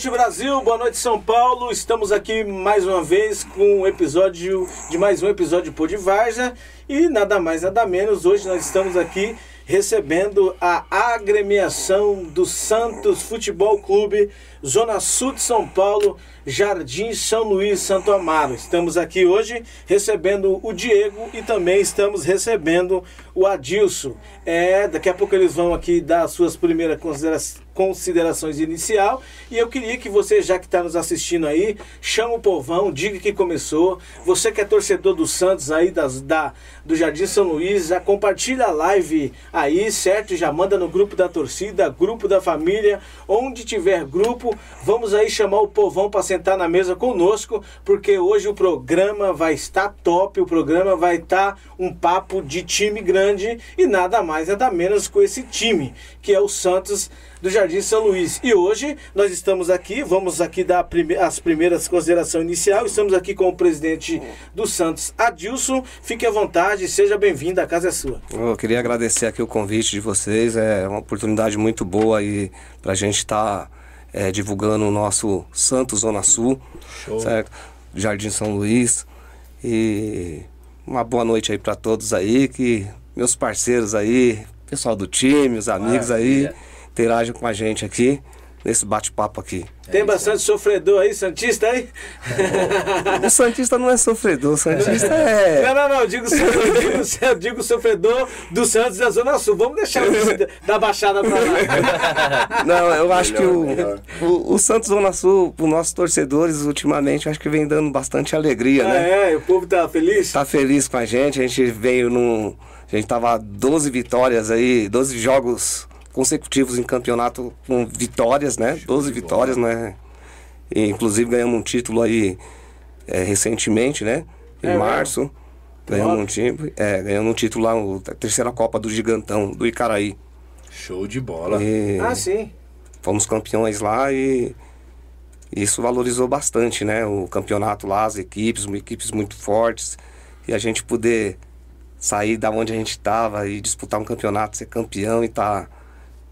Noite, Brasil. Boa noite, São Paulo. Estamos aqui mais uma vez com um episódio de mais um episódio Pô de Varja. E nada mais, nada menos, hoje nós estamos aqui recebendo a agremiação do Santos Futebol Clube, Zona Sul de São Paulo, Jardim São Luís, Santo Amaro. Estamos aqui hoje recebendo o Diego e também estamos recebendo o Adilson. É, daqui a pouco eles vão aqui dar as suas primeiras considerações considerações inicial. E eu queria que você, já que está nos assistindo aí, chama o povão, diga que começou. Você que é torcedor do Santos aí, das, da, do Jardim São Luís, já compartilha a live aí, certo? Já manda no grupo da torcida, grupo da família, onde tiver grupo, vamos aí chamar o povão para sentar na mesa conosco, porque hoje o programa vai estar top, o programa vai estar um papo de time grande e nada mais, nada menos com esse time, que é o Santos do Jardim São Luís. E hoje nós estamos aqui, vamos aqui dar prime as primeiras considerações inicial. Estamos aqui com o presidente do Santos, Adilson. Fique à vontade, seja bem-vindo, a casa é sua. Eu queria agradecer aqui o convite de vocês, é uma oportunidade muito boa aí para a gente estar tá, é, divulgando o nosso Santos Zona Sul, Show. certo? Jardim São Luís. E uma boa noite aí para todos aí, que meus parceiros aí, pessoal do time, os amigos Maravilha. aí interagem com a gente aqui nesse bate-papo aqui. Tem bastante sofredor aí, Santista aí? o Santista não é sofredor, o Santista é. Não, não, não, digo, digo, digo sofredor do Santos da Zona Sul. Vamos deixar o da Baixada pra lá. Não, eu acho que o, o, o, Santos Zona Sul, os nossos torcedores, ultimamente, acho que vem dando bastante alegria, ah, né? É, o povo tá feliz? Tá feliz com a gente, a gente veio num. A gente tava 12 vitórias aí, 12 jogos consecutivos em campeonato com vitórias, né? Show 12 vitórias, né? E, inclusive ganhamos um título aí é, recentemente, né? Em é, março. Ganhamos um, título, é, ganhamos um título lá, a terceira Copa do Gigantão, do Icaraí. Show de bola. E ah, sim. Fomos campeões lá e isso valorizou bastante, né? O campeonato lá, as equipes, equipes muito fortes. E a gente poder sair da onde a gente estava e disputar um campeonato, ser campeão e estar tá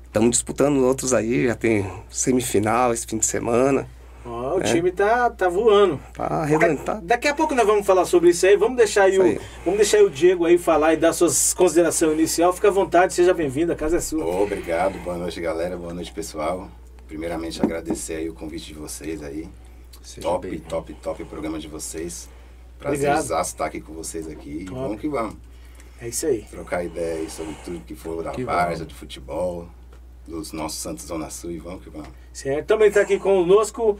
Estamos disputando outros aí, já tem semifinal esse fim de semana. Oh, o é. time tá, tá voando. Tá arrebentado. Daqui a pouco nós vamos falar sobre isso aí. Vamos deixar aí, o, vamos deixar aí o Diego aí falar e dar suas considerações inicial. Fica à vontade, seja bem-vindo, a casa é sua. Oh, obrigado, boa noite galera, boa noite pessoal. Primeiramente agradecer aí o convite de vocês aí. Seja top, bem. top, top programa de vocês. Prazer estar aqui com vocês aqui. Top. Vamos que vamos. É isso aí. Trocar ideias sobre tudo que for da Varsa, de futebol dos nossos Santos Zona Sul e vamos que vamos. Certo. Também está aqui conosco,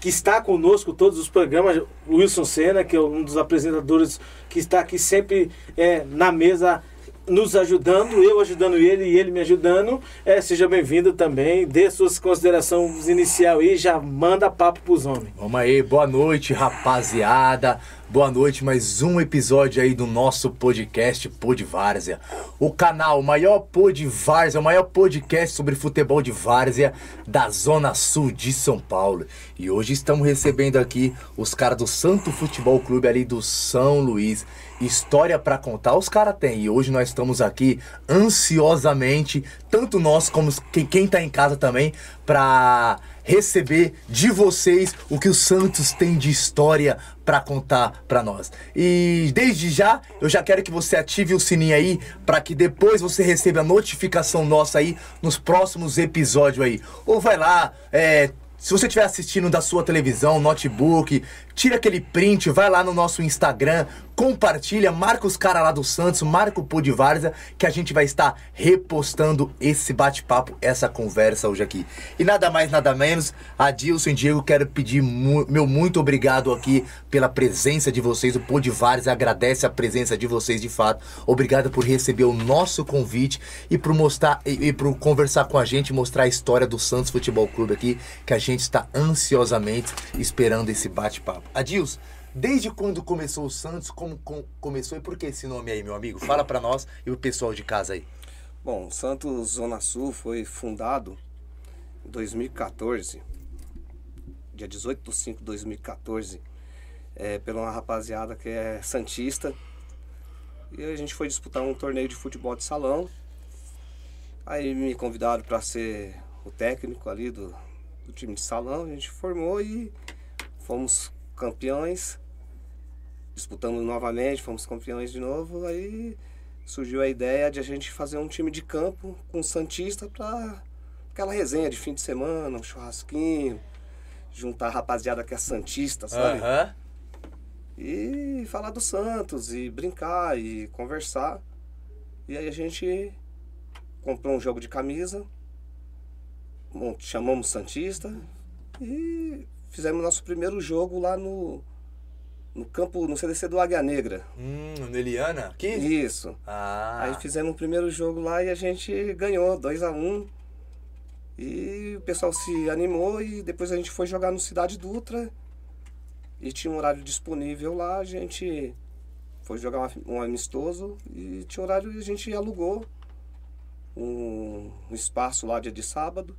que está conosco todos os programas, Wilson Senna, que é um dos apresentadores que está aqui sempre é, na mesa nos ajudando, eu ajudando ele e ele me ajudando. É, seja bem-vindo também. Dê suas considerações inicial aí, já manda papo pros homens. Vamos aí, boa noite, rapaziada. Boa noite, mais um episódio aí do nosso podcast Pod Várzea. O canal, maior Pod Várzea, o maior podcast sobre futebol de Várzea da Zona Sul de São Paulo. E hoje estamos recebendo aqui os caras do Santo Futebol Clube ali do São Luís. História para contar os caras têm. E hoje nós estamos aqui ansiosamente, tanto nós como quem tá em casa também, para receber de vocês o que o Santos tem de história para contar para nós. E desde já, eu já quero que você ative o sininho aí para que depois você receba a notificação nossa aí nos próximos episódios aí. Ou vai lá, é, se você estiver assistindo da sua televisão, notebook, tira aquele print, vai lá no nosso Instagram, compartilha, marca os caras lá do Santos, marca o Pô de Várzea, que a gente vai estar repostando esse bate-papo, essa conversa hoje aqui. E nada mais, nada menos, Adilson e Diego, quero pedir mu meu muito obrigado aqui pela presença de vocês. O Pô de Várzea agradece a presença de vocês de fato. Obrigado por receber o nosso convite e por mostrar e, e por conversar com a gente, mostrar a história do Santos Futebol Clube aqui, que a gente está ansiosamente esperando esse bate-papo. Adilson, desde quando começou o Santos, como com, começou e por que esse nome aí, meu amigo? Fala para nós e o pessoal de casa aí. Bom, Santos Zona Sul foi fundado em 2014, dia 18 de 5 de 2014, é, pela uma rapaziada que é Santista. E a gente foi disputar um torneio de futebol de salão. Aí me convidaram para ser o técnico ali do, do time de salão, a gente formou e fomos campeões. Disputamos novamente, fomos campeões de novo. Aí surgiu a ideia de a gente fazer um time de campo com o Santista para aquela resenha de fim de semana, um churrasquinho, juntar a rapaziada que é Santista, sabe? Aham. E falar do Santos, e brincar, e conversar. E aí a gente comprou um jogo de camisa, chamamos Santista e fizemos nosso primeiro jogo lá no, no campo, no CDC do Águia Negra. Hum, no Eliana? Aqui? Isso. Ah. Aí fizemos o primeiro jogo lá e a gente ganhou 2 a 1 um. E o pessoal se animou e depois a gente foi jogar no Cidade Dutra. E tinha um horário disponível lá, a gente foi jogar um, um amistoso e tinha horário e a gente alugou um, um espaço lá dia de sábado.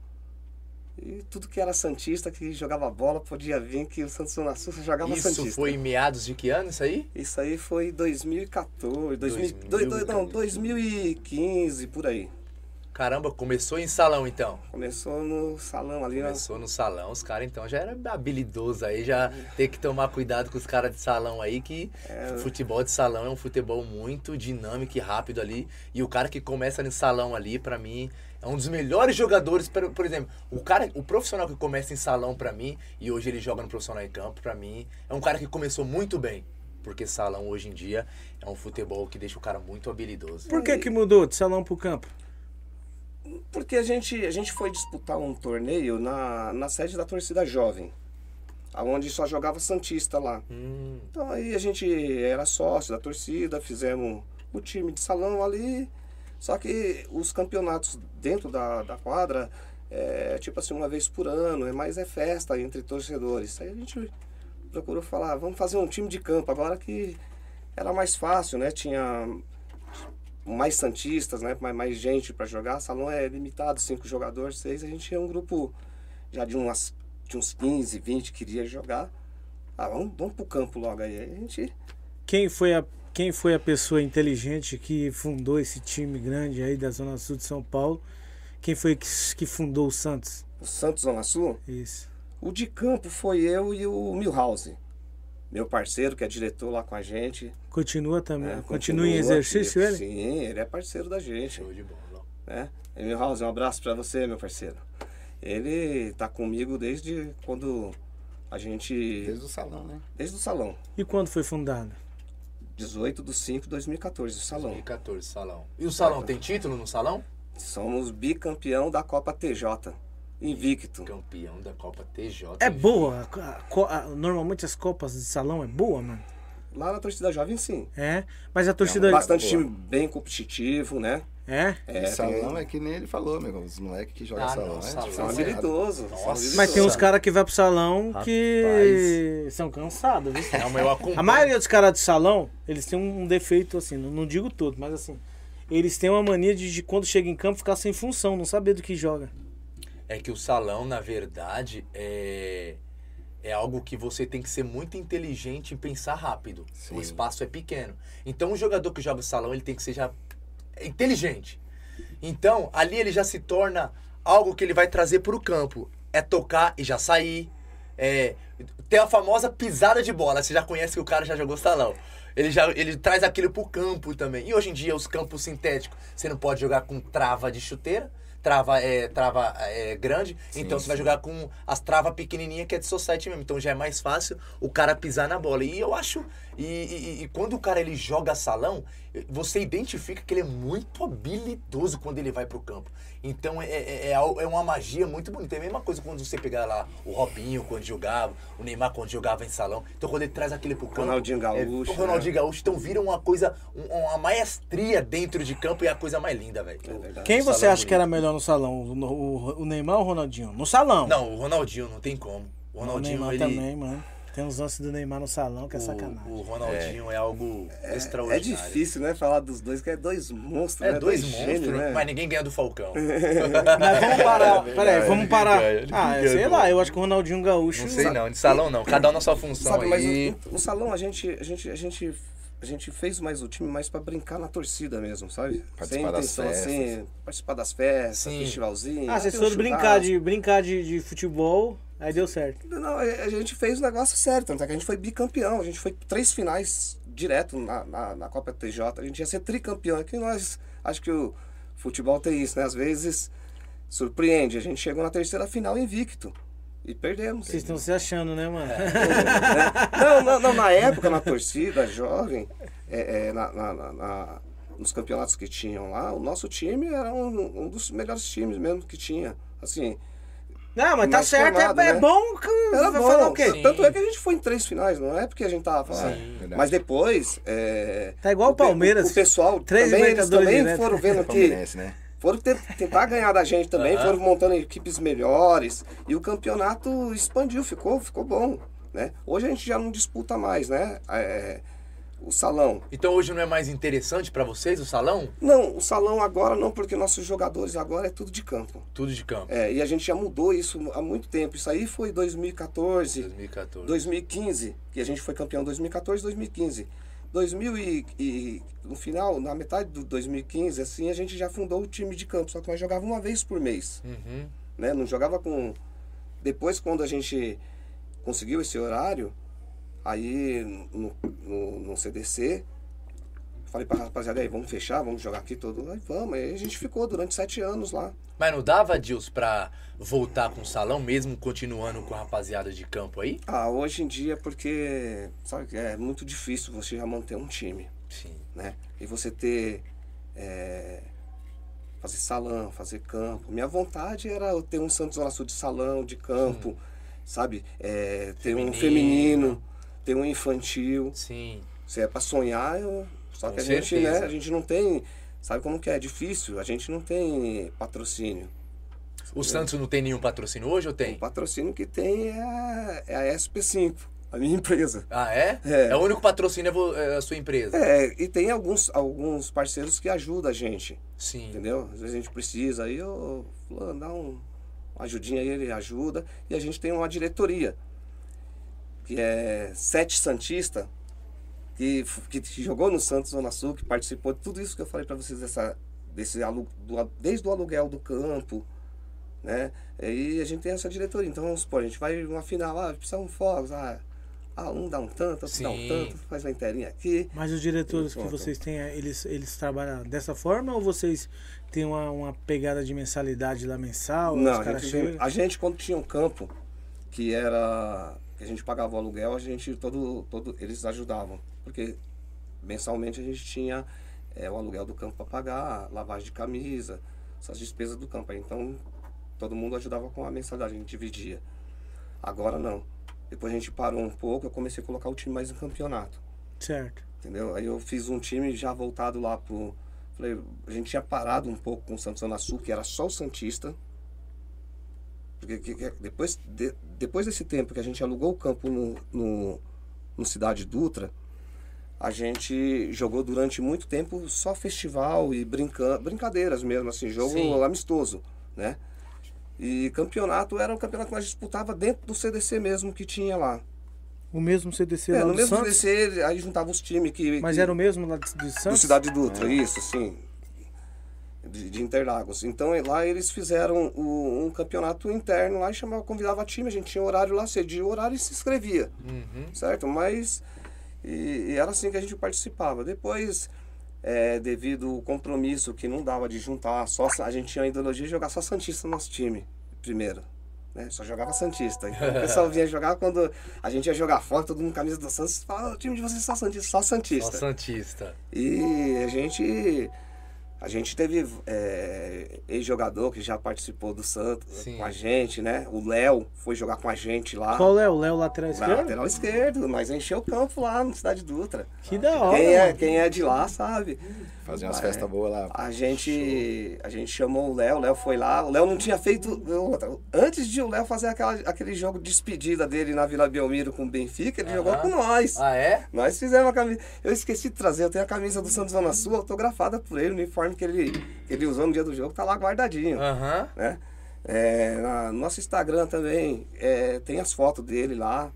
E tudo que era Santista, que jogava bola, podia vir, que o Santos Zona Sul jogava Isso Santista. foi em meados de que ano isso aí? Isso aí foi 2014, 2000, 2000, dois- dois- não, 2015, por aí. Caramba, começou em salão então. Começou no salão ali, né? Começou no salão, os caras então já era habilidoso aí, já tem que tomar cuidado com os caras de salão aí, que É. futebol de salão é um futebol muito dinâmico e rápido ali. E o cara que começa no salão ali, pra mim, é um dos melhores jogadores. Por, por exemplo, o cara, o profissional que começa em salão pra mim, e hoje ele joga no profissional em campo, pra mim, é um cara que começou muito bem. Porque salão hoje em dia é um futebol que deixa o cara muito habilidoso. Por que que mudou de salão pro campo? Porque a gente, a gente foi disputar um torneio na, na sede da torcida jovem, onde só jogava Santista lá. Hum, Então aí a gente era sócio da torcida, fizemos o time de salão ali. Só que os campeonatos dentro da, da quadra é tipo assim, uma vez por ano, é mais é festa entre torcedores. Aí a gente procurou falar, vamos fazer um time de campo, agora que era mais fácil, né? Tinha mais santistas, né? Mais, mais gente para jogar. Salão é limitado, cinco jogadores, seis. A gente tinha um grupo já de, umas, de uns 15, 20 que queria jogar. Ah, vamos, vamos pro campo logo. Aí a gente. Quem foi a quem foi a pessoa inteligente que fundou esse time grande aí da Zona Sul de São Paulo? Quem foi que, que fundou o Santos? O Santos Zona Sul, Isso. o de campo foi eu e o Milhouse. Meu parceiro, que é diretor lá com a gente. Continua também. né? continua, em exercício ele? Sim, ele é parceiro da gente. show de bola. né? E Milhouse, um abraço pra você, meu parceiro. Ele tá comigo desde quando a gente. Desde o salão, né? Desde o salão. E quando foi fundado? 18 de 5 de 2014, o salão. 2014, salão. E o salão tem título no salão? Somos bicampeão da Copa TJ. Invicto. Campeão da Copa TJ. É boa. a- a normalmente as copas de salão é boa, mano. Lá na torcida jovem, sim. É. Mas a torcida. Bastante boa. time bem competitivo, né? É. É, salão é que nem ele falou, meu. Os moleques que jogam Ah, salão. não, é salão. São diferenciado. habilidosos. são habilidosos. Mas tem uns caras que vai pro salão que são cansados, viu? É, mas eu acompanho. A maioria dos caras de salão, eles têm um defeito, assim, não, não digo todo, mas assim, eles têm uma mania de, de quando chega em campo ficar sem função, não saber do que joga. É que o salão, na verdade, é, é algo que você tem que ser muito inteligente e pensar rápido. Sim. O espaço é pequeno. Então, o jogador que joga o salão, ele tem que ser já inteligente. Então, ali ele já se torna algo que ele vai trazer para o campo. É tocar e já sair. É, tem a famosa pisada de bola. Você já conhece que o cara já jogou salão. Ele, já, ele traz aquilo pro campo também. E hoje em dia, os campos sintéticos, você não pode jogar com trava de chuteira. Trava é trava é, grande, então você vai jogar com as travas pequenininhas que é de society mesmo. Então já é mais fácil o cara pisar na bola. E eu acho. E, e- e quando o cara ele joga salão, você identifica que ele é muito habilidoso quando ele vai pro campo. Então é, é, é é uma magia muito bonita. É a mesma coisa quando você pegar lá o Robinho quando jogava, o Neymar quando jogava em salão. Então quando ele traz aquele pro campo. Ronaldinho Gaúcho, É, o Ronaldinho Gaúcho. Então vira uma coisa, um- uma maestria dentro de campo e é a coisa mais linda, velho. É. Quem O você é acha que bonito. era melhor no salão? O, o- o Neymar ou o Ronaldinho? No salão. Não, o Ronaldinho não tem como. O o Ronaldinho, Neymar ele. também, mano. Tem uns lances do Neymar no salão que é sacanagem. O, o Ronaldinho é, algo É extraordinário. difícil, né? Falar dos dois, que é dois monstros, É né? dois gênios, monstros, né? mas ninguém ganha do Falcão. Mas vamos parar. Peraí, vamos parar. Ah, sei lá, eu acho que o Ronaldinho Gaúcho. Não sei não, de salão não. Cada um na sua função Sabe, mas aí. no, no salão a gente, a gente, a gente, a gente fez mais o time mais para brincar na torcida mesmo, sabe? Participar Sem das intenção festas. assim, participar das festas, Sim. festivalzinho. Ah, vocês foram brincar de, brincar de, de futebol, aí deu certo. Não, a a gente fez o negócio certo, tanto é que a gente foi bicampeão, a gente foi três finais direto na, na, na Copa TJ, a gente ia ser tricampeão, é que nós, acho que o futebol tem isso, né? Às vezes surpreende, a gente chegou na terceira final invicto e perdemos. Vocês estão se achando, né, mano? né? Não, não, não, na época, na torcida jovem, é, é, na, na- na- na- nos campeonatos que tinham lá, o nosso time era um, um dos melhores times mesmo que tinha. Assim, Não, mas tá Mais certo, formado, é, é né? bom. que- era bom. falar o quê? Sim. Tanto é que a gente foi em três finais, não é porque a gente tava falando. Sim. Mas depois. é, Tá igual o Palmeiras. O, pessoal Três também, eles também direto. foram vendo que. Né? Foram te- tentar ganhar da gente também, foram montando equipes melhores e o campeonato expandiu, ficou, ficou bom. Né? Hoje a gente já não disputa mais, né? É, o salão. Então hoje não é mais interessante pra vocês o salão? Não, o salão agora não, porque nossos jogadores agora é tudo de campo. Tudo de campo. É, e a gente já mudou isso há muito tempo. Isso aí foi 2014, 2014. 2015, que a gente foi campeão 2014, 2015. 2000 e, e no final, na metade do 2015, assim, a gente já fundou o time de campo, só que nós jogava uma vez por mês, Uhum. né? Não jogava com depois quando a gente conseguiu esse horário, aí no, no, no CDC, falei pra rapaziada, aí, vamos fechar, vamos jogar aqui todo. Aí vamos, aí a gente ficou durante sete anos lá. Mas não dava, Dils, pra voltar com o salão, mesmo continuando com a rapaziada de campo aí? Ah, hoje em dia, porque sabe que é muito difícil você já manter um time. Sim. né? E você ter. é, fazer salão, fazer campo. Minha vontade era eu ter um Santos Sul de salão, de campo, sabe? É, ter um Feminino. Ter um infantil. Sim. Se é pra sonhar, eu. Só Com que a gente, né? A gente não tem. Sabe como que é? É difícil. A gente não tem patrocínio. O Santos não tem nenhum patrocínio hoje ou O tem? patrocínio que tem é a, é a SP5, a minha empresa. Ah, é? É. o único patrocínio é é a sua empresa. É, e tem alguns, alguns parceiros que ajudam a gente. Sim. Entendeu? Às vezes a gente precisa, aí eu fulano, dá um, uma ajudinha aí, ele ajuda. E a gente tem uma diretoria, que é Sete Santista, que, que jogou no Santos Zona Sul, que participou de tudo isso que eu falei para vocês, dessa, desse do, desde o aluguel do campo, né? E a gente tem essa diretoria. Então vamos supor, a gente vai numa final, ah, precisa um fogos, ah, ah, um dá um tanto, outro dá um Sim. tanto, faz uma inteirinha aqui. Mas os diretores que vocês têm, eles, eles trabalham dessa forma ou vocês têm uma, uma pegada de mensalidade lá mensal? Não, os a gente, a gente quando tinha um campo que era que a gente pagava o aluguel, a gente todo todo eles ajudavam, porque mensalmente a gente tinha é, o aluguel do campo para pagar, lavagem de camisa, essas despesas do campo. Então todo mundo ajudava com a mensalidade, a gente dividia. Agora não. Depois a gente parou um pouco, eu comecei a colocar o time mais em campeonato. Certo. Entendeu? Aí eu fiz um time já voltado lá pro. Falei, a gente tinha parado um pouco com o Santos Sul, que era só o Santista. Porque que- que- depois, de- depois desse tempo que a gente alugou o campo no, no, no Cidade Dutra, a gente jogou durante muito tempo só festival e brinca, brincadeiras mesmo, assim, jogo Sim. amistoso, né? E campeonato era um campeonato que nós disputava dentro do CDC mesmo que tinha lá. O mesmo CDC É, lá no do mesmo Santos? CDC, aí juntava os times que. Mas que- era o mesmo lá de, de do Santos? Cidade Dutra, isso, sim. De, de Interlagos. Então lá eles fizeram o- um campeonato interno lá e chamava, convidava time, a gente tinha horário lá, cedia o horário e se inscrevia. Uhum. Certo? Mas. E, e era assim que a gente participava. Depois, é, devido ao compromisso que não dava de juntar, só a gente tinha a ideologia de jogar só Santista no nosso time, primeiro. Né? Só jogava Santista. Então o pessoal vinha jogar quando a gente ia jogar fora, todo mundo com camisa do Santos, falava, "Ah, o time de vocês é só Santista, só Só Santista. Santista. E a gente. A gente teve é, ex-jogador que já participou do Santos Sim. com a gente, né? O Léo foi jogar com a gente lá. Qual é o Léo lateral esquerdo? lateral esquerdo, mas encheu o campo lá no Cidade Dutra. Que da hora. Quem é, quem é de lá sabe. Fazer umas festas boas lá. A gente, a gente chamou o Léo, o Léo foi lá. O Léo não tinha feito. Antes de o Léo fazer aquela, aquele jogo de despedida dele na Vila Belmiro com o Benfica, ele jogou com nós. Ah, é? Nós fizemos a camisa. Eu esqueci de trazer, eu tenho a camisa do Santos Zona Sul autografada por ele, o uniforme que ele, que ele usou no dia do jogo, tá lá guardadinho. Aham. Né? É, na- no nosso Instagram também é, tem as fotos dele lá,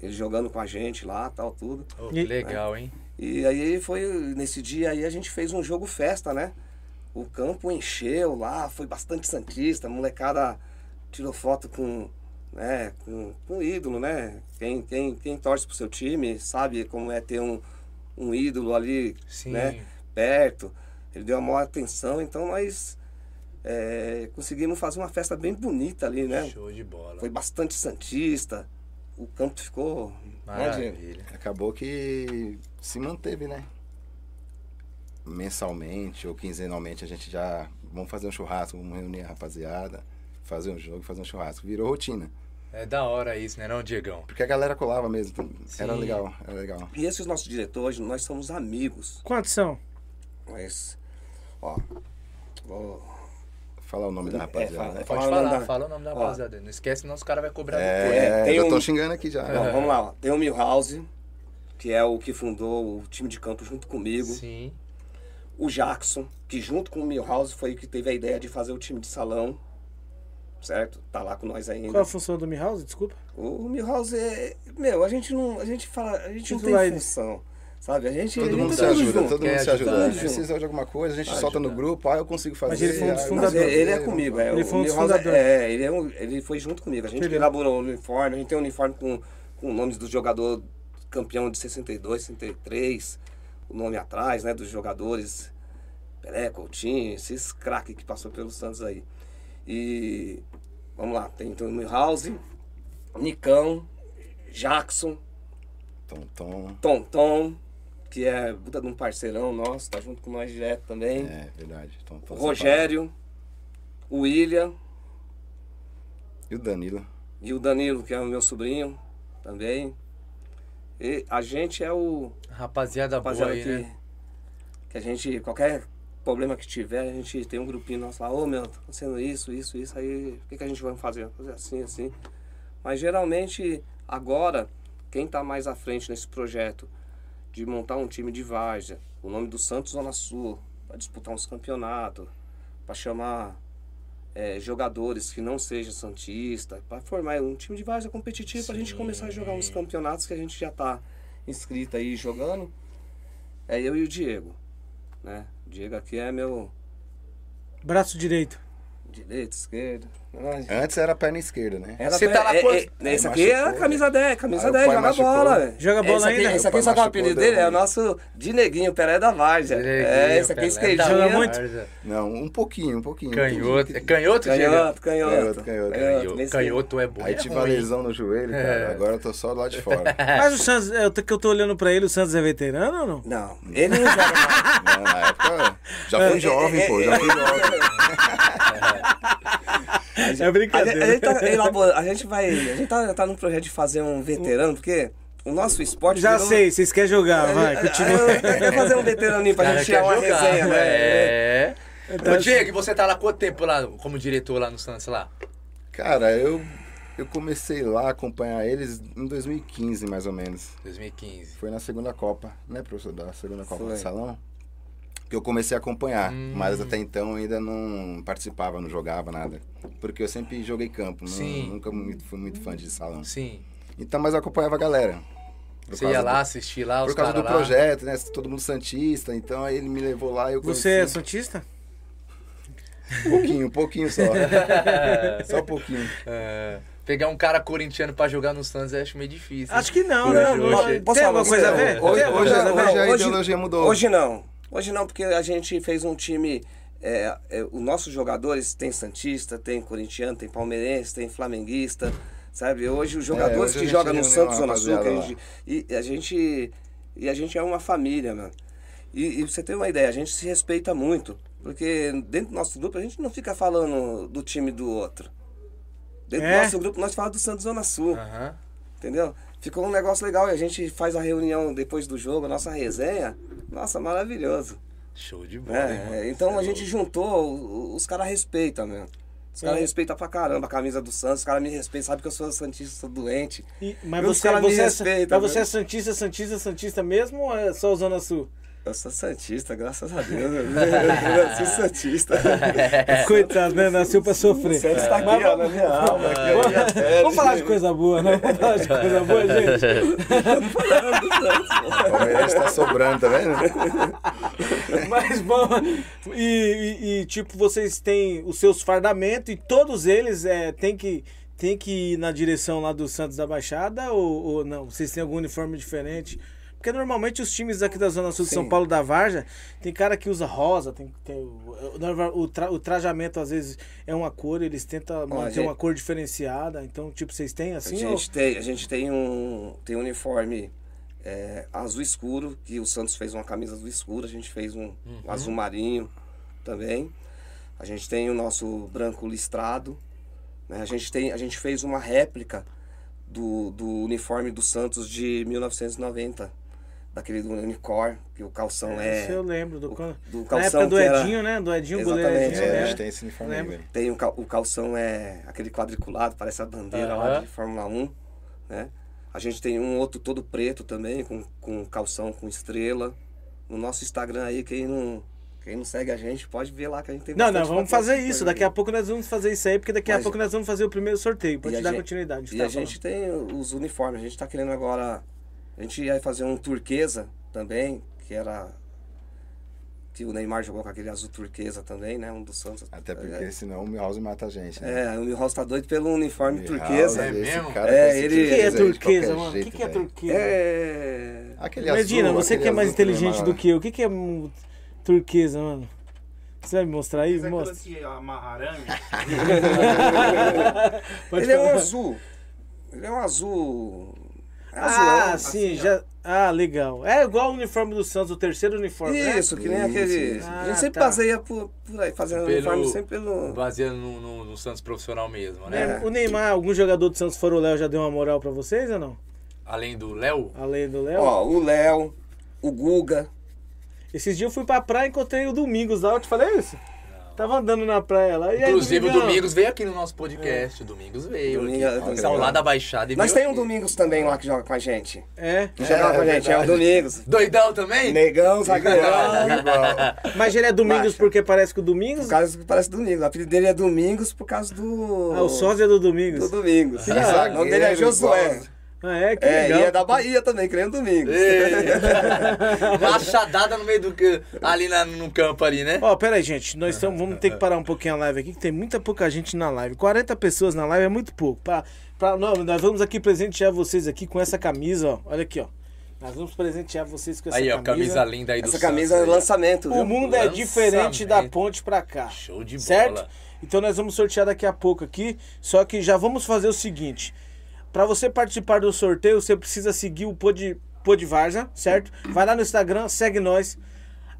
ele jogando com a gente lá, tal, tudo. Oh, que E- legal, hein? E aí foi, nesse dia aí a gente fez um jogo festa, né? O campo encheu lá, foi bastante santista, a molecada tirou foto com, né, com, com ídolo, né? Quem, quem, quem torce pro seu time sabe como é ter um, um ídolo ali, Sim. né? Perto. Ele deu a maior atenção, então nós é, conseguimos fazer uma festa bem bonita ali, né? Show de bola. Foi bastante santista. O campo ficou. Maravilha. Acabou que se manteve, né? Mensalmente ou quinzenalmente a gente já. Vamos fazer um churrasco, vamos reunir a rapaziada, fazer um jogo, fazer um churrasco. Virou rotina. É da hora isso, né, não, Diegão? Porque a galera colava mesmo. Era Sim. legal, era legal. E esses nossos diretores, nós somos amigos. Quantos são? Mas, ó, vou Falar o nome da É, rapaziada. fala- né? fala- Pode o nome falar, da- fala o nome da Ó. rapaziada. Não esquece, senão os caras vão cobrar É, depois. Tem eu tô um- xingando aqui já. Bom, vamos lá, ó. Tem o Milhouse, que é o que fundou o time de campo junto comigo. Sim. O Jackson, que junto com o Milhouse foi o que teve a ideia de fazer o time de salão. Certo? Tá lá com nós ainda. Qual a função do Milhouse? Desculpa. O Milhouse é. Meu, a gente não. A gente fala. A gente não Titular tem ele. Sabe? A gente. Todo mundo se ajuda, junto. todo mundo se ajudar, ajuda. né? Precisa de alguma coisa, a gente Vai solta no grupo, ah, eu consigo fazer. Mas ele foi um ah, dos fundadores. ele é comigo, é. Ele o foi um dos fundadores. É, ele, é um- ele foi junto comigo. A gente elaborou o uniforme, a gente tem um uniforme com, com nomes do jogador campeão de 62, 63, o nome atrás, né, dos jogadores Pelé, Coutinho, esses craques que passou pelo Santos aí. E vamos lá, tem então o Milhouse, Nicão, Jackson, Tom, tom. Tonton, que é puta de um parceirão nosso, tá junto com nós direto também. É, verdade. O Rogério, o William E o Danilo. e o Danilo, que é o meu sobrinho também. E a gente é o Rapaziada boa rapaziada aí, que, né? que a gente, qualquer problema que tiver, a gente tem um grupinho nosso lá, ô meu, tá acontecendo isso, isso, isso, aí o que, que a gente vai fazer? Fazer assim, assim. Mas geralmente, agora, quem tá mais à frente nesse projeto de montar um time de várzea, o nome do Santos Zona Sul, para disputar uns campeonatos, para chamar é, jogadores que não sejam Santista, para formar um time de várzea competitivo, para a gente começar a jogar uns campeonatos que a gente já tá inscrito aí jogando. É eu e o Diego, né? O Diego aqui é meu Braço direito. direito, esquerdo. Antes era perna esquerda, né? Era Você pé- tá lá é, quanto- é, Esse aqui é a machucou, camisa 10, camisa Aí o 10, pai joga machucou. bola, velho. Joga bola esse aqui, ainda? Esse O aqui pai só que é o machucou, apelido dele, é o nosso Dineguinho, Pelé da Várzea. É, esse aqui esquerdinho. Joga muito? Não, um pouquinho, um pouquinho. Canhoto. É canhoto? Canhoto, canhoto. Canhoto, canhoto. Canhoto, bem canhoto é bom. Aí é tive uma lesão no joelho, cara. É. Agora eu tô só do lado de fora. Mas o Santos, eu, tô- que eu tô olhando pra ele, o Santos é veterano ou não? Não, ele não joga mais. Não, na época já fui jovem, pô, já fui jovem. É A brincadeira. gente, a gente tá a gente vai. A gente tá, tá num projeto de fazer um veterano, porque o nosso esporte. Já virou- sei, vocês querem jogar, vai, É, continua. é, Quer fazer um veteraninho pra Cara, gente tirar uma jogar, resenha, né? É. Então, Ô, Diego, e você tá lá quanto tempo lá como diretor lá no Santos lá? Cara, eu, eu comecei lá a acompanhar eles em 2015, mais ou menos. 2015. Foi na segunda Copa, né, professor? Da segunda Copa Foi. do Salão. Que eu comecei a acompanhar. Mas até então eu ainda não participava, não jogava nada. Porque eu sempre joguei campo, não- Sim. nunca muito- fui muito fã de salão. Sim. Então, mas eu acompanhava a galera. Você ia lá do- assistir lá os Por causa do lá? projeto, né? Todo mundo Santista, então aí ele me levou lá e eu conheci. Você é Santista? Um pouquinho, um pouquinho só. só um pouquinho. É, pegar um cara corintiano pra jogar no Santos eu acho meio difícil. Acho que não, Hoje, né? hoje. Não- Posso Tem falar alguma uma coisa a ver? Hoje- hoje- coisa a ver? hoje a ideologia mudou. Hoje não. Hoje não, porque a gente fez um time. É, é, os nossos jogadores tem Santista, tem Corintiano, tem Palmeirense, tem Flamenguista. Sabe? Hoje os jogadores É, hoje que jogam no Santos uma Zona Sul, a gente, e a gente. E a gente é uma família, mano. E, e pra você ter uma ideia, a gente se respeita muito. Porque dentro do nosso grupo a gente não fica falando do time do outro. Dentro É? do nosso grupo nós falamos do Santos Zona Sul. Aham. Entendeu? Ficou um negócio legal e a gente faz a reunião depois do jogo, a nossa resenha. Nossa, maravilhoso. Show de bola. É, hein, é, então a gente juntou, os caras respeitam, mesmo. Os caras É. respeitam pra caramba a camisa do Santos, os caras me respeitam, sabe que eu sou Santista, sou doente. E- mas E os você, caras me você, é, respeitam, mas você é Santista, Santista, Santista mesmo ou é só Zona Sul? Eu sou Santista, graças a Deus. Eu sou Santista. Coitado, né? Nasceu pra sofrer. Santos tá aqui, ó, na minha alma. Aqui, vamos, vamos falar de coisa boa, né? Vamos falar de coisa boa, gente. O Palmeiras tá sobrando, tá vendo? Mas, bom, e, e, e, tipo, vocês têm os seus fardamentos e todos eles é, têm que tem que ir na direção lá do Santos da Baixada ou, ou não? Vocês têm algum uniforme diferente? Porque normalmente os times aqui da Zona Sul de São Paulo da Varja, tem cara que usa rosa, tem, tem o, o, tra, o, trajamento às vezes é uma cor, eles tentam manter gente, uma cor diferenciada. Então, tipo, vocês têm assim? A gente, ou... tem, a gente tem um, tem um uniforme é, azul escuro, que o Santos fez uma camisa azul escuro, a gente fez um, uhum. um azul marinho também. A gente tem o nosso branco listrado. Né? A, gente tem, a gente fez uma réplica do, do uniforme do Santos de 1990 daquele do Unicor, que o calção é. Isso eu lembro, do, o, do calção. Na época do Edinho, era... né? Do Edinho Exatamente, goleiro. É, a gente tem esse uniforme aí, Tem o, cal, o calção é aquele quadriculado, parece a bandeira lá de Fórmula 1, né? A gente tem um outro todo preto também, com, com calção com estrela. No nosso Instagram aí, quem não, quem não segue a gente, pode ver lá que a gente tem Não, não, vamos fazer isso. Daqui a pouco nós vamos fazer isso aí, porque daqui Mas, a pouco nós vamos fazer o primeiro sorteio. Pode dar gente, continuidade. E tá a gente tem os uniformes. A gente tá querendo agora a gente ia fazer um turquesa também, que era. Que o Neymar jogou com aquele azul turquesa também, né? Um dos Santos. Até porque é. senão o Milhouse mata a gente. Né? É, o Milhouse tá doido pelo uniforme turquesa. É mesmo? É, ele... O que é turquesa, mano? O que, que é turquesa? É. Aquele Medina, azul, você que é mais inteligente do que eu, o que, que é turquesa, mano? Você vai me mostrar aí? Você Mostra. Que ele é um azul. Ele é um azul ah, azulão, sim, já. Ah, legal. É igual o uniforme do Santos, o terceiro uniforme. Né? Isso, né? que nem aquele. Ah, a gente sempre tá. baseia por, por aí, fazendo pelo, uniforme sempre pelo. Baseando no, no, no, Santos profissional mesmo, né? É. O Neymar, algum jogador do Santos fora o Léo já deu uma moral pra vocês ou não? Além do Léo? Além do Léo? Ó, o Léo, o Guga. Esses dias eu fui pra praia e encontrei o Domingos lá, eu te falei isso? Tava andando na praia lá. Inclusive, aí, o Domingos veio aqui no nosso podcast. É. O Domingos veio. Domingos, aqui, lá da Baixada. E Nós tem um Domingos também lá que joga com a gente. É? Que joga é, com a gente, é, o Domingos. Doidão também? Negão, zagueirão. Mas ele é Domingos porque parece que o Domingos? Por causa que parece Domingos. O apelido dele é Domingos por causa do. Ah, o sósia do Domingos. Do Domingos. O nome dele é Josué. Ah, é, que é, legal. E é da Bahia também, crendo Domingos. Machadada no meio do ali na, no campo ali, né? Ó, oh, pera aí, gente. Nós estamos, vamos ter que parar um pouquinho a live aqui, que tem muita pouca gente na live. 40 pessoas na live é muito pouco. Pra, pra, não, nós vamos aqui presentear vocês aqui com essa camisa, ó. Olha aqui, ó. Nós vamos presentear vocês com essa aí, camisa. Aí, ó, camisa linda aí do Essa camisa é lançamento. O mundo é diferente da ponte pra cá. Show de certo? bola. Então nós vamos sortear daqui a pouco aqui. Só que já vamos fazer o seguinte. Para você participar do sorteio, você precisa seguir o Pod, Podvarza, certo? Vai lá no Instagram, segue nós.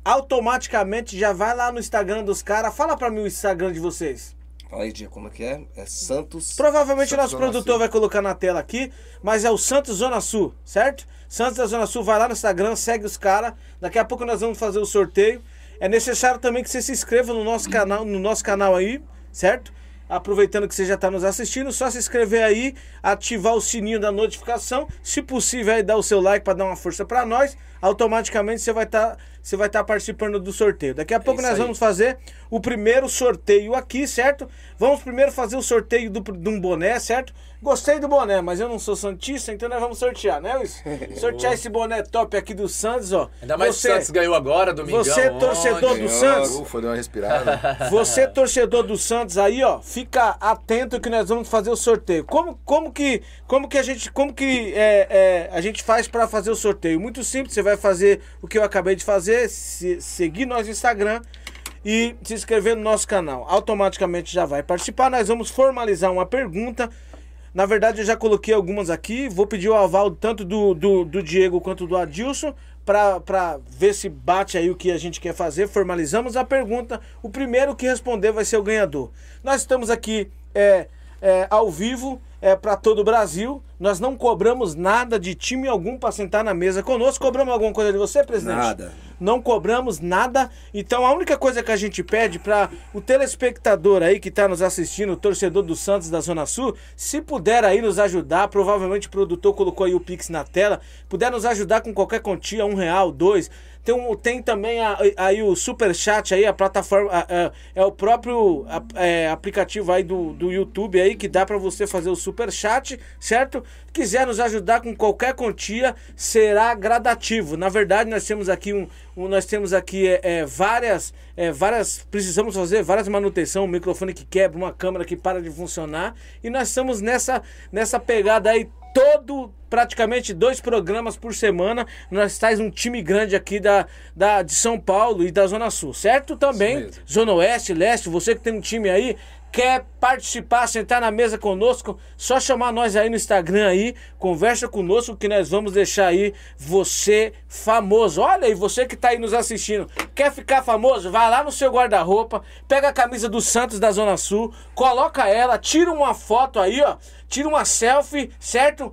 Automaticamente já vai lá no Instagram dos caras. Fala para mim o Instagram de vocês. Fala aí, Dia, como é que é? É Santos. Provavelmente o nosso Zona produtor Sul. vai colocar na tela aqui, mas é o Santos Zona Sul, certo? Santos da Zona Sul, vai lá no Instagram, segue os caras. Daqui a pouco nós vamos fazer o sorteio. É necessário também que você se inscreva no nosso canal, no nosso canal aí, certo? Aproveitando que você já está nos assistindo, só se inscrever aí, ativar o sininho da notificação, se possível aí dar o seu like para dar uma força para nós, automaticamente você vai estar tá, você vai estar tá participando do sorteio. Daqui a pouco é nós aí. vamos fazer o primeiro sorteio aqui, certo? Vamos primeiro fazer o sorteio do, de um boné, certo? Gostei do boné, mas eu não sou santista, então nós vamos sortear, né, Luiz? Sortear esse boné top aqui do Santos, ó. Ainda mais você, o Santos ganhou agora, domingão. Você, torcedor ontem. do Santos. Ufa, deu uma respirada. Você, torcedor do Santos aí, ó, fica atento que nós vamos fazer o sorteio. Como, como que, como que a gente, como que é, é, a gente faz para fazer o sorteio? Muito simples, você vai fazer o que eu acabei de fazer, se, seguir nós no Instagram e se inscrever no nosso canal. Automaticamente já vai participar. Nós vamos formalizar uma pergunta na verdade, eu já coloquei algumas aqui. Vou pedir o aval tanto do, do, do Diego quanto do Adilson para ver se bate aí o que a gente quer fazer. Formalizamos a pergunta. O primeiro que responder vai ser o ganhador. Nós estamos aqui é, é, ao vivo é, para todo o Brasil. Nós não cobramos nada de time algum para sentar na mesa conosco. Cobramos alguma coisa de você, presidente? Nada. Não cobramos nada. Então a única coisa que a gente pede para o telespectador aí que está nos assistindo, o torcedor do Santos da Zona Sul, se puder aí nos ajudar, provavelmente o produtor colocou aí o Pix na tela, puder nos ajudar com qualquer quantia, um real, dois, tem, um, tem também a, aí o Super Chat aí, a plataforma, a, a, é o próprio é, aplicativo aí do, do YouTube aí que dá para você fazer o Super Chat, certo? Quiser nos ajudar com qualquer quantia, será gradativo. Na verdade, nós temos aqui um, um nós temos aqui é, é várias, é, várias, precisamos fazer várias manutenção, um microfone que quebra, uma câmera que para de funcionar e nós estamos nessa, nessa pegada aí todo, praticamente dois programas por semana. Nós traz um time grande aqui da, da, de São Paulo e da Zona Sul, certo? Também, Zona Oeste, Leste, você que tem um time aí, quer participar, sentar na mesa conosco, só chamar nós aí no Instagram aí, conversa conosco que nós vamos deixar aí você famoso. Olha aí, você que tá aí nos assistindo, quer ficar famoso? Vai lá no seu guarda-roupa, pega a camisa do Santos da Zona Sul, coloca ela, tira uma foto aí, ó, tira uma selfie, certo?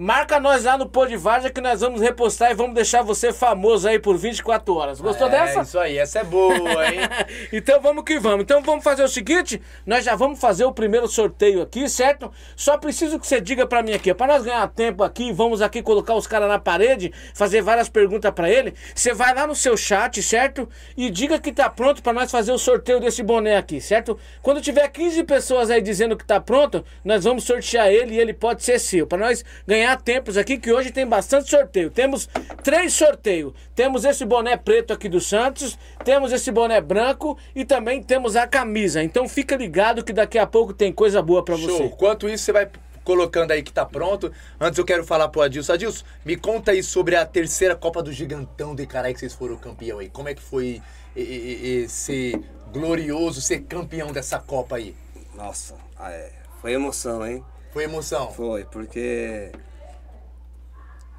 Marca nós lá no Pô de Varja que nós vamos repostar e vamos deixar você famoso aí por 24 horas. Gostou é, dessa? Isso aí, essa é boa, hein? então vamos que vamos. Então vamos fazer o seguinte: nós já vamos fazer o primeiro sorteio aqui, certo? Só preciso que você diga para mim aqui, para nós ganhar tempo aqui, vamos aqui colocar os caras na parede, fazer várias perguntas para ele. Você vai lá no seu chat, certo? E diga que tá pronto para nós fazer o sorteio desse boné aqui, certo? Quando tiver 15 pessoas aí dizendo que tá pronto, nós vamos sortear ele e ele pode ser seu. Para nós ganhar ganhar tempos aqui, que hoje tem bastante sorteio. Temos três sorteios. Temos esse boné preto aqui do Santos, temos esse boné branco e também temos a camisa. Então fica ligado que daqui a pouco tem coisa boa para você. Enquanto isso, você vai colocando aí que tá pronto. Antes eu quero falar pro Adilson. Adilson, me conta aí sobre a terceira Copa do Gigantão de Carai que vocês foram campeão aí. Como é que foi e, e, e, ser glorioso, ser campeão dessa Copa aí? Nossa, é, foi emoção, hein? Foi emoção? Foi, porque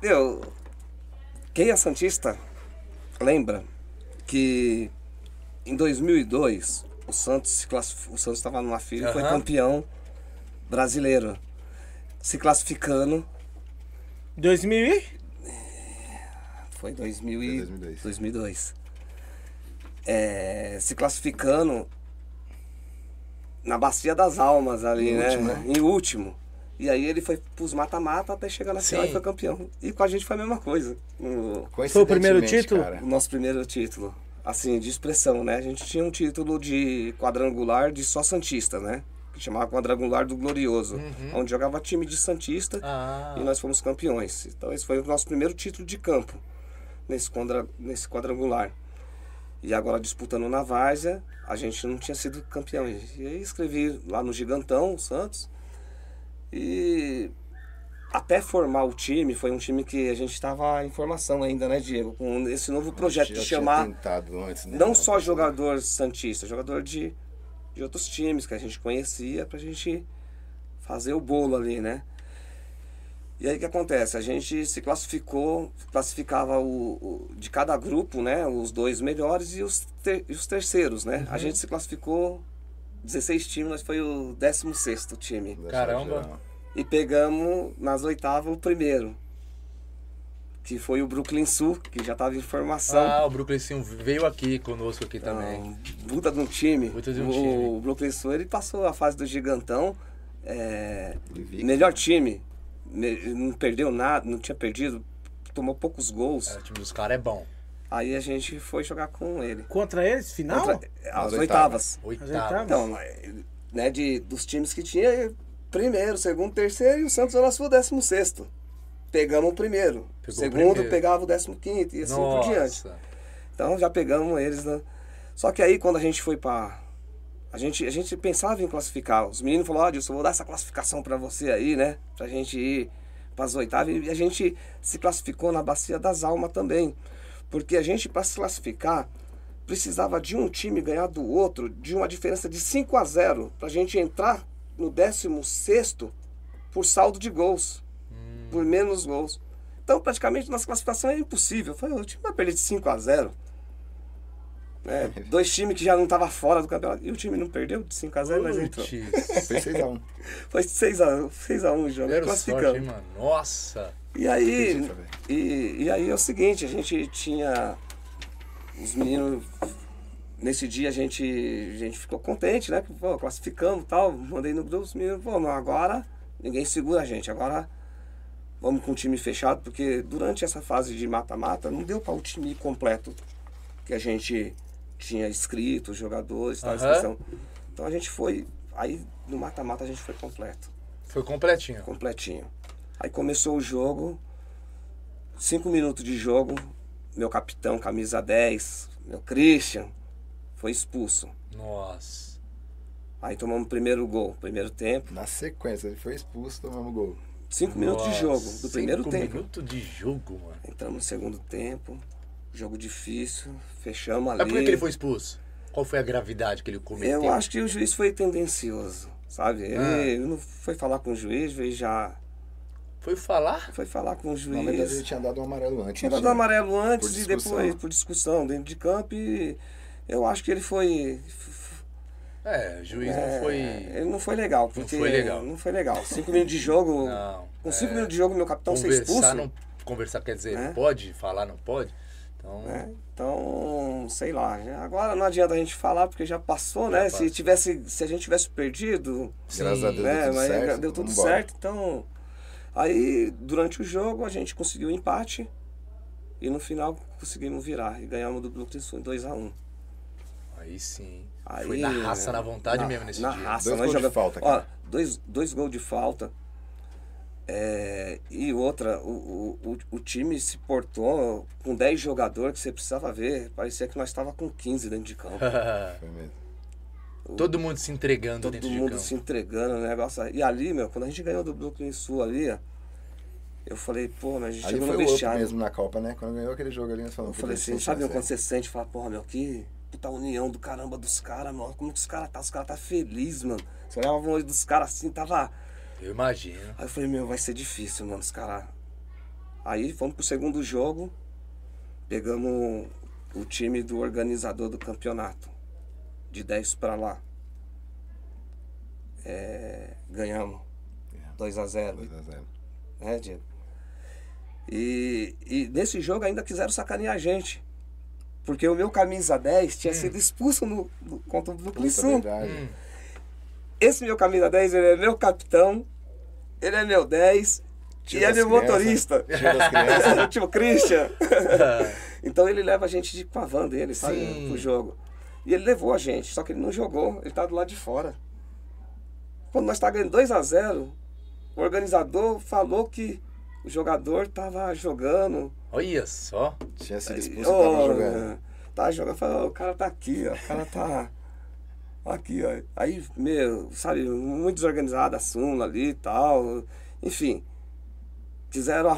meu, quem é Santista lembra que em 2002 o Santos se classificou, o Santos estava numa fila e uhum. foi campeão brasileiro, se classificando. 2000 e? Foi 2000 e 2002. 2002. É, se classificando na Bacia das Almas ali, em né? Último, né? Em último. E aí ele foi pros mata-mata até chegar na final e foi campeão. E com a gente foi a mesma coisa. Foi o primeiro título? Cara. O nosso primeiro título. Assim, de expressão, né? A gente tinha um título de quadrangular de só Santista, né? Que chamava quadrangular do Glorioso. Uhum. Onde jogava time de Santista ah. e nós fomos campeões. Então esse foi o nosso primeiro título de campo nesse, quadra, nesse quadrangular. E agora disputando na Várzea, a gente não tinha sido campeão. E aí escrevi lá no Gigantão, Santos e até formar o time, foi um time que a gente estava em formação ainda, né, Diego? Com esse novo projeto de chamar antes, né? não só jogador santista, jogador de, de outros times que a gente conhecia pra gente fazer o bolo ali, né? E aí o que acontece? A gente se classificou, classificava o, o, de cada grupo, né? Os dois melhores e os, ter, e os terceiros, né? Uhum. A gente se classificou 16 times, nós foi o 16 time. Caramba! E pegamos nas oitavas o primeiro. Que foi o Brooklyn Sul, que já estava em formação. Ah, o Brooklyn Sul veio aqui conosco aqui também. Puta de um time. Puta de um o, time. O Brooklyn Sul ele passou a fase do gigantão. É, melhor time. Não perdeu nada, não tinha perdido. Tomou poucos gols. É, o time dos caras é bom. Aí a gente foi jogar com ele. Contra eles, final? Contra, as, oitavas. Oitavas. Então, né, de, dos times que tinha, primeiro, segundo, terceiro e o Santos era o décimo sexto. Pegamos o primeiro. Pegou segundo o primeiro. pegava o décimo quinto e assim Nossa. por diante. Então já pegamos eles. Né? Só que aí quando a gente foi para a gente, a gente pensava em classificar. Os meninos falaram, ó, oh, Dilson, vou dar essa classificação para você aí, né? Pra gente ir para as oitavas. E a gente se classificou na Bacia das Almas também. Porque a gente, para se classificar, precisava de um time ganhar do outro de uma diferença de 5 a 0 para a gente entrar no 16 por saldo de gols, hum. por menos gols. Então, praticamente, nossa classificação é impossível. Foi, o time vai perder de 5 a 0 é, dois times que já não estavam fora do campeonato. E o time não perdeu de 5 a 0 mas entrou. Foi 6 a 1 Foi 6 a 6 a 1 o jogo. Classificamos. Sorte, hein, mano? Nossa! E aí, e, e aí é o seguinte, a gente tinha os meninos nesse dia a gente, a gente ficou contente, né? Pô, classificamos e tal. Mandei no grupo, os meninos, pô, agora ninguém segura a gente. Agora vamos com o time fechado, porque durante essa fase de mata-mata não deu para o time completo que a gente tinha escrito, os jogadores, tal, Aham. inscrição. Então a gente foi, aí no mata-mata a gente foi completo, Foi completinho. completinho. Aí começou o jogo, cinco minutos de jogo, meu capitão, camisa 10, meu Christian, foi expulso. Nossa. Aí tomamos o primeiro gol, primeiro tempo. Na sequência, ele foi expulso, tomamos gol. Cinco minutos de Nossa, jogo, do primeiro cinco tempo. minutos de jogo, mano. Entramos no segundo tempo, jogo difícil, fechamos ali. Mas por que ele foi expulso? Qual foi a gravidade que ele cometeu? Eu acho que o juiz foi tendencioso, sabe? Ele, Ah. ele não foi falar com o juiz, veio já. Foi falar? Foi falar com o Na verdade, ele juiz. tinha dado um amarelo antes. Tinha não dado amarelo antes e depois por discussão dentro de campo e eu acho que ele foi. É, o juiz é, não foi. Ele não foi legal, porque. foi legal. Não foi legal. Cinco minutos de jogo. Não. com cinco é, minutos de jogo, meu capitão ser expulso. Conversar, não, conversar quer dizer, É. pode falar, não pode? Então, né? Então, sei lá. já- Agora não adianta a gente falar porque já passou, né? passou. Se tivesse, se a gente tivesse perdido, Graças a Deus né? deu tudo Mas certo. deu tudo certo. Então, aí durante o jogo a gente conseguiu um empate e no final conseguimos virar e ganhamos do Brooklyn em 2 a 1 aí sim. Aí, foi na raça, na vontade na, mesmo nesse na dia. raça, Dois gols de falta, Ó, cara. dois, dois gols de falta. É, e outra, o, o, o, o time se portou com 10 jogadores que você precisava ver. Parecia que nós estava com 15 dentro de campo. Foi mesmo. Todo mundo se entregando Todo dentro de mundo campo. se entregando, o negócio. E ali, meu, quando a gente ganhou do Brooklyn Sul ali, ó, eu falei, pô, mas a gente Ali chegou foi no o vestiário. mesmo na Copa, né? Quando ganhou aquele jogo ali, nós Eu falamos... falei "Puta, assim, sabe quando você sente, fala, porra, meu, que puta união do caramba dos caras, mano. Como que os caras tá? Os caras tá feliz, mano. Você olhava o olho dos caras assim, tava. Eu imagino. Aí eu falei, meu, vai ser difícil, mano, os caras. Aí fomos pro segundo jogo, pegamos o time do organizador do campeonato. De 10 pra lá. É, ganhamos. 2 a 0 2 a 0. né, Diego? E, e nesse jogo ainda quiseram sacanear a gente. Porque o meu camisa 10 tinha sido expulso no, no- contra o Sul. verdade. Hum. Esse meu camisa 10, ele é meu capitão, ele é meu 10 Tio e é meu crianças. motorista. Tio tio Christian. então ele leva a gente de, com a van dele, sabe, Sim. pro jogo. E ele levou a gente, só que ele não jogou, ele tá do lado de fora. Quando nós tá ganhando 2 a 0 o organizador falou que o jogador tava jogando. Olha só. Tinha sido expulso e ó, tava jogando. Tá jogando, falou, o cara tá aqui, ó, o cara tá aqui, ó. Aí, meu, sabe, muito desorganizada a súmula ali e tal. Enfim, quiseram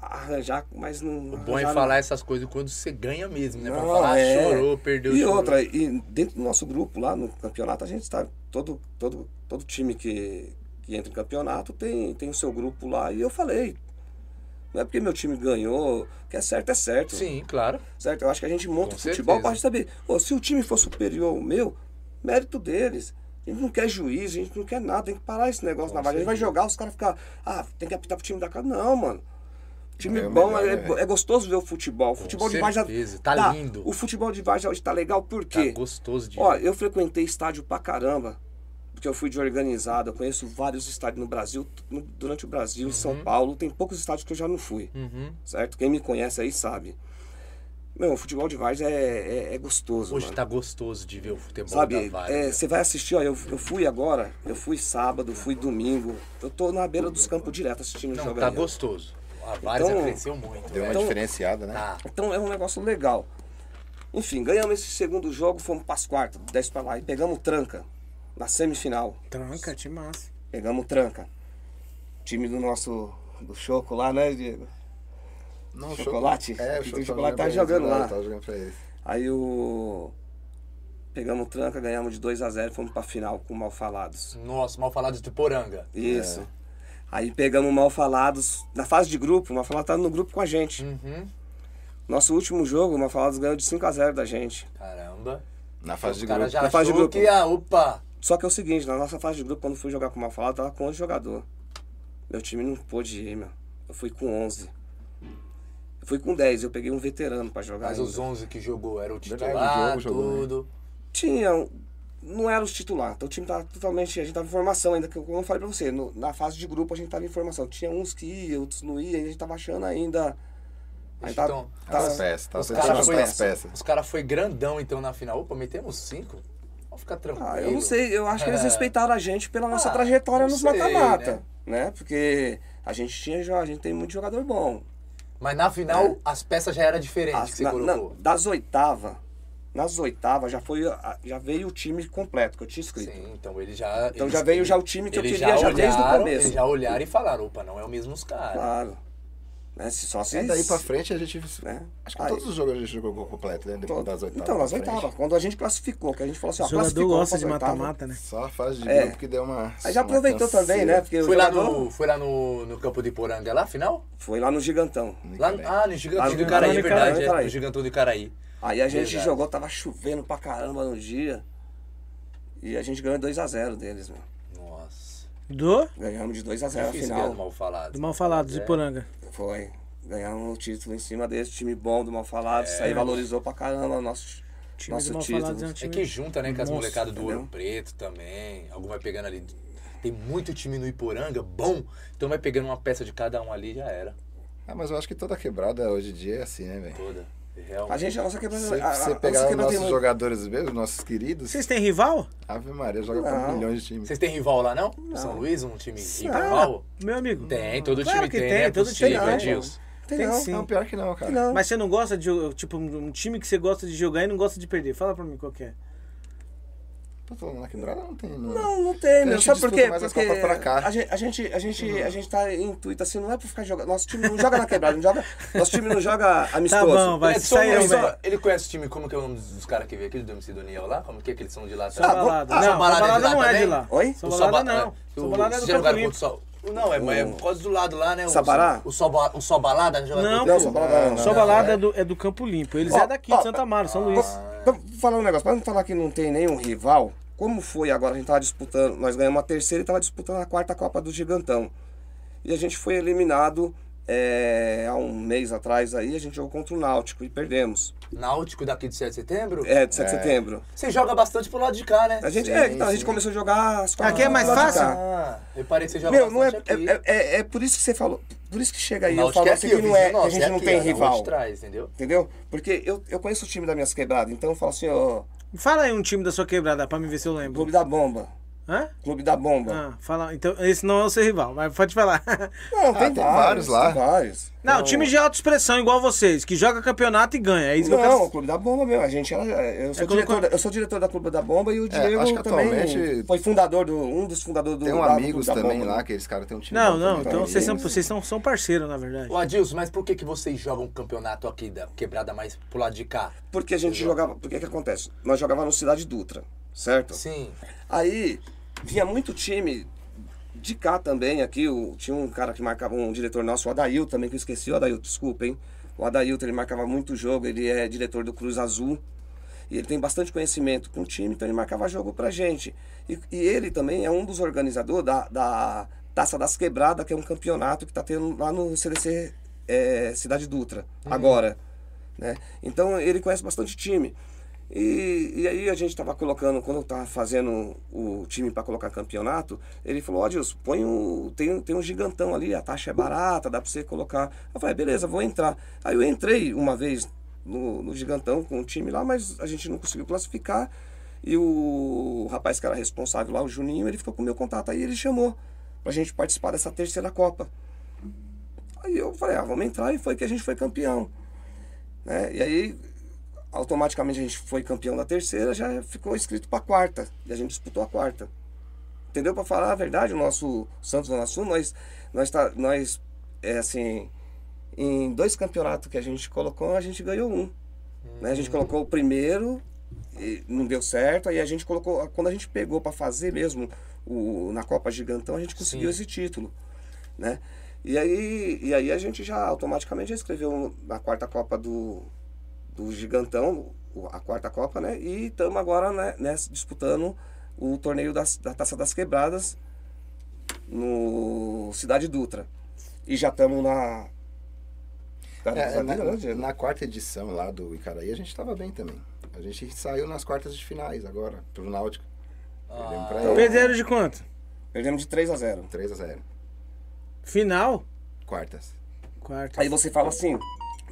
arranjar, mas não. O bom é falar essas coisas quando você ganha mesmo, né? Pra Não, falar, é. chorou, perdeu, E outra, e dentro do nosso grupo lá no campeonato, a gente está. Todo, todo, todo time que, que entra em campeonato tem, tem o seu grupo lá. E eu falei. Não é porque meu time ganhou, que é certo, é certo. Sim, claro. Certo? Eu acho que a gente monta Com o futebol para saber. Pô, se o time for superior ao meu, mérito deles. A gente não quer juiz, a gente não quer nada, tem que parar esse negócio Com na vaga. A gente vai jogar, os caras ficam, ah, tem que apitar pro time da casa. Não, mano. Time É bom, melhor, é, né, velho? é gostoso ver o futebol. O futebol de Vargas. certeza, tá lindo. O futebol de Vargas hoje tá legal por Tá quê? gostoso de Ó, eu frequentei estádio pra caramba, porque eu fui de organizado, eu conheço vários estádios no Brasil, no- durante o Brasil, São Paulo, tem poucos estádios que eu já não fui, Uhum. certo? Quem me conhece aí sabe. Meu, o futebol de Vargas é, é, é gostoso, Hoje mano. tá gostoso de ver o futebol da Sabe, Várzea. é, você vai assistir, ó, eu, eu fui agora, eu fui sábado, fui domingo, eu tô na beira dos campos direto assistindo o Não, jogo tá aí, gostoso. A Várzea Então, cresceu muito. Deu uma velho. diferenciada, né? Tá. Então é um negócio legal. Enfim, ganhamos esse segundo jogo, fomos pras quartas, 10 pra lá, e pegamos tranca na semifinal. Tranca, time massa. Pegamos tranca. Time do nosso. do Choco lá, né, Diego? Não, Chocolate? É, o chocolate, chocolate tá jogando eles, lá. Tá jogando pra eles. Aí o. Pegamos tranca, ganhamos de 2 a 0 e fomos pra final com o Malfalados. Nossa, mal falado de Poranga. Isso. É. Aí pegamos o Malfalados na fase de grupo, o Malfalados tá no grupo com a gente. Uhum. Nosso último jogo, o Malfalados ganhou de 5 a 0 da gente. Caramba. Na fase de o cara grupo. já Na fase de grupo. que, ah, opa. Só que é o seguinte, na nossa fase de grupo, quando fui jogar com o Malfalados, tava com 11 jogador. Meu time não pôde ir, meu. Eu fui com 11. Eu fui com 10, eu peguei um veterano pra jogar. Mas ainda. os 11 que jogou era o Verdade, titular, o Diogo jogou, né? tudo. Tinha um- não era os titular. Então o time tava totalmente. A gente tava em formação ainda, como eu falei pra você, no- na fase de grupo a gente tava em formação. Tinha uns que iam, outros não iam, e a gente tava achando ainda. A gente tava, Então, tava- As peças, tá Os caras foi, as peças. os cara foi grandão então na final. Opa, metemos cinco? Vamos ficar tranquilo. Ah, eu não sei, eu acho que eles É. respeitaram a gente pela nossa Ah, trajetória não nos sei, mata-mata. Né? Porque a gente tinha já, a gente tem muito jogador bom. Mas na final, as peças já eram diferentes As- que você na- colocou. na- das oitavas, nas oitavas já foi já veio o time completo que eu tinha escrito. Sim, então ele já. Então eles- já veio já o time que eu queria já desde o olharam- começo. Eles já olharam e falaram, opa, não é o mesmo os caras. Claro. Né? Se só se É, daí pra frente a gente. Né? Acho que Aí- todos os jogos a gente jogou completo, né? Depois das oitavas. Então, nas oitavas. Quando a gente classificou, que a gente falou assim, ó, O jogador classificou gosta de mata-mata, né? Só a fase de É. grupo que deu uma. Aí já uma aproveitou canseira. também, né? Porque Foi lá, jogador no, foi lá no, no campo de Poranga, lá, final? foi lá no Gigantão. Lá, ah, no Gigantão no Icaraí, é verdade. É, no Gigantão do Icaraí. Aí a gente Verdade. jogou, tava chovendo pra caramba no dia. E a gente ganhou 2x0 deles, meu. Nossa. Do? Ganhamos de 2x0 a final. do mal falado. Do mal falado, de É. Poranga. Foi. Ganhamos o título em cima desse time bom do mal falado. Isso É. aí valorizou pra caramba o nosso, Time nosso título. é um É time. que junta, né, com as molecadas do Ouro? Preto também. Algum vai pegando ali. Tem muito time no Iporanga, bom. Então vai pegando uma peça de cada um ali já era. Ah, mas eu acho que toda quebrada hoje em dia é assim, né, velho? Toda. Real. A gente, a nossa quebrada. A- você a pegar os nossos tem jogadores mesmo, nossos queridos, Vocês têm rival? Ave Maria joga Não. milhões de times. Vocês têm rival lá, não? São Luís, um time rival? Meu amigo. Tem, todo Claro time que tem, tem, né? todo Possível, time tem. Tem, Tem não. sim. Não, pior que não, cara. Não. Mas você não gosta de jogar, tipo, um um time que você gosta de jogar e não gosta de perder. Fala pra mim qual que é. Tô falando, na quebrada não tem, não. Não, não tem, A meu. gente Sabe por quê? Porque Copas pra cá. a gente, a gente, a gente, a gente tá intuito assim, não é pra ficar jogando. Nosso time não joga na quebrada, não joga. Nosso time não joga amistoso. bom, vai. Ele, é só- sai aí, ele só- ele conhece o time, como que é o nome dos caras que veio aqui, do MC Doniel lá? Como que é que eles são de lá? Só também? balada. ah, não, balada balada, é de lá não é de lá. Oi? Só O balada não. é, Só o- balada é do Campo o Sol- Não, é, é por causa do lado lá, né? O- Sabará? O, Sol, o Sol Balada joga Não, Não, pô. só balada não. Só não. balada é do, é do Campo Limpo. Eles Ó, é daqui, de ó, Santa Amaro, São Luís. Vou falar um negócio, pra não falar que não tem nenhum rival, como foi agora, a gente tava disputando, nós ganhamos a terceira e tava disputando a quarta Copa do Gigantão. E a gente foi eliminado é, há um mês atrás aí, a gente jogou contra o Náutico e perdemos. Náutico daqui de 7 de setembro? É, de 7 de setembro. Você joga bastante pro lado de cá, né? A gente, Sim, é, então, a gente começou a jogar as Aqui é mais fácil? Ah, reparei que você joga Meu, não é, aqui. é, é, é por isso que você falou, por isso que chega aí, eu Náutico falo é assim que o não é, que a gente é não aqui, tem rival. de trás, entendeu? Entendeu? Porque eu, eu conheço o time da minhas quebradas, então eu falo assim, ó, Fala aí um time da sua quebrada pra me ver se eu lembro. Clube da Bomba. Hã? Clube da Bomba. Ah, fala. Então, esse não é o seu rival, mas pode falar. Não, tem, Ah, tem vários lá. Tem vários. Não, time de alta expressão igual vocês, que joga campeonato e ganha. É isso que eu Não, o quero. Clube da Bomba mesmo. A gente era, eu, sou É diretor, da- eu sou diretor da Clube da Bomba e o Diego acho que também atualmente- foi fundador do. Um dos fundadores do Tem um amigos também Bomba. lá, que eles caras têm um time. Não, não, também. então vocês são, vocês são, são parceiros, na verdade. Ô Adilson, mas por que, que vocês jogam um campeonato aqui da quebrada mais pro lado de cá? Porque a gente jogava. Porque que acontece? Nós jogávamos no Cidade Dutra, certo? Sim. Aí vinha muito time de cá também, aqui, o, tinha um cara que marcava, um diretor nosso, o Adail também, que eu esqueci, o Adail, desculpa, hein? O Adailton, ele marcava muito jogo, ele é diretor do Cruz Azul, e ele tem bastante conhecimento com o time, então ele marcava jogo pra gente. E, e ele também é um dos organizadores da, da Taça das Quebradas, que é um campeonato que tá tendo lá no CDC é, Cidade Dutra, agora. Né? Então ele conhece bastante time. E, e aí a gente estava colocando, quando eu estava fazendo o time para colocar campeonato, ele falou, ó Dilson, põe um, tem, tem um gigantão ali, a taxa é barata, dá para você colocar. Eu falei, beleza, vou entrar. Aí eu entrei uma vez no, no gigantão com o time lá, mas a gente não conseguiu classificar. E o rapaz que era responsável lá, o Juninho, ele ficou com o meu contato. Aí ele chamou pra gente participar dessa terceira Copa. Aí eu falei, ah, vamos entrar, e foi que a gente foi campeão. Né? E aí, automaticamente a gente foi campeão da terceira, já ficou inscrito para a quarta. E a gente disputou a quarta. Entendeu? Para falar a verdade, o nosso Santos Zona Sul, nós, nós, tá, nós é assim, em dois campeonatos que a gente colocou, a gente ganhou um. Né? A gente colocou o primeiro, e não deu certo, aí a gente colocou, quando a gente pegou para fazer mesmo o, na Copa Gigantão, a gente conseguiu Sim. esse título. Né? E aí, e aí a gente já automaticamente já escreveu na quarta Copa do, do Gigantão, a quarta Copa, né? E estamos agora né, nessa- disputando o torneio das, da Taça das Quebradas no Cidade Dutra. E já estamos na. É, na, né, na quarta edição lá do Icaraí, a gente tava bem também. A gente saiu nas quartas de finais agora, pro Náutico. Ah. Perderam de quanto? Perdemos de 3 a 0 3x0. Final? Quartas. Quarto. Aí você fala assim,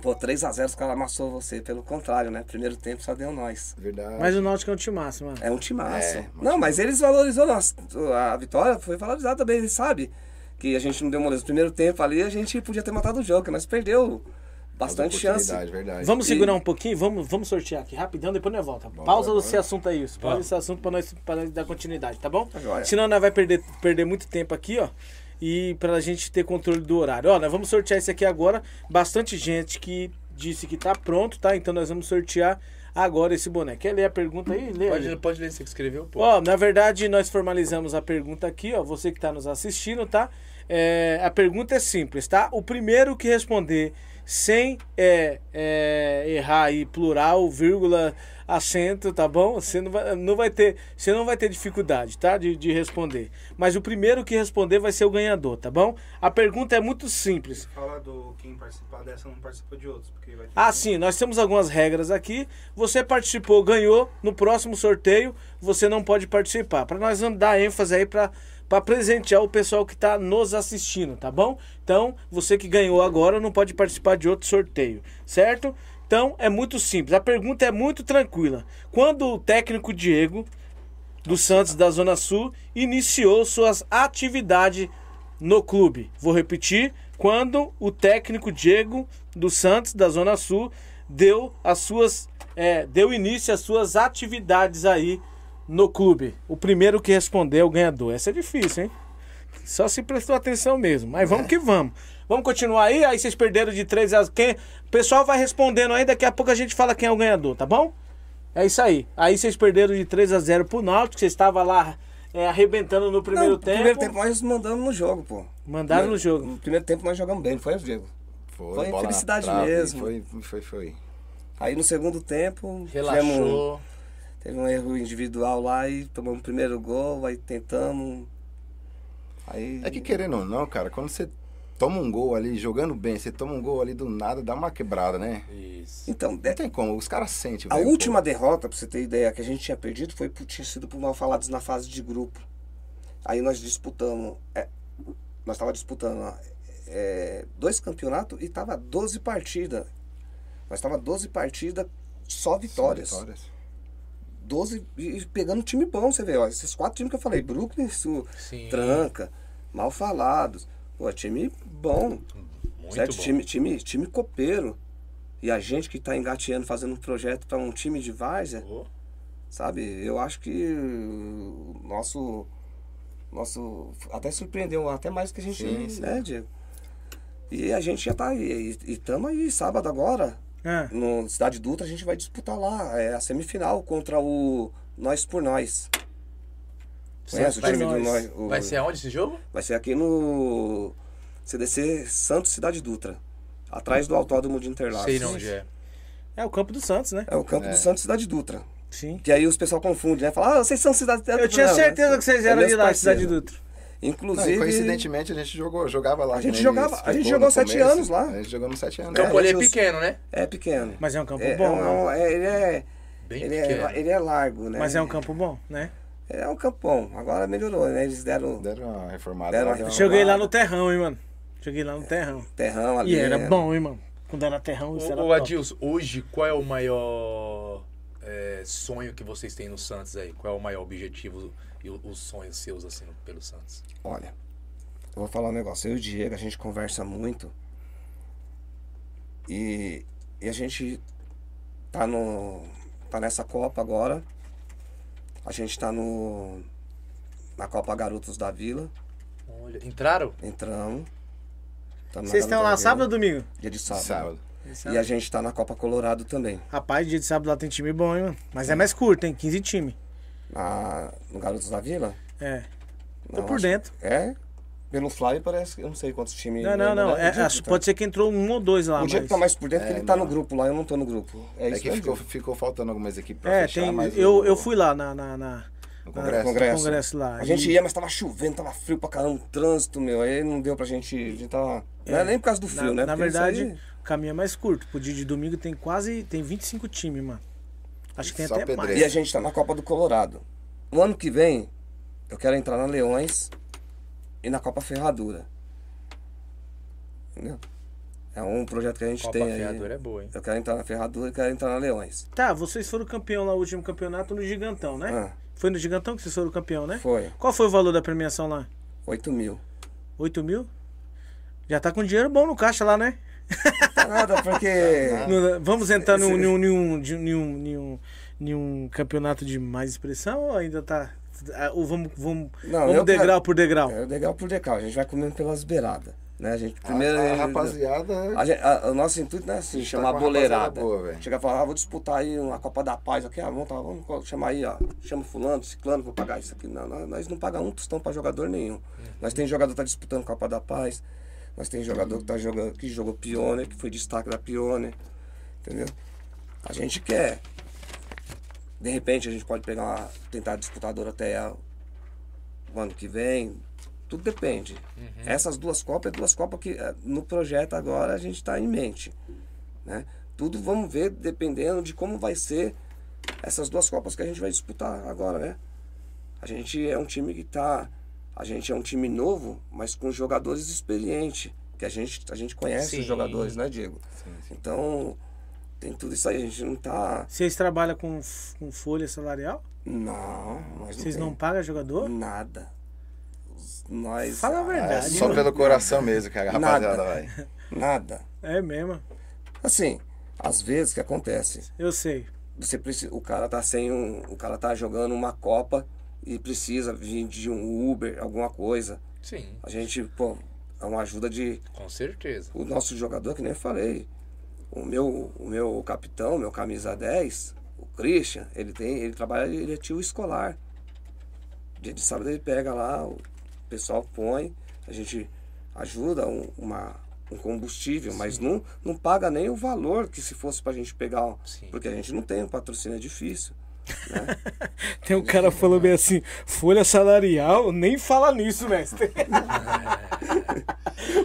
pô, 3 a 0 os caras amassou você. Pelo contrário, né? Primeiro tempo só deu nós. Verdade. Mas o Náutico é um timaço, mano. É um timaço. É, um não, mas eles valorizou a, a vitória, foi valorizada também, eles sabem que a gente não deu moleza. No primeiro tempo ali, a gente podia ter matado o jogo, que nós perdeu bastante chance. Verdade. Vamos E- segurar um pouquinho, vamos, vamos sortear aqui rapidão, depois nós volta. Bora, Pausa bora. esse assunto aí, isso. Pausa esse assunto pra nós, pra nós dar continuidade, tá bom? joia. Senão nós vai perder, perder muito tempo aqui, ó. E pra gente ter controle do horário. Ó, nós vamos sortear esse aqui agora. Bastante gente que disse que tá pronto, tá? Então nós vamos sortear agora esse boné. Quer ler a pergunta aí? Lê aí. Pode, pode ler você que escreveu, pô. Ó, na verdade, nós formalizamos a pergunta aqui, ó. Você que está nos assistindo, tá? É, a pergunta é simples, tá? O primeiro que responder sem é, é, errar aí plural, vírgula, acento, tá bom? Você não vai, não vai ter, você não vai ter dificuldade, tá? De, de responder. Mas o primeiro que responder vai ser o ganhador, tá bom? A pergunta é muito simples. Fala do quem participar dessa não participa de outros, porque vai ter Ah, sim, nós temos algumas regras aqui. Você participou, ganhou. No próximo sorteio, você não pode participar. Para nós vamos dar ênfase aí para para presentear o pessoal que está nos assistindo, tá bom? Então, você que ganhou agora não pode participar de outro sorteio, certo? Então, é muito simples. A pergunta é muito tranquila. Quando o técnico Diego do Santos da Zona Sul iniciou suas atividades no clube. Vou repetir, quando o técnico Diego do Santos da Zona Sul deu as suas é, deu início às suas atividades aí no clube. O primeiro que responder é o ganhador. Essa é difícil, hein? Só se prestou atenção mesmo. Mas vamos que vamos. Vamos continuar aí? Aí vocês perderam de 3 a quem? O pessoal vai respondendo aí, daqui a pouco a gente fala quem é o ganhador, tá bom? É isso aí. Aí vocês perderam de 3 a 0 pro Náutico, vocês estavam lá é, arrebentando no primeiro Não, tempo. primeiro tempo nós mandamos no jogo, pô. Mandaram no jogo. No primeiro tempo nós jogamos bem, não foi, Diego? Foi, Foi felicidade trave, mesmo. Foi, foi, foi. Aí no segundo tempo, tivemos- Relaxou. teve um erro individual lá e tomamos o primeiro gol, aí tentamos. Aí. É que querendo ou não, cara, quando você toma um gol ali, jogando bem, você toma um gol ali do nada, dá uma quebrada, né? Isso. Então, Não tem como, os caras sentem. A última derrota, pra você ter ideia, que a gente tinha perdido foi por, tinha sido por mal falados na fase de grupo. Aí nós disputamos. é, nós tava disputando é, dois campeonatos e tava 12 partidas. Nós tava 12 partidas, só pô. vitórias. Vitórias. 12 e pegando time bom, você vê, ó. Esses quatro times que eu falei, Brooklyn, Sul, Sim. Tranca, mal falados. Pô, time bom. Muito certo? bom. Time, time, time copeiro. E a gente que tá engateando, fazendo um projeto para um time de várzea, sabe? Eu acho que o nosso. Nosso. Até surpreendeu, até mais que a gente. Sim, sim. né, Diego? E a gente já tá aí. E estamos aí, sábado agora, Ah, no Cidade Dutra, a gente vai disputar lá é, a semifinal contra o Nós por Nós. Conhece o time do Nós. O- Vai ser aonde esse jogo? Vai ser aqui no CDC Santos Cidade Dutra. Atrás do Autódromo de Interlagos. Sei não onde é. é o campo do Santos, né? É o campo É. do Santos Cidade Dutra. Sim. Que aí os pessoal confundem, né? Fala, ah, vocês são Cidade Dutra. Eu tinha Não, certeza né? que vocês É eram de mesmo lá. Cidade Dutra. Não, Inclusive. e coincidentemente a gente jogou, jogava lá. A gente jogava- a gente jogou sete começo. anos lá. A gente jogou nos sete anos. O campo É, ali é pequeno, né? É pequeno. Mas é um campo É, bom. é um- né? é- ele, é, Bem ele, pequeno. é, ele é largo, né? Mas é um campo bom, né? É um campo bom. Agora melhorou, né? Eles deram Deram uma reformada. Deram lá, uma deu Joguei lá lado. no terrão, hein, mano. Joguei lá no terrão. terrão ali. E era né? bom, hein, mano. Quando era terrão, isso era Ô. Adilson, hoje qual é o maior é, sonho que vocês têm no Santos aí? Qual é o maior objetivo e o- os sonhos seus assim pelo Santos? Olha, eu vou falar um negócio. Eu e o Diego, a gente conversa muito. E, e a gente tá no. tá nessa Copa agora. A gente tá no. na Copa Garotos da Vila. Olha, entraram? Entramos. Vocês estão lá sábado ou domingo? Dia de sábado. Sábado. E a gente tá na Copa Colorado também. Rapaz, dia de sábado lá tem time bom, hein, mano. Mas é mais curto, tem 15 times. Na, no Garotos da Vila? É. Tô Não, por acho- dentro. É? Pelo Flávio parece que eu não sei quantos times. Não, não, ainda, não. né? É, tá- pode ser que entrou um ou dois lá. O Diego mas... tá mais por dentro, É, ele tá não. no grupo lá, eu não tô no grupo. É, É isso que né, ficou, ficou faltando algumas equipes pra É, fechar, tem. mas Eu, o- eu fui lá na, na, na- no congresso. Congresso. congresso lá. A E- gente ia, mas tava chovendo, tava frio pra caramba, um trânsito, meu. Aí não deu pra gente. A gente tava. Não é nem por causa do frio, na, né? Na Porque verdade, aí- o caminho é mais curto. Pro dia de domingo tem quase. Tem 25 times, mano. Acho que tem Só até pedreiro. mais. E a gente tá na Copa do Colorado. o ano que vem, eu quero entrar na Leões e na Copa Ferradura. Entendeu? É um projeto que a gente Copa tem aí. Ferradura é boa, hein? Eu quero entrar na Ferradura e quero entrar na Leões. Tá, vocês foram campeão lá no último campeonato no Gigantão, né? Ah, Foi no Gigantão que vocês foram campeão, né? foi. Qual foi o valor da premiação lá? 8 mil. 8 mil? Já tá com dinheiro bom no caixa lá, né? Tá nada, porque. No- Vamos entrar num, Esse- num, num, de- num, num, num campeonato de mais expressão ou ainda tá. Ah, Ou vamos, vamos, Não, vamos degrau quero- por degrau? É legal por decal, a gente vai comendo pelas beiradas. Né? A gente primeiro. a, a a- rapaziada. a gente- a- o nosso intuito não é assim, Tá chamar rapaziada boleirada. Chegar e falar, ah, vou disputar aí uma Copa da Paz aqui, ah, vamos, tá, vamos chamar aí, ó. Chama fulano, ciclano, vou pagar isso aqui. Não, nós, nós não pagamos um tostão pra jogador nenhum. Nós tem jogador que tá disputando Copa da Paz. Nós tem jogador que tá jogando, que jogou Pioneer, que foi destaque da Pioneer. Entendeu? A gente quer. De repente a gente pode pegar uma, tentar disputar a Doroteia o ano que vem. Tudo depende. Essas duas Copas é duas Copas que eh, no projeto agora a gente está em mente. Né? Tudo vamos ver dependendo de como vai ser essas duas Copas que a gente vai disputar agora, né? A gente é um time que tá. A gente é um time novo, mas com jogadores experientes. Que a gente, a gente conhece Sim. os jogadores, né, Diego? Então, tem tudo isso aí. A gente não tá. Vocês trabalham com, com folha salarial? Não, nós Vocês não, não pagam jogador? nada. Nós. Fala a É verdade. só mano. pelo coração mesmo que a rapaziada Nada. vai. Nada. É mesmo, Assim, às vezes que acontece, eu sei. você precisa, o cara tá sem um, o cara tá jogando uma Copa e precisa vir de um Uber, alguma coisa. Sim, A gente, pô, é uma ajuda de com certeza. o nosso jogador, que nem eu falei. O meu, o meu capitão, meu camisa 10, o Christian, ele tem, ele trabalha, ele é tio escolar. Dia de sábado ele pega lá, o pessoal põe, a gente ajuda um, uma, um combustível, mas não, não paga nem o valor que se fosse pra gente pegar, Sim. porque a gente não tem, o patrocínio é difícil. Tem um cara falando bem assim, folha salarial, nem fala nisso, mestre.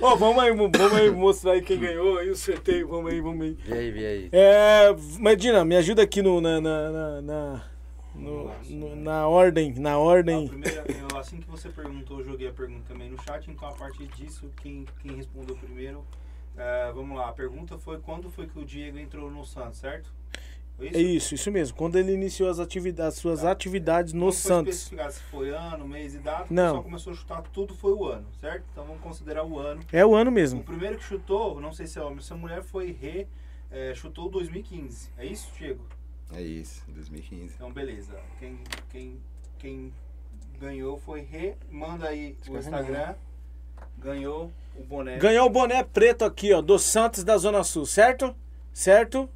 Ó, vamos aí, mo- vamos aí mostrar aí quem ganhou aí o sorteio, vamos aí, vamos aí. E aí, e aí? É, Medina, me ajuda aqui no, na, na, na, na, no- no- na ordem, na ordem. primeira, eu, assim que você perguntou, eu joguei a pergunta também no chat, então a partir disso, quem, quem respondeu primeiro, é, vamos lá, a pergunta foi quando foi que o Diego entrou no Santos, certo? Foi É isso, isso mesmo. Quando ele iniciou as, atividades, suas atividades no Não foi Santos. especificado se foi ano, mês e data, Não. só começou a chutar tudo foi o ano, certo? Então vamos considerar o ano. É o ano O mesmo. primeiro que chutou, não sei se é homem ou se é mulher, foi Rê, é, chutou 2015. É isso, Diego? É isso, 2015. Então, beleza. Quem, quem, quem ganhou foi Rê. Manda aí o Instagram. Ganhou o boné. Ganhou o boné preto aqui, ó, do Santos da Zona Sul, certo? Certo?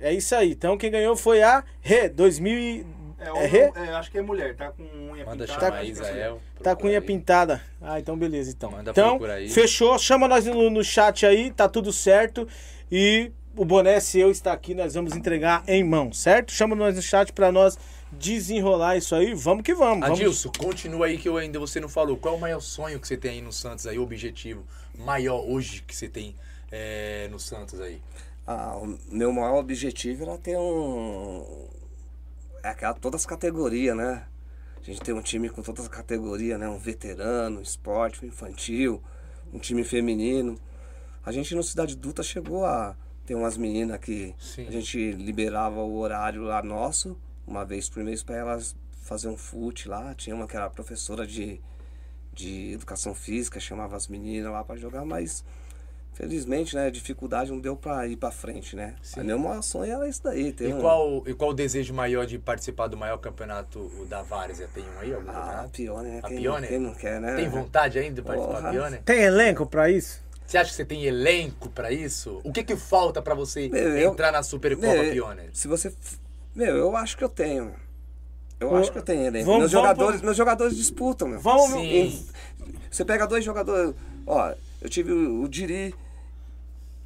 É isso aí. Então quem ganhou foi a Rê, 2000 e... É, É Rê? é, acho que é mulher, tá com unha Manda pintada. chamar acho que é Isael. Tá com unha aí. pintada. Ah, então beleza, então. Manda então, fechou. Chama nós no, no chat aí, tá tudo certo. E o boné seu está aqui, nós vamos entregar em mão, certo? Chama nós no chat pra nós desenrolar isso aí. Vamos que vamos. vamos. Adilson, continua aí que eu ainda você não falou. Qual é o maior sonho que você tem aí no Santos aí, o objetivo maior hoje que você tem é, no Santos aí? Ah, o meu maior objetivo era ter um. É aquela, todas as categorias, né? A gente tem um time com todas as categorias, né? Um veterano, esporte, um infantil, um time feminino. A gente no Cidade Duta chegou a ter umas meninas que Sim. a gente liberava o horário lá nosso, uma vez por mês, para elas fazer um fute lá. Tinha uma que era professora de, de educação física, chamava as meninas lá para jogar, mas Felizmente, né, a dificuldade não deu pra ir pra frente, né? Sim. A meu maior sonho era isso daí. Ter E um... qual, e qual o desejo maior de participar do maior campeonato o da Várzea? Tem um aí? Algum Ah, campeonato? Pione, né? A Quem, Pione? Não, quem não quer, né? Tem vontade ainda de participar da Pione? Tem elenco pra isso? Você acha que você tem elenco pra isso? O que que falta pra você Meu, eu- entrar na Supercopa Meu, Pione? Se você. Meu, eu acho que eu tenho. Eu Ô, acho que eu tenho elenco. vamos- meus, vamos jogadores, pro- meus jogadores disputam, meu. Vamos, Sim. Em- Você pega dois jogadores. Ó, eu tive o, o Diri,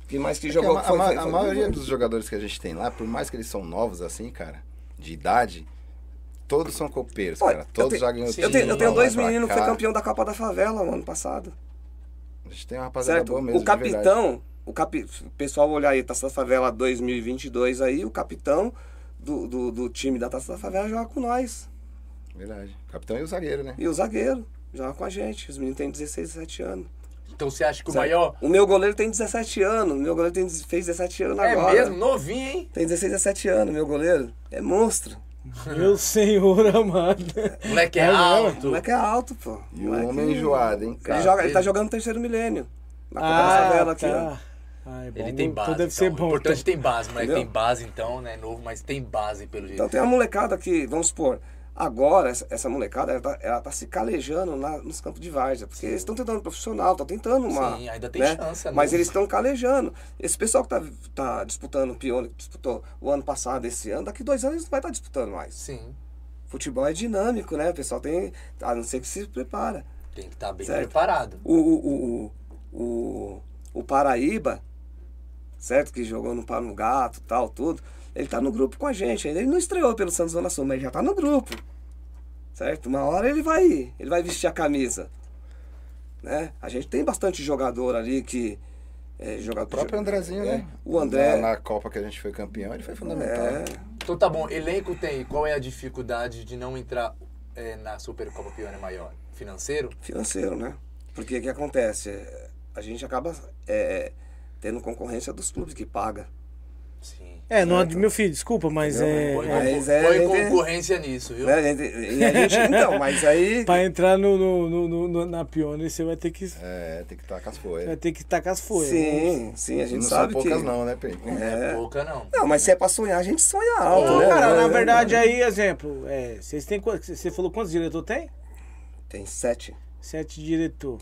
que mais que É que a, foi- a ma- foi- a foi- maioria dos jogadores que a gente tem lá, por mais que eles são novos assim, cara, de idade, todos são copeiros, Olha, cara. Todos tenho- já ganham Sim. Eu tenho, eu tenho dois meninos que foi campeão da Copa da Favela no ano passado. A gente tem uma rapaziada Certo? boa mesmo. o capitão, o capi, o pessoal olhar aí, Taça da Favela 2022 aí, o capitão do, do, do time da Taça da Favela joga com nós. Verdade. Capitão e o zagueiro, né? E o zagueiro, joga com a gente. Os meninos têm 16, 17 anos. Então você acha que o Certo? maior. O meu goleiro tem 17 anos. O meu goleiro tem, fez 17 anos É agora. mesmo? Novinho, hein? Tem 16, 17 anos, meu goleiro. É monstro. Meu senhor amado. Moleque é, É mesmo? O alto. moleque é alto, pô. E o Moleque- homem enjoado, hein? Ele, Cara, joga, ele tá jogando no terceiro milênio. Na Copa da Ah, aqui, ó. tá. Ah, é bom. Ele tem base. Então deve ser então. bom. O importante então. tem base. Entendeu? Tem base, então, né? Novo, mas tem base pelo jeito. Então tem uma molecada que, vamos supor, agora essa, essa molecada, ela tá, ela tá se calejando lá nos campos de várzea. Porque eles estão tentando profissional, estão tentando uma. Sim, ainda tem né? chance, é Mas eles estão calejando. Esse pessoal que tá, tá disputando o pione, que disputou o ano passado, esse ano, daqui dois anos eles não vai estar disputando mais. Sim. Futebol é dinâmico, né? O pessoal tem. A não ser que se prepara. Tem que estar bem Certo. preparado. O, o, o, o, o Paraíba, certo? Que jogou no Pano Gato tal, tudo. Ele tá no grupo com a gente. Ele não estreou pelo Santos Zona Sul, mas ele já tá no grupo. Certo? Uma hora ele vai, ele vai vestir a camisa. Né? A gente tem bastante jogador ali que. É, jogador, O próprio Andrezinho, é, né? O André. Na, na Copa que a gente foi campeão, ele foi fundamental. É, Então tá bom, elenco tem. Qual é a dificuldade de não entrar é, na Supercopa Pione maior? Financeiro? financeiro, né? Porque o que acontece? É, A gente acaba é, tendo concorrência dos clubes que paga. Sim. É, não, Certo. meu filho, desculpa, mas é. Põe, Mas concor- é, gente- concorrência nisso, viu? Né? A gente- E a gente, então, mas aí. Pra entrar no, no, no- no- na Pione, você vai ter que. É, tem que estar com as Vai folhas. ter que tacar as folhas. Sim, sim, a gente Não sabe são poucas que. não, né, Pedro? É É. pouca, não. Não, mas se é pra sonhar, a gente sonha alto, Ô, né? cara, na É, verdade aí, exemplo, é, vocês têm você falou quantos diretor tem? Tem sete. Sete diretor.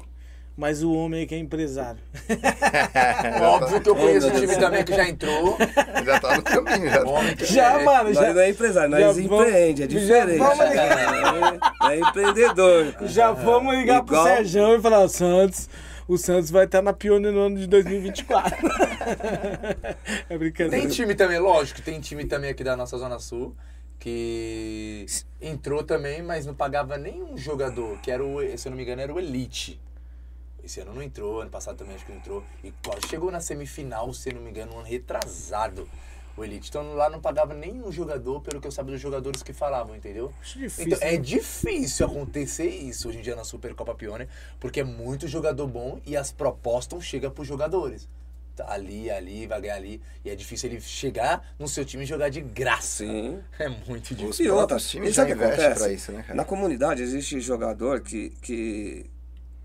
Mas o homem aí que é empresário. Óbvio que eu conheço o time também que já entrou. Já tá no caminho, já. Homem que Já, é, mano, Nós já. não é empresário, nós já vamos- empreende, é já diferente. vamos É, é empreendedor. Já vamos ligar pro Igual- Sérgio e falar, Santos, o Santos vai estar na Pione no ano de 2024. é brincadeira. Tem time também, lógico, tem time também aqui da nossa Zona Sul que entrou também, mas não pagava nenhum jogador, que era o, se eu não me engano, era o Elite. Esse ano não entrou, ano passado também acho que não entrou. E quase chegou na semifinal, se não me engano, um ano retrasado. O Elite. Então lá não pagava nenhum jogador, pelo que eu sabia dos jogadores que falavam, entendeu? Acho difícil, Então, é né? difícil acontecer isso hoje em dia na Supercopa Pione, porque é muito jogador bom e as propostas chegam pros jogadores. Tá ali, ali, vai ganhar ali. E é difícil ele chegar no seu time e jogar de graça. Sim. É muito Os difícil. E próprios times já sabe o que investem acontece? pra isso, né, cara? Na comunidade existe jogador que, que,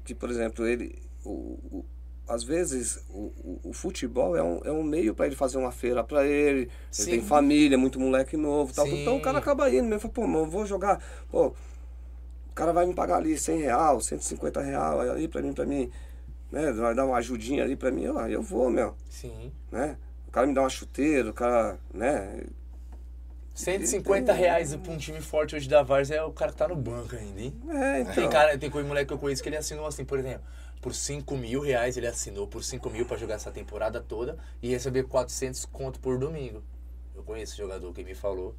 que por exemplo, ele. O, o- às vezes o, o, futebol é um, é um meio para ele fazer uma feira para ele. Sim. Ele tem família, muito moleque novo tal. Sim. Então o cara acaba indo mesmo. Fala, pô, mano, eu vou jogar. Pô, o cara vai me pagar ali 100 real, 150 real ali pra mim, pra mim. Né? Vai dar uma ajudinha ali pra mim. Eu, eu vou, meu. Sim. Né? O cara me dá uma chuteira, o cara, né? 150 reais pra um time forte hoje da Vars é o cara que tá no banco ainda, hein? É, então. Tem cara, tem coisa moleque que eu conheço que ele assinou assim, por exemplo, por 5 mil reais ele assinou por 5 mil pra jogar essa temporada toda e receber 400 conto por domingo. Eu conheço jogador que me falou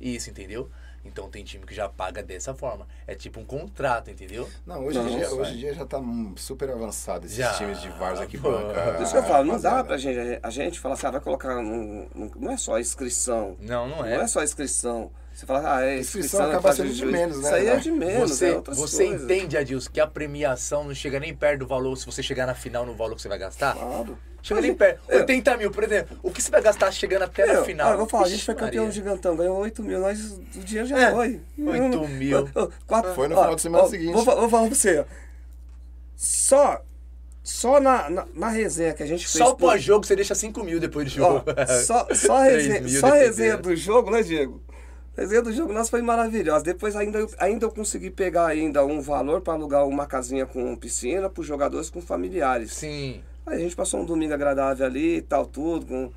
isso, entendeu? Então tem time que já paga dessa forma. É tipo um contrato, entendeu? Não, hoje, em Não, dia, hoje em dia já tá super avançado esses Já, times de Varsa que pô. banca. Por isso que eu falo, não dá pra gente, a gente falar assim, ah, vai colocar, num- num- não é só inscrição, Não, não não é. é só inscrição. Você fala, ah, é Inscrição inscrição, acaba é sendo de juiz. menos, né, Isso aí é né? de menos, Você, é outras você coisas. entende, Adilson, que a premiação não chega nem perto do valor, se você chegar na final no valor que você vai gastar? Claro. Chega nem perto. 80 mil, por exemplo. O que você vai gastar chegando até Meu, na final? ah, eu vou falar, a gente Ixi, foi campeão Maria. gigantão, ganhou 8 mil, nós, o dinheiro já É, foi. 8 mil. Ô, ô, quatro- Foi no ó, final de semana ó, seguinte. Vou, vou falar pra você, ó. Só, só na, na, na resenha que a gente fez... Só o pós-jogo você deixa 5 mil depois do Ó, jogo. só, só a resenha, mil, só a resenha do jogo, né, Diego? A resenha do jogo nossa foi maravilhosa. Depois ainda, eu- ainda eu consegui pegar ainda um valor para alugar uma casinha com piscina para os jogadores com familiares. Sim. Aí a gente passou um domingo agradável ali e tal, tudo, com,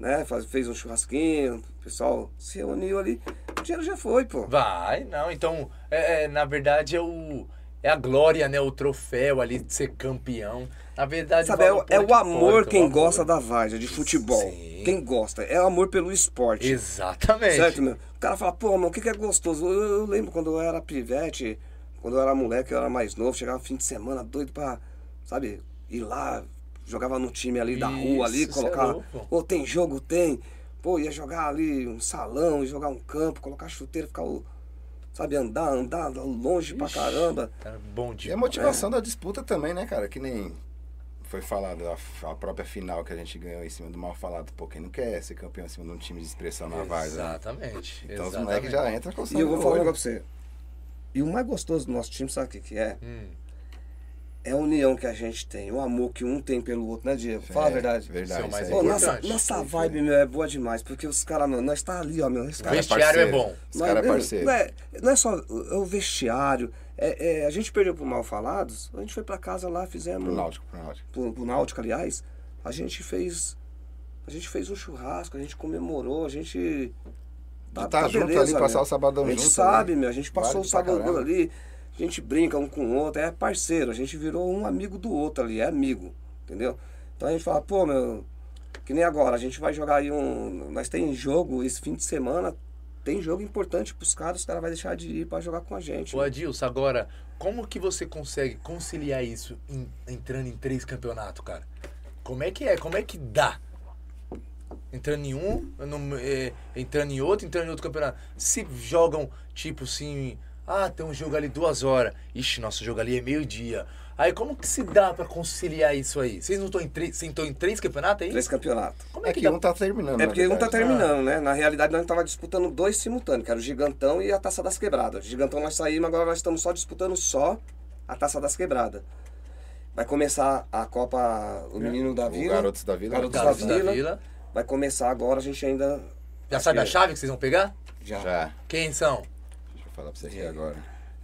né, faz- fez um churrasquinho, o pessoal se reuniu ali. O dinheiro já foi, pô. Vai, não. Então, é, é, na verdade, é o. É a glória, né? O troféu ali de ser campeão. Na verdade, Sabe, é, o- é o amor importa, quem o amor. gosta da Várzea, de futebol. Sim. Quem gosta. É o amor pelo esporte. Exatamente. Certo, meu? O cara fala, pô, mano, o que, que é gostoso? Eu, eu lembro quando eu era pivete, quando eu era moleque, eu era mais novo, chegava fim de semana doido pra, sabe, ir lá, jogava no time ali da rua ali, Isso, é colocar. louco. Pô, tem jogo? Tem. Pô, ia jogar ali um salão, jogar um campo, colocar chuteiro, ficar o. sabe, andar, andar longe pra caramba. Era bom E dia. a motivação da disputa também, né, cara? Que nem foi falado, a, a própria final que a gente ganhou em cima do mal falado. Pô, quem não quer ser campeão em cima de um time de expressão na Várzea? né? Exatamente. Então os exatamente. moleques já entram com o E eu vou falar um negócio pra você. E o mais gostoso do nosso time, sabe o que, que é? Hum. É a união que a gente tem, o amor que um tem pelo outro, né, Diego? Fala a É, verdade. Verdade. Isso é. Pô, nossa, nossa vibe, meu, é boa demais, porque os caras, mano, nós tá ali, ó, meu. Os O vestiário é parceiro. bom. Os caras é meu, parceiro. Não é, não é só o, é o vestiário. É, é, a gente perdeu pro Mal Falados, a gente foi pra casa lá, fizemos. Pro Náutico, pro Náutico. Pro, pro Náutico, aliás. A gente fez. A gente fez um churrasco, a gente comemorou, a gente. De tá junto ali, passar o sabadão A gente junto sabe, ali. meu, a gente passou Vale o sabadão ali, a gente brinca um com o outro, é parceiro, a gente virou um amigo do outro ali, é amigo, entendeu? Então a gente fala, pô, meu, que nem agora, a gente vai jogar aí um. Nós tem jogo esse fim de semana, tem jogo importante pros caras, os caras vão deixar de ir pra jogar com a gente. Ô Adilson, agora, como que você consegue conciliar isso em- entrando em três campeonatos, cara? Como é que é? Como é que dá? Entrando em um, no- é, entrando em outro, entrando em outro campeonato. Se jogam, tipo assim, ah, tem um jogo ali duas horas. Ixi, nosso jogo ali é meio-dia. Aí como que se dá pra conciliar isso aí? Vocês não estão em três. Vocês estão em três campeonatos aí? Três campeonatos. Como É que dá? um tá terminando. É porque um tá terminando, né? Na realidade, nós tava disputando dois simultâneos, que era o Gigantão e a Taça das Quebradas. O Gigantão nós saímos, agora nós estamos só disputando só a Taça das Quebradas. Vai começar a Copa O Menino da O Vila. Garotos da Vila. Garotos Garotos da da Vila. Vila. Vai começar agora, a gente ainda. Já sabe a chave que vocês vão pegar? Já. Já. Quem são? Falar pra você aqui agora.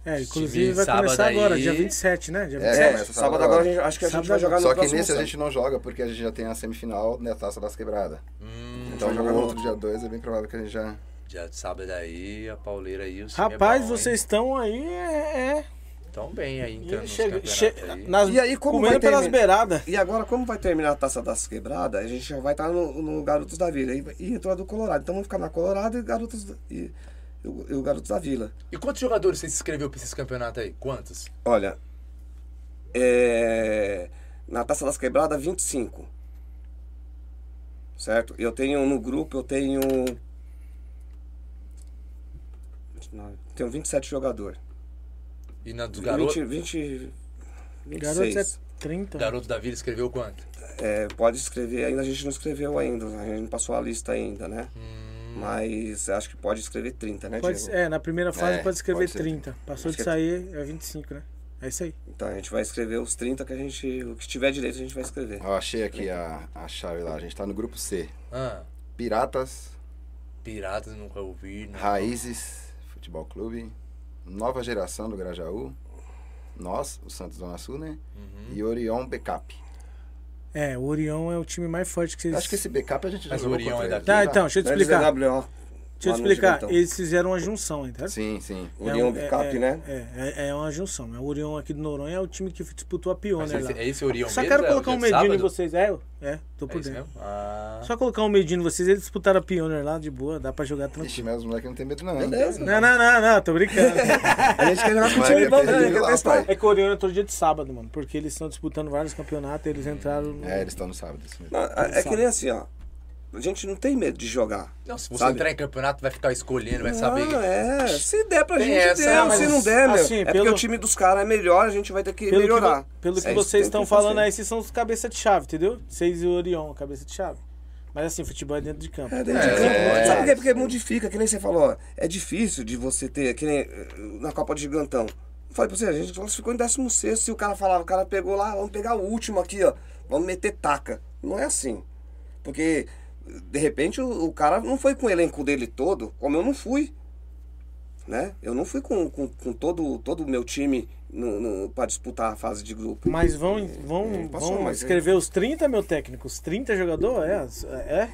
É, inclusive vai sábado começar agora, aí. dia 27, né? Dia É, 27. É, começa sábado sábado agora, a agora. gente, acho que a gente Sábado vai jogar no Só que nesse a gente não joga porque a gente já tem a semifinal na Taça das Quebradas. Hum, Então jogar no outro dia 2 é bem provável que a gente já. já sábado aí, a pauleira aí. O time Rapaz, é bom, vocês estão aí, é. é. Estão bem aí, entrando E nos chega, campeonatos che- aí. nas, E aí, como vai pelas terminar? beiradas. E agora, como vai terminar a Taça das Quebradas, a gente já vai estar no, no Garotos da Vila. E, e entrou a do Colorado. Então vamos ficar na Colorado e Garotos e, e o, e o Garotos da Vila. E quantos jogadores você se inscreveu pra esses campeonatos aí? Quantos? Olha, é, na Taça das Quebradas, 25. Certo? Eu tenho no grupo, eu tenho. Tenho 27 jogadores. E na dos garotos? 20, 20, Garotos 26. é 30. Garotos da Vila escreveu quanto? É, pode escrever, ainda a gente não escreveu ainda, a gente não passou a lista ainda, né? Mas acho que pode escrever 30, né, Pode, Diego? é, na primeira fase É, pode escrever pode ser 30. Passou Acho de é- sair, é 25, né? É isso aí. Então a gente vai escrever os 30 que a gente. O que tiver direito a gente vai escrever. Eu achei aqui a, a chave lá. A gente tá no grupo C. Ah, Piratas, Piratas nunca ouvi. Não. Raízes Futebol Clube, Nova Geração do Grajaú, nós, o Santos Zona Sul, né? Uhum. E Orion Backup. É, o Orion é o time mais forte que vocês. Acho que esse backup a gente já Mas o jogou Orion contra é daqui? Tá, então, deixa eu te explicar. WO, Deixa eu explicar. Eles fizeram uma junção, entendeu? Sim, sim. Orion é, Backup, é, né? É, é, é uma junção. né? O Orion aqui do Noronha é o time que disputou a Mas Pioneer lá. esse, é esse Orion Só mesmo? quero É o colocar um medinho em vocês. É, é, tô por É dentro. Ah, Só colocar um medinho em vocês, eles disputaram a Pioneer lá de boa, dá pra jogar Ixi, tranquilo. mas os moleques não tem medo não. Beleza. Não, não, não, não, tô brincando. A gente quer jogar com o time bom, né? Vai. é que o Orion entrou dia de sábado, mano, porque eles estão disputando vários campeonatos, eles entraram no... É, eles estão no sábado. É que nem assim, ó. A gente não tem medo de jogar. não, se você Sabe? entrar em campeonato, vai ficar escolhendo, vai saber. Não, é. Se der pra Tem gente, essa, deu. mas Se não der, meu. assim, é pelo- porque o time dos caras é melhor, a gente vai ter que Pelo que, melhorar. vo- pelo que É isso vocês estão que falando aí, vocês são os cabeça de chave, entendeu? Vocês e o Orion, cabeça de chave. Mas assim, futebol é dentro de campo. É, dentro de É, campo. é, Sabe é. por quê? Porque modifica, que nem você falou, ó, é difícil de você ter, que nem eh, na Copa do Gigantão. Eu Falei pra você, a gente classificou em 16 se o cara falava, o cara pegou lá, vamos pegar o último aqui, ó, vamos meter taca. Não é assim. Porque, de repente, o, o cara não foi com o elenco dele todo, como eu não fui. Né? Eu não fui com, com, com todo, todo o meu time no, no, para disputar a fase de grupo. Mas vão, vão, É, passou, vão mas- escrever os 30, meu técnico? Os 30 jogadores? É? É?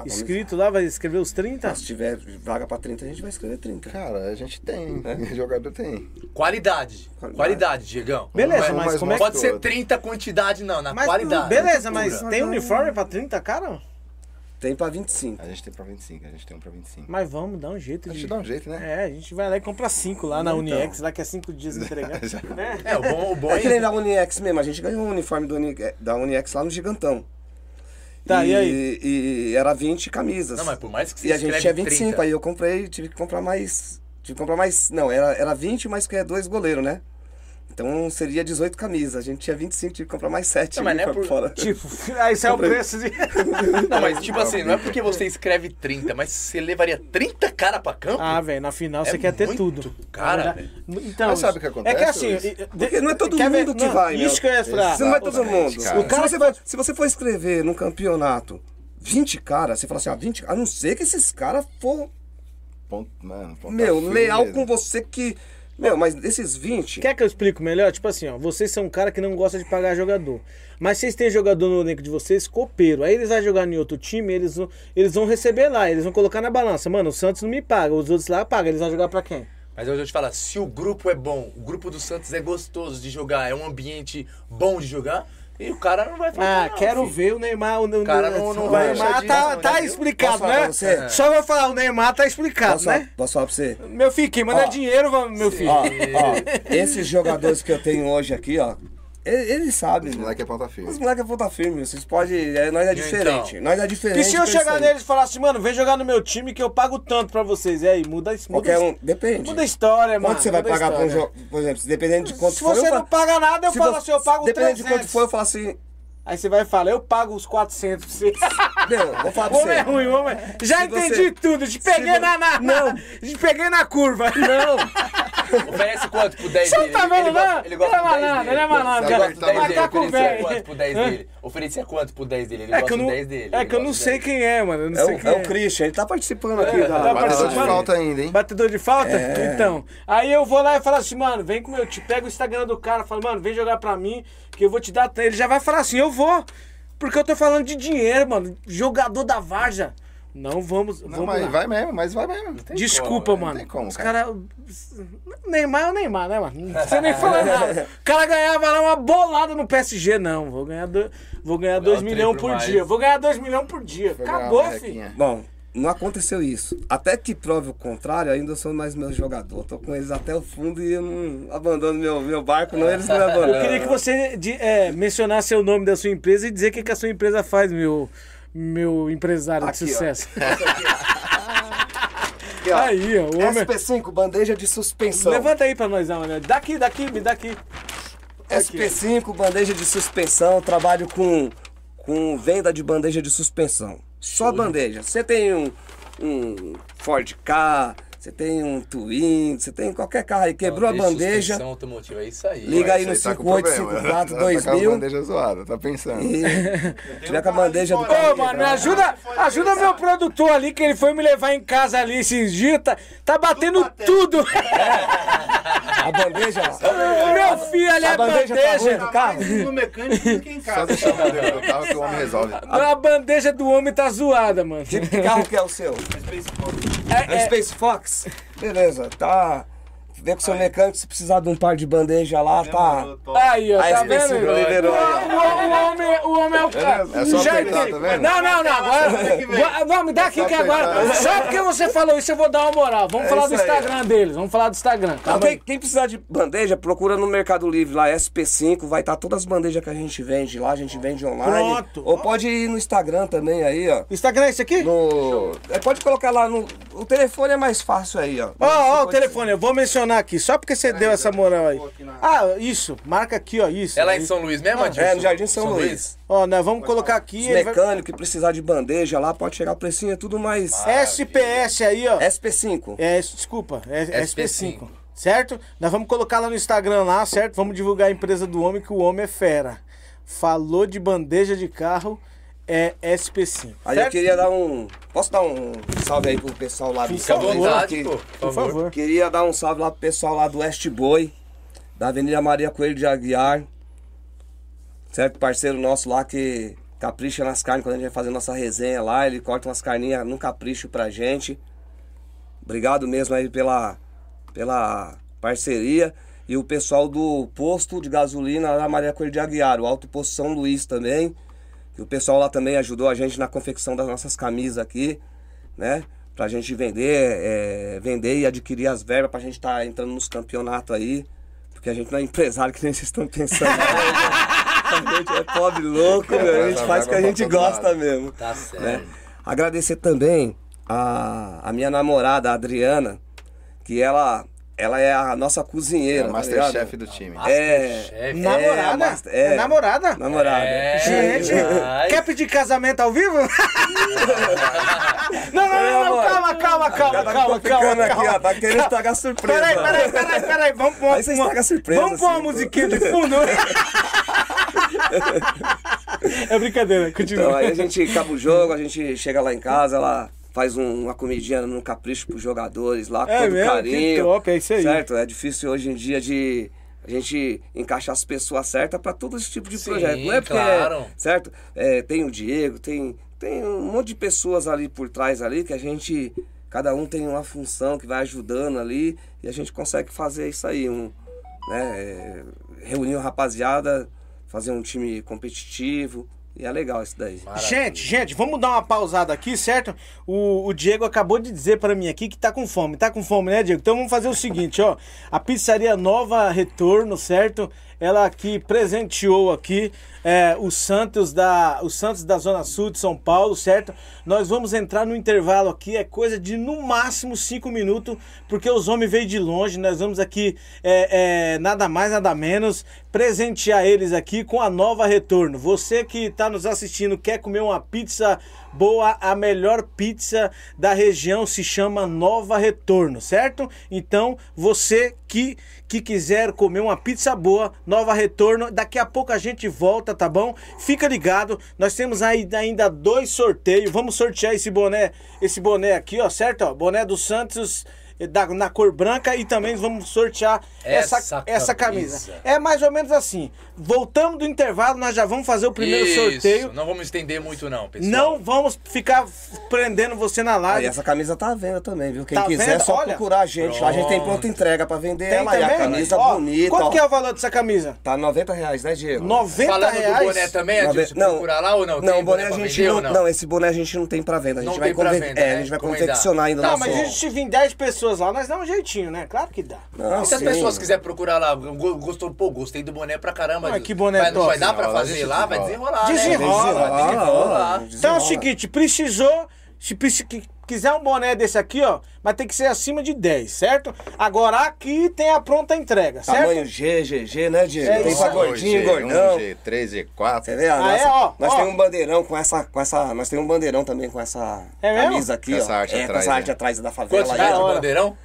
Ah, Escrito lá, vai escrever os 30? Se tiver vaga pra 30, a gente vai escrever 30. Cara, a gente tem. Jogador tem. Qualidade. Qualidade. Qualidade, Diegão. Beleza, é- mas mas como é que... Pode ser todo. 30 quantidade, não, na Mas, qualidade. beleza, mas tem uniforme pra 30, cara? Tem pra 25. A gente tem pra 25, a gente tem um pra 25. Mas vamos, dá um jeito A de... gente dá um jeito, né? É, a gente vai lá e compra 5 lá na Então. Uniex, lá que é 5 dias entregar. né? É, o bom, o bom É que nem é. da Uniex mesmo, a gente ganhou o uniforme do Uni- da Uniex lá no Gigantão. Tá, e aí? E era 20 camisas. Não, mas por mais que você E a gente tinha 25, 30, aí eu comprei, tive que comprar mais. Tive que comprar mais. Não, era, era 20, mas que é dois goleiros, né? Então seria 18 camisas. A gente tinha 25, tive que comprar mais 7 Não, mas não é por- fora. Tipo, aí sai o preço de. Não, mas tipo assim, não é porque você escreve 30, mas você levaria 30 cara pra campo? Ah, velho, na final É você quer ter tudo. cara, Então, Mas sabe o que É acontece, que assim. Porque não é todo quer ver- mundo que não, vai, Isso meu. que eu ia falar. Se não é todo mundo. cara. O cara, você vai- se você for escrever num campeonato 20 caras, você fala assim, ah, 20, a não ser que esses caras for, Ponto, mano, meu, leal mesmo. com você que. Meu, mas desses 20. Quer que eu explique melhor? Tipo assim, ó, vocês são um cara que não gosta de pagar jogador. Mas vocês têm jogador no elenco de vocês, copeiro. Aí eles vão jogar em outro time, eles vão, eles vão receber lá, eles vão colocar na balança. Mano, o Santos não me paga, os outros lá pagam, eles vão jogar pra quem? Mas eu vou te falar, se o grupo é bom, o grupo do Santos é gostoso de jogar, é um ambiente bom de jogar, e o cara não vai falar. Ah, quero ver o Neymar. O, o, cara não- não o vai Neymar achar tá, tá explicado, Posso falar né? você? Só vou falar, o Neymar tá explicado, Posso, falar, né? posso falar pra você? Meu filho, quem manda Ó. dinheiro, meu filho. Ó, ó, esses jogadores que eu tenho hoje aqui, ó, eles sabem. Esse meu. moleque é ponta firme. Os moleques é ponta firme, vocês podem. É, nós é diferente. Então. Nós é diferente. E se eu chegar aí. neles e falar assim, mano, vem jogar no meu time que eu pago tanto pra vocês. E aí, muda isso. Muda, Qualquer um. Depende. muda a história, mano. Quanto você vai pagar pra um jogo? Por exemplo, dependendo de quanto Se for. você eu não paga nada, eu se falo você- assim, eu pago Dependendo 300. de quanto for, eu falo assim. Aí você vai falar, eu pago os 400 pra você. Meu, vou falar pra homem é você. ruim, homem. Já Se entendi você- tudo. Te peguei vo- na, na, Não. Te peguei na curva. Não! Oferece quanto pro 10 Você não dele? tá vendo, ele, gosta- não? ele gosta Ele é do 10 malandro, ele é malandro, Ele cara. gosta do 10 dele. Macaco Oferecia velho. quanto pro 10 Hã? dele? Oferecia quanto pro 10 dele? Ele É que gosta eu do não, 10 dele. é ele que eu não gosta sei 10 quem é, mano. Eu não É sei o, quem é é. o Christian, ele tá participando aqui É, da. tá Batedor de falta ainda, hein? Batedor de falta? É. Então. Aí eu vou lá e falo assim, mano, vem com meu. Te pega o Instagram do cara, fala, mano, vem jogar pra mim, que eu vou te dar. Ele já vai falar assim, eu vou. Porque eu tô falando de dinheiro, mano. Jogador da Varja. Não vamos. Não, vamos mas lá. vai mesmo, mas vai mesmo. Desculpa, como, não mano. tem como, Os cara. caras. Neymar é o Neymar, né, mano? Não precisa nem falar nada. O cara ganhava lá uma bolada no PSG, não. Vou ganhar 2 vou ganhar dois um milhões triplo por mais. dia. Vou ganhar 2 milhões por dia. Ganhar Acabou, filho. Bom, não aconteceu isso. Até que prove o contrário, ainda sou mais meu jogador. Tô com eles até o fundo e eu não abandono meu, meu barco, não eles não me abandonam. Eu queria que você de- é, mencionasse o nome da sua empresa e dizer o que, que a sua empresa faz, meu, meu empresário Aqui, de ó. sucesso. Aqui, ó. Aí, ó, o homem. SP5, bandeja de suspensão. Levanta aí pra nós dar uma olhada. Daqui, daqui, me dá aqui. SP5, bandeja de suspensão, trabalho com, com venda de bandeja de suspensão. Só bandeja. Você tem um, um Ford K, você tem um Twin, você tem qualquer carro aí, quebrou a Deixa bandeja, automotiva, é isso aí. Liga aí no Esse tá com problema. 5854 Tá com a 2000. bandeja zoada, tá pensando. e tiver com a bandeja do Ô, mano, me quebrado. ajuda, ajuda meu produtor ali, que ele foi me levar em casa ali esses dias. Tá, tá batendo tudo. A bandeja, meu filho ali, A a bandeja tá ruim bandeja. do carro? no mecânico que em Só casa. deixar a bandeja do carro que o homem resolve. A bandeja do homem tá zoada, mano. Que carro que é o seu? É, É é, Space Fox? Beleza, tá. Vê com o seu mecânico, se precisar de um par de bandeja lá, tá. Aí, ó, tá SP5 vendo? liberou O, aí. o- o homem, o homem é o cara. É só Já apertar, tá vendo? Não, não, não. Agora, me dá aqui que agora. Só porque você falou isso, eu vou dar uma moral. Vamos É falar do aí, Instagram deles. Vamos falar do Instagram. Calma quem, aí. quem precisar de bandeja, procura no Mercado Livre lá, SP5, vai estar todas as bandejas que a gente vende lá, a gente vende online. Pronto. Ou pode ir no Instagram também aí, ó. Instagram é esse aqui? No, é, pode colocar lá no. O telefone é mais fácil aí, ó. Ó, ó, o telefone, eu vou mencionar aqui, só porque você deu essa moral aí. Ah, isso, marca aqui, ó, isso. É lá em. São Luís mesmo, Adilson? É, no Jardim São Luís. Ó, nós vamos colocar aqui. Os ele vai- mecânicos que precisar de bandeja lá, pode chegar o precinho, é tudo mais. SPS aí, ó. SP5. É, desculpa, é SP5. SP5. Certo? Nós vamos colocar lá no Instagram lá, certo? Vamos divulgar a empresa do homem, que o homem é fera. Falou de bandeja de carro, é SP5. Aí eu certo? queria dar um. Posso dar um salve aí pro pessoal lá do Fica à São vontade, pô. Por favor. Queria dar um salve lá pro pessoal lá do West Boy, da Avenida Maria Coelho de Aguiar. Certo? Parceiro nosso lá que capricha nas carnes quando a gente vai fazer nossa resenha lá. Ele corta umas carninhas no capricho pra gente. Obrigado mesmo aí pela, pela parceria. E o pessoal do posto de gasolina lá da Maria Coelho de Aguiar, o Alto Posto São Luís também. E o pessoal lá também ajudou a gente na confecção das nossas camisas aqui, né? Pra gente vender, é, vender e adquirir as verbas pra gente estar entrando nos campeonatos aí. Porque a gente não é empresário que nem vocês estão pensando. a gente é pobre louco, meu. A gente faz o que a gente gosta mesmo. Tá certo. né? Agradecer também a, a minha namorada, a Adriana, que ela, ela é a nossa É cozinheira. o tá? Masterchef do time. É, Masterchef. Namorada? mas- É namorada? Namorada. É, Gente, ai. quer pedir casamento ao vivo? não, não, não, não, calma, calma, calma, Tá calma, calma, aqui, ó, calma. tá querendo estragar a surpresa. Peraí, peraí, peraí, peraí, vamos pôr Aí você estraga a surpresa, Vamos pôr uma assim. musiquinha de fundo? é brincadeira, continua. Então aí a gente acaba o jogo, a gente chega lá em casa, ela faz um- uma comidinha no capricho pros jogadores lá, com É todo mesmo? Que carinho. top, é isso aí. Certo? É difícil hoje em dia de a gente encaixar as pessoas certas pra todo esse tipo de Sim, projeto. Não é porque, claro. certo? É, tem o Diego, tem, tem um monte de pessoas ali por trás ali que a gente, cada um tem uma função que vai ajudando ali e a gente consegue fazer isso aí, um, né? é, reunir a rapaziada, fazer um time competitivo e é legal isso daí. Gente, gente, vamos dar uma pausada aqui, certo? O, o Diego acabou de dizer pra mim aqui que tá com fome. Tá com fome, né, Diego? Então vamos fazer o seguinte, ó. A pizzaria Nova Retorno, certo? Ela aqui presenteou aqui é, os Santos da os Santos da Zona Sul de São Paulo, certo? Nós vamos entrar no intervalo aqui, é coisa de no máximo cinco minutos, porque os homens veio de longe. Nós vamos aqui é, é, nada mais nada menos presentear eles aqui com a Nova Retorno. Você que está nos assistindo quer comer uma pizza boa, a melhor pizza da região se chama Nova Retorno, certo? Então você que que quiser comer uma pizza boa, Nova Retorno, daqui a pouco a gente volta, tá bom? Fica ligado, nós temos ainda dois sorteios. Vamos sortear esse boné, esse boné aqui, ó, certo? Ó, boné do Santos da, na cor branca e também vamos sortear essa, Essa essa, camisa. camisa. É mais ou menos assim. Voltamos do intervalo, nós já vamos fazer o primeiro Isso, sorteio. Não vamos estender muito, não, pessoal. Não vamos ficar prendendo você na Ah, live. e essa camisa tá à venda também, viu? Quem Tá quiser vendo? é só Olha. procurar a gente. A gente tem pronta entrega pra vender Tem ela. E a também? camisa Ó, bonita, Quanto ó. que é o valor dessa camisa? Tá 90 reais, né, Diego? 90 Falando reais. do boné também, Nove- Adilson, procurar lá ou não? Não, Tem o boné a gente não, não. esse boné a gente não tem pra venda. A gente Não vai conven- venda, É, né? a gente vai confeccionar ainda Tá, na mas a gente vir 10 pessoas lá, nós dá um jeitinho, né? Claro que dá. Não, E se as pessoas quiserem procurar lá, go- gostou, pô, gostei do boné pra caramba. Ah, Adilson. que boné Mas não top. vai dar pra Desenrola, fazer lá? Vai desenrolar, né? Desenrola, Vai desenrola, desenrolar. desenrola. Então é o seguinte, precisou. Se que- quiser um boné desse aqui, ó, mas tem que ser acima de 10, certo? Agora aqui tem a pronta entrega, certo? Tamanho G, GG, né, Diego? É tem isso pra gordinho, G1, gordão. G3, G4. Você vê? Ah, nossa- é? Ó, nós ó. temos um bandeirão com essa, com essa. Nós temos um bandeirão também com essa É mesmo? camisa aqui, Com essa ó. arte é, com atrás, essa arte né? atrás da favela. Quantos aí, o bandeirão?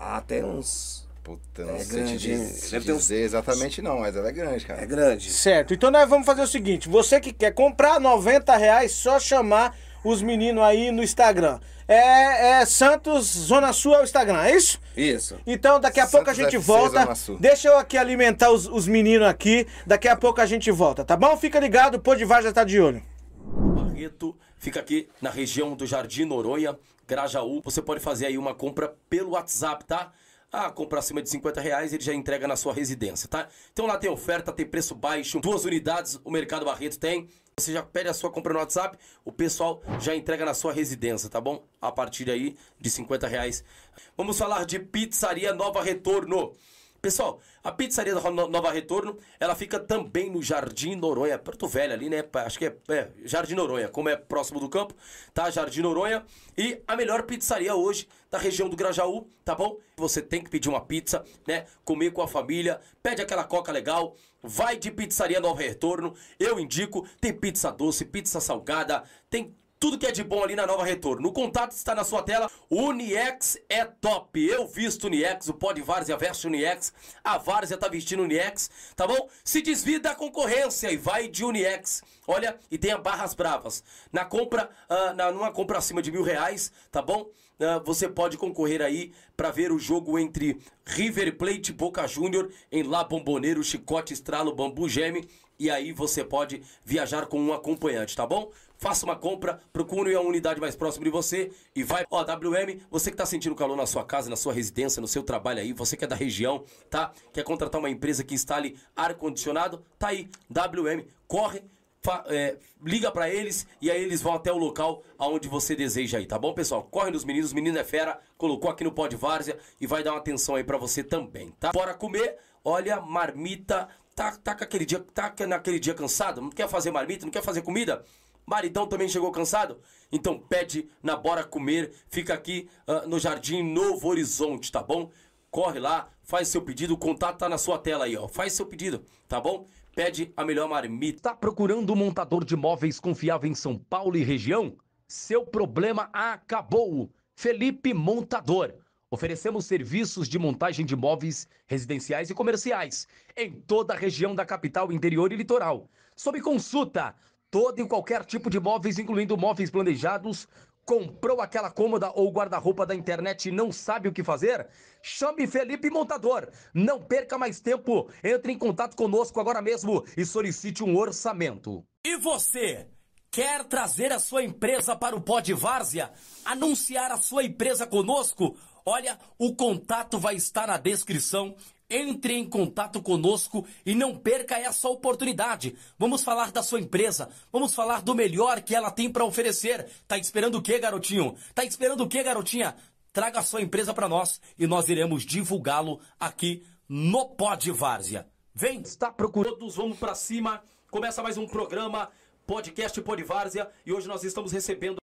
Ah, tem uns. Puta, não É sei te grande, dizer, deve ter uns- dizer exatamente não, mas ela é grande, cara. É grande. Certo. Então nós vamos fazer o seguinte: você que quer comprar 90 reais, só chamar os meninos aí no Instagram. É, é Santos Zona Sul é o Instagram, é isso? Isso. Então daqui a pouco a Santos gente FC volta. Zona Sul. Deixa eu aqui alimentar os, os meninos aqui. Daqui a pouco a gente volta, tá bom? Fica ligado, o Pô de Var já tá de olho. Barreto fica aqui na região do Jardim Noronha, Grajaú. Você pode fazer aí uma compra pelo WhatsApp, tá? Ah, compra acima de 50 reais, ele já entrega na sua residência, tá? Então lá tem oferta, tem preço baixo, duas unidades o Mercado Barreto tem. Você já pede a sua compra no WhatsApp, o pessoal já entrega na sua residência, tá bom? A partir aí de 50 reais. Vamos falar de Pizzaria Nova Retorno. Pessoal, a pizzaria da No- Nova Retorno, ela fica também no Jardim Noronha, Porto Velho ali, né? Acho que é, é, Jardim Noronha, como é próximo do campo, tá? Jardim Noronha. E a melhor pizzaria hoje da região do Grajaú, tá bom? Você tem que pedir uma pizza, né? Comer com a família, pede aquela coca legal, vai de pizzaria Nova Retorno. Eu indico, tem pizza doce, pizza salgada, tem tudo que é de bom ali na Nova Retorno. O contato está na sua tela. Uniex é top. Eu visto Uniex, o pó de Várzea veste Uniex. A Várzea tá vestindo Uniex, tá bom? Se desvia da concorrência e vai de Uniex. Olha, e tenha barras bravas. Na compra, ah, na, numa compra acima de mil reais, tá bom? Ah, você pode concorrer aí para ver o jogo entre River Plate e Boca Júnior em La Bomboneiro, Chicote, Estralo, Bambu Geme. E aí você pode viajar com um acompanhante, tá bom? Faça uma compra, procure a unidade mais próxima de você e vai. Ó, WM, você que tá sentindo calor na sua casa, na sua residência, no seu trabalho aí, você que é da região, tá? Quer contratar uma empresa que instale ar-condicionado? Tá aí, WM, corre, fa- é, liga pra eles e aí eles vão até o local aonde você deseja aí, tá bom, pessoal? Corre nos meninos, os meninos é fera, colocou aqui no pó de várzea e vai dar uma atenção aí pra você também, tá? Bora comer, olha, marmita, tá, tá aquele dia, tá naquele dia cansado, não quer fazer marmita, não quer fazer comida? Maridão também chegou cansado? Então pede na Bora Comer, fica aqui uh, no Jardim Novo Horizonte, tá bom? Corre lá, faz seu pedido, o contato tá na sua tela aí, ó. Faz seu pedido, tá bom? Pede a melhor marmita. Tá procurando um montador de móveis confiável em São Paulo e região? Seu problema acabou. Felipe Montador. Oferecemos serviços de montagem de móveis residenciais e comerciais em toda a região da capital, interior e litoral. Sob consulta, todo e qualquer tipo de móveis, incluindo móveis planejados. Comprou aquela cômoda ou guarda-roupa da internet e não sabe o que fazer? Chame Felipe Montador. Não perca mais tempo. Entre em contato conosco agora mesmo e solicite um orçamento. E você? Quer trazer a sua empresa para o Pod Várzea? Anunciar a sua empresa conosco? Olha, o contato vai estar na descrição. Entre em contato conosco e não perca essa oportunidade. Vamos falar da sua empresa, vamos falar do melhor que ela tem para oferecer. Tá esperando o quê, garotinho? Tá esperando o quê, garotinha? Traga a sua empresa para nós e nós iremos divulgá-lo aqui no Pod Várzea. Vem, está procurando, todos vamos para cima. Começa mais um programa, podcast Pod Várzea, e hoje nós estamos recebendo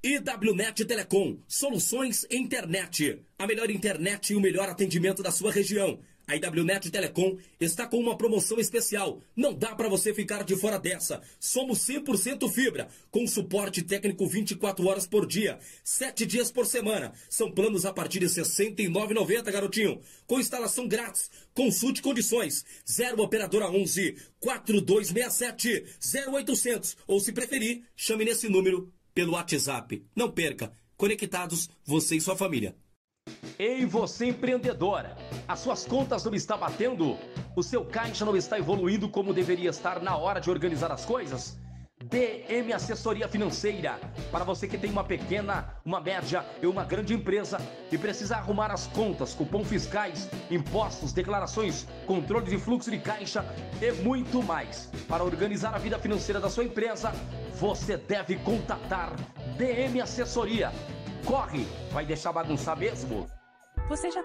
IWNet Telecom, soluções internet. A melhor internet e o melhor atendimento da sua região. A IWNet Telecom está com uma promoção especial. Não dá para você ficar de fora dessa. Somos 100% fibra, com suporte técnico 24 horas por dia, 7 dias por semana. São planos a partir de R$ 69,90, garotinho. Com instalação grátis. Consulte condições. 0 operadora 11 4267 0800 ou se preferir, chame nesse número pelo WhatsApp. Não perca. Conectados, você e sua família. Ei, você empreendedora! As suas contas não estão batendo? O seu caixa não está evoluindo como deveria estar na hora de organizar as coisas? DM Assessoria Financeira. Para você que tem uma pequena, uma média e uma grande empresa e precisa arrumar as contas, cupom fiscais, impostos, declarações, controle de fluxo de caixa e muito mais. Para organizar a vida financeira da sua empresa, você deve contatar DM Assessoria. Corre, vai deixar bagunçar mesmo? Você já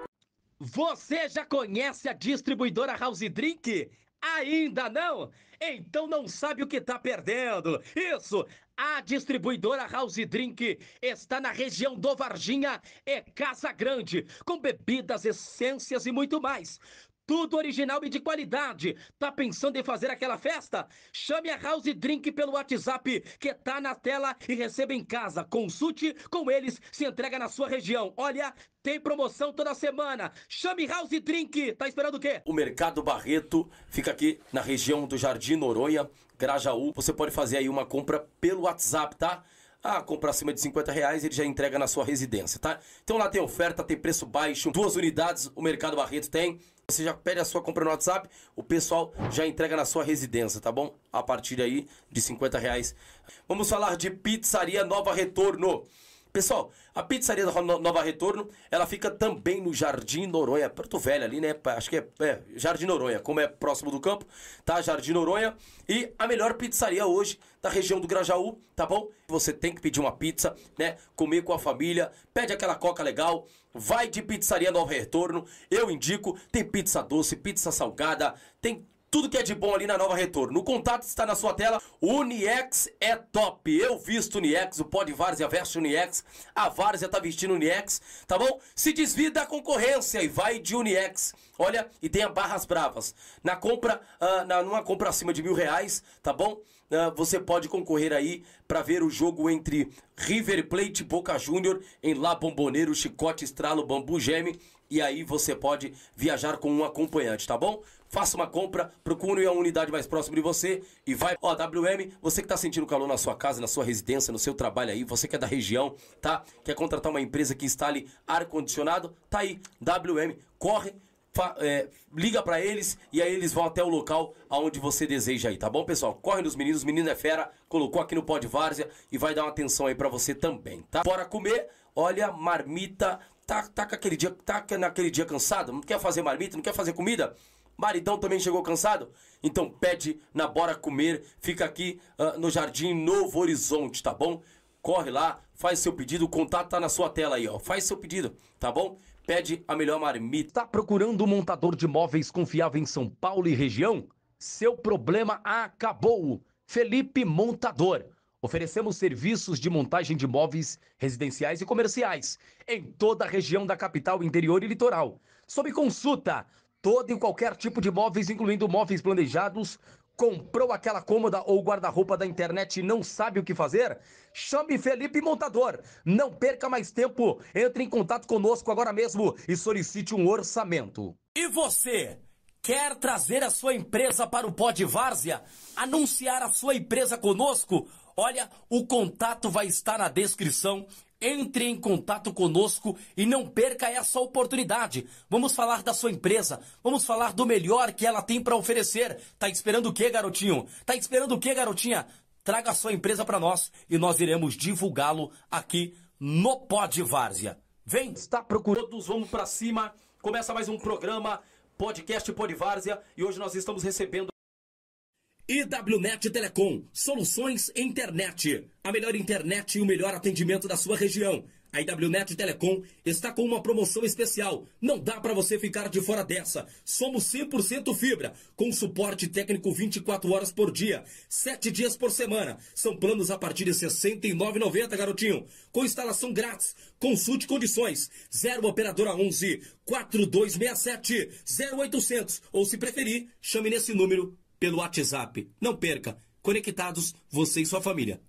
Você já conhece a distribuidora House Drink? Ainda não? Então não sabe o que está perdendo. Isso! A distribuidora House Drink está na região do Varginha e Casa Grande, com bebidas, essências e muito mais. Tudo original e de qualidade. Tá pensando em fazer aquela festa? Chame a House Drink pelo WhatsApp que tá na tela e receba em casa. Consulte com eles, se entrega na sua região. Olha, tem promoção toda semana. Chame House Drink. Tá esperando o quê? O Mercado Barreto fica aqui na região do Jardim Noronha, Grajaú. Você pode fazer aí uma compra pelo WhatsApp, tá? Ah, compra acima de 50 reais, ele já entrega na sua residência, tá? Então lá tem oferta, tem preço baixo, duas unidades o Mercado Barreto tem. Você já pede a sua compra no WhatsApp, o pessoal já entrega na sua residência, tá bom? A partir aí de 50 reais. Vamos falar de Pizzaria Nova Retorno. Pessoal, a pizzaria da Nova Retorno, ela fica também no Jardim Noronha, Porto Velho ali, né? Acho que é, é, Jardim Noronha, como é próximo do campo, tá? Jardim Noronha. E a melhor pizzaria hoje da região do Grajaú, tá bom? Você tem que pedir uma pizza, né? Comer com a família, pede aquela coca legal, vai de pizzaria Nova Retorno. Eu indico, tem pizza doce, pizza salgada, tem tudo que é de bom ali na Nova Retorno. O contato está na sua tela. Uniex é top. Eu visto Uniex, o Pod Várzea veste Uniex. A Várzea tá vestindo Uniex, tá bom? Se desvia da concorrência e vai de Uniex. Olha, e tenha barras bravas. Na compra, uh, na, numa compra acima de mil reais, tá bom? Uh, você pode concorrer aí para ver o jogo entre River Plate e Boca Júnior em La Bomboneiro, Chicote, Estralo, Bambu Geme. E aí você pode viajar com um acompanhante, tá bom? Faça uma compra, procure a unidade mais próxima de você e vai. Ó, WM, você que tá sentindo calor na sua casa, na sua residência, no seu trabalho aí, você que é da região, tá? Quer contratar uma empresa que instale ar-condicionado? Tá aí, WM, corre. É, liga para eles e aí eles vão até o local aonde você deseja aí, tá bom, pessoal? Corre nos meninos, menino é fera, colocou aqui no Pod Várzea e vai dar uma atenção aí para você também, tá? Bora comer, olha, marmita, tá, tá, aquele dia, tá naquele dia cansado, não quer fazer marmita, não quer fazer comida? Maridão também chegou cansado? Então pede na Bora Comer, fica aqui uh, no Jardim Novo Horizonte, tá bom? Corre lá, faz seu pedido, o contato tá na sua tela aí, ó. Faz seu pedido, tá bom? Pede a melhor marmita. Tá procurando um montador de móveis confiável em São Paulo e região? Seu problema acabou. Felipe Montador. Oferecemos serviços de montagem de móveis residenciais e comerciais em toda a região da capital, interior e litoral. Sob consulta, todo e qualquer tipo de móveis, incluindo móveis planejados. Comprou aquela cômoda ou guarda-roupa da internet e não sabe o que fazer? Chame Felipe Montador. Não perca mais tempo. Entre em contato conosco agora mesmo e solicite um orçamento. E você? Quer trazer a sua empresa para o Pod Várzea? Anunciar a sua empresa conosco? Olha, o contato vai estar na descrição. Entre em contato conosco e não perca essa oportunidade. Vamos falar da sua empresa, vamos falar do melhor que ela tem para oferecer. Tá esperando o quê, garotinho? Tá esperando o quê, garotinha? Traga a sua empresa para nós e nós iremos divulgá-lo aqui no Pod Várzea. Vem, está procurando, todos vamos para cima. Começa mais um programa, podcast Pod Várzea, e hoje nós estamos recebendo IWNet Telecom, soluções internet. A melhor internet e o melhor atendimento da sua região. A IWNet Telecom está com uma promoção especial. Não dá para você ficar de fora dessa. Somos 100% fibra, com suporte técnico 24 horas por dia, 7 dias por semana. São planos a partir de R$ 69,90, garotinho. Com instalação grátis. Consulte condições. 0 operadora 11 4267 0800 ou se preferir, chame nesse número pelo WhatsApp. Não perca. Conectados, você e sua família.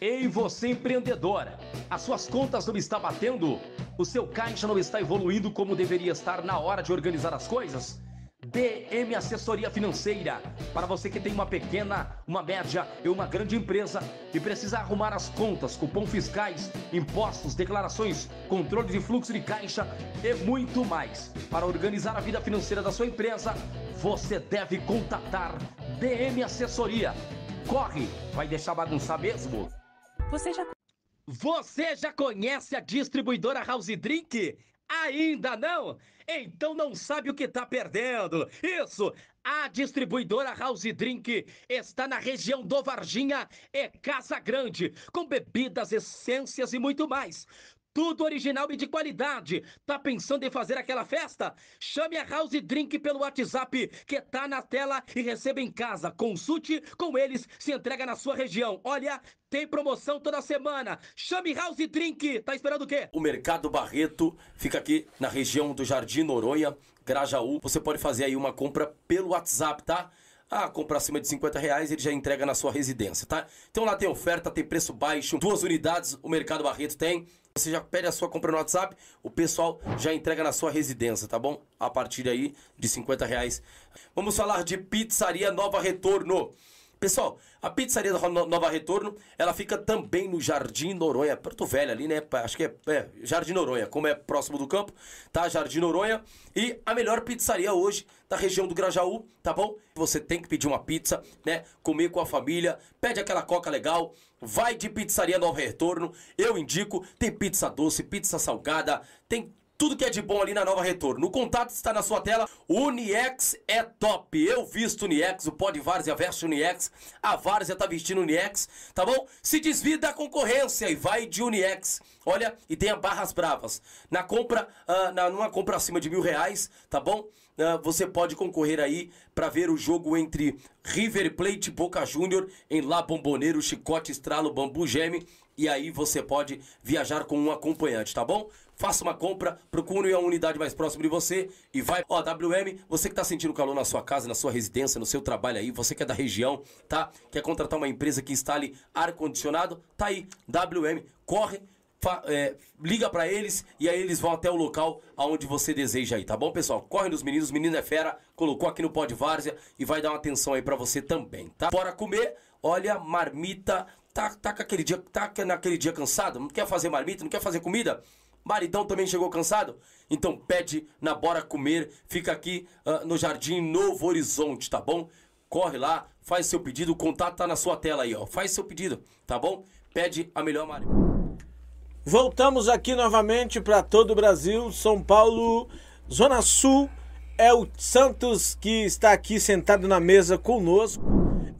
Ei, você empreendedora! As suas contas não estão batendo? O seu caixa não está evoluindo como deveria estar na hora de organizar as coisas? DM Assessoria Financeira. Para você que tem uma pequena, uma média e uma grande empresa e precisa arrumar as contas, cupom fiscais, impostos, declarações, controle de fluxo de caixa e muito mais. Para organizar a vida financeira da sua empresa, você deve contatar DM Assessoria. Corre, vai deixar bagunçar mesmo? Você já Você já conhece a distribuidora House Drink? Ainda não? Então não sabe o que está perdendo. Isso! A distribuidora House Drink está na região do Varginha e Casa Grande, com bebidas, essências e muito mais. Tudo original e de qualidade. Tá pensando em fazer aquela festa? Chame a House Drink pelo WhatsApp que tá na tela e receba em casa. Consulte com eles, se entrega na sua região. Olha, tem promoção toda semana. Chame House Drink. Tá esperando o quê? O Mercado Barreto fica aqui na região do Jardim Noronha, Grajaú. Você pode fazer aí uma compra pelo WhatsApp, tá? Ah, compra acima de 50 reais, ele já entrega na sua residência, tá? Então lá tem oferta, tem preço baixo, duas unidades o Mercado Barreto tem. Você já pede a sua compra no WhatsApp, o pessoal já entrega na sua residência, tá bom? A partir aí de 50 reais. Vamos falar de Pizzaria Nova Retorno. Pessoal, a pizzaria da Nova Retorno, ela fica também no Jardim Noronha, Porto Velho ali, né? Acho que é, é, Jardim Noronha, como é próximo do campo, tá? Jardim Noronha. E a melhor pizzaria hoje da região do Grajaú, tá bom? Você tem que pedir uma pizza, né? Comer com a família, pede aquela coca legal, vai de pizzaria Nova Retorno. Eu indico, tem pizza doce, pizza salgada, tem tudo que é de bom ali na Nova Retorno. O contato está na sua tela. Uniex é top. Eu visto Uniex, o Pod Várzea veste Uniex. A Várzea tá vestindo Uniex, tá bom? Se desvia da concorrência e vai de Uniex. Olha, e tenha barras bravas. Na compra, uh, na, numa compra acima de mil reais, tá bom? Uh, você pode concorrer aí para ver o jogo entre River Plate e Boca Júnior em La Bomboneiro, Chicote, Estralo, Bambu Geme. E aí você pode viajar com um acompanhante, tá bom? Faça uma compra, procure a unidade mais próxima de você e vai. Ó, WM, você que tá sentindo calor na sua casa, na sua residência, no seu trabalho aí, você que é da região, tá? Quer contratar uma empresa que instale ar-condicionado? Tá aí, WM, corre. É, liga para eles e aí eles vão até o local aonde você deseja aí, tá bom, pessoal? Corre nos meninos, menino é fera, colocou aqui no Pod Várzea e vai dar uma atenção aí para você também, tá? Bora comer, olha, marmita, tá, tá, aquele dia, tá naquele dia cansado, não quer fazer marmita, não quer fazer comida? Maridão também chegou cansado? Então pede na Bora Comer, fica aqui uh, no Jardim Novo Horizonte, tá bom? Corre lá, faz seu pedido, o contato tá na sua tela aí, ó. Faz seu pedido, tá bom? Pede a melhor Mari. Voltamos aqui novamente para todo o Brasil, São Paulo, Zona Sul. É o Santos que está aqui sentado na mesa conosco.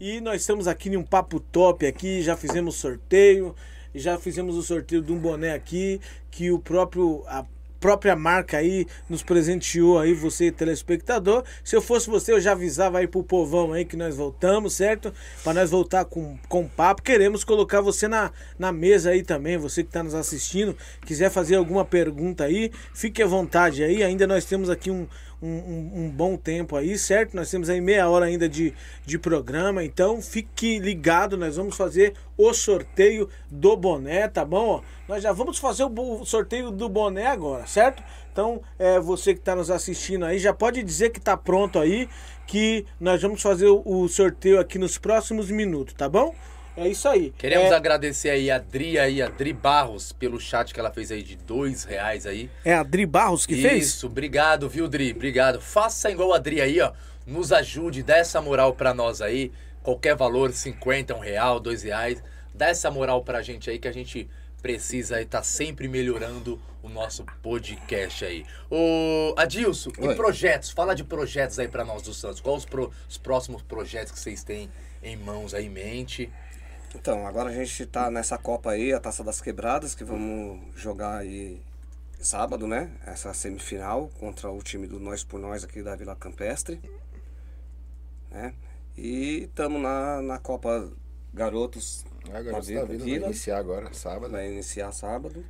E nós estamos aqui em um papo top aqui, já fizemos sorteio, já fizemos o sorteio de um boné aqui que o próprio a própria marca aí nos presenteou aí, você telespectador. Se eu fosse você, eu já avisava aí pro povão aí que nós voltamos, certo? Para nós voltar com, com papo. Queremos colocar você na, na mesa aí também, você que tá nos assistindo, quiser fazer alguma pergunta aí, fique à vontade aí. Ainda nós temos aqui um, um, um- um bom tempo aí, certo? Nós temos aí meia hora ainda de, de programa, então fique ligado, nós vamos fazer o sorteio do boné, tá bom? Nós já vamos fazer o sorteio do boné agora, certo? Então, é, você que está nos assistindo aí, já pode dizer que tá pronto aí, que nós vamos fazer o, o sorteio aqui nos próximos minutos, tá bom? É isso aí. Queremos é, agradecer aí a Dri aí, a Dri Barros, pelo chat que ela fez aí de dois reais aí. é a Dri Barros que fez? Isso, obrigado, viu, Dri? Obrigado. Faça igual a Dri aí, ó. Nos ajude, dá essa moral pra nós aí. Qualquer valor, 50, um real, dois reais. Dá essa moral pra gente aí que a gente precisa aí tá sempre melhorando o nosso podcast aí. Ô, Adilson, e Oi. projetos? Fala de projetos aí pra nós do Santos. Quais os, pro- os próximos projetos que vocês têm em mãos aí em mente? Então, agora a gente tá nessa Copa aí, a Taça das Quebradas, que vamos jogar aí sábado, né? Essa semifinal contra o time do Nós por Nós aqui da Vila Campestre. Né? E estamos na, na Copa Garotos, Agora Na você tá Vila- Vila. vai iniciar agora, sábado. vai iniciar sábado.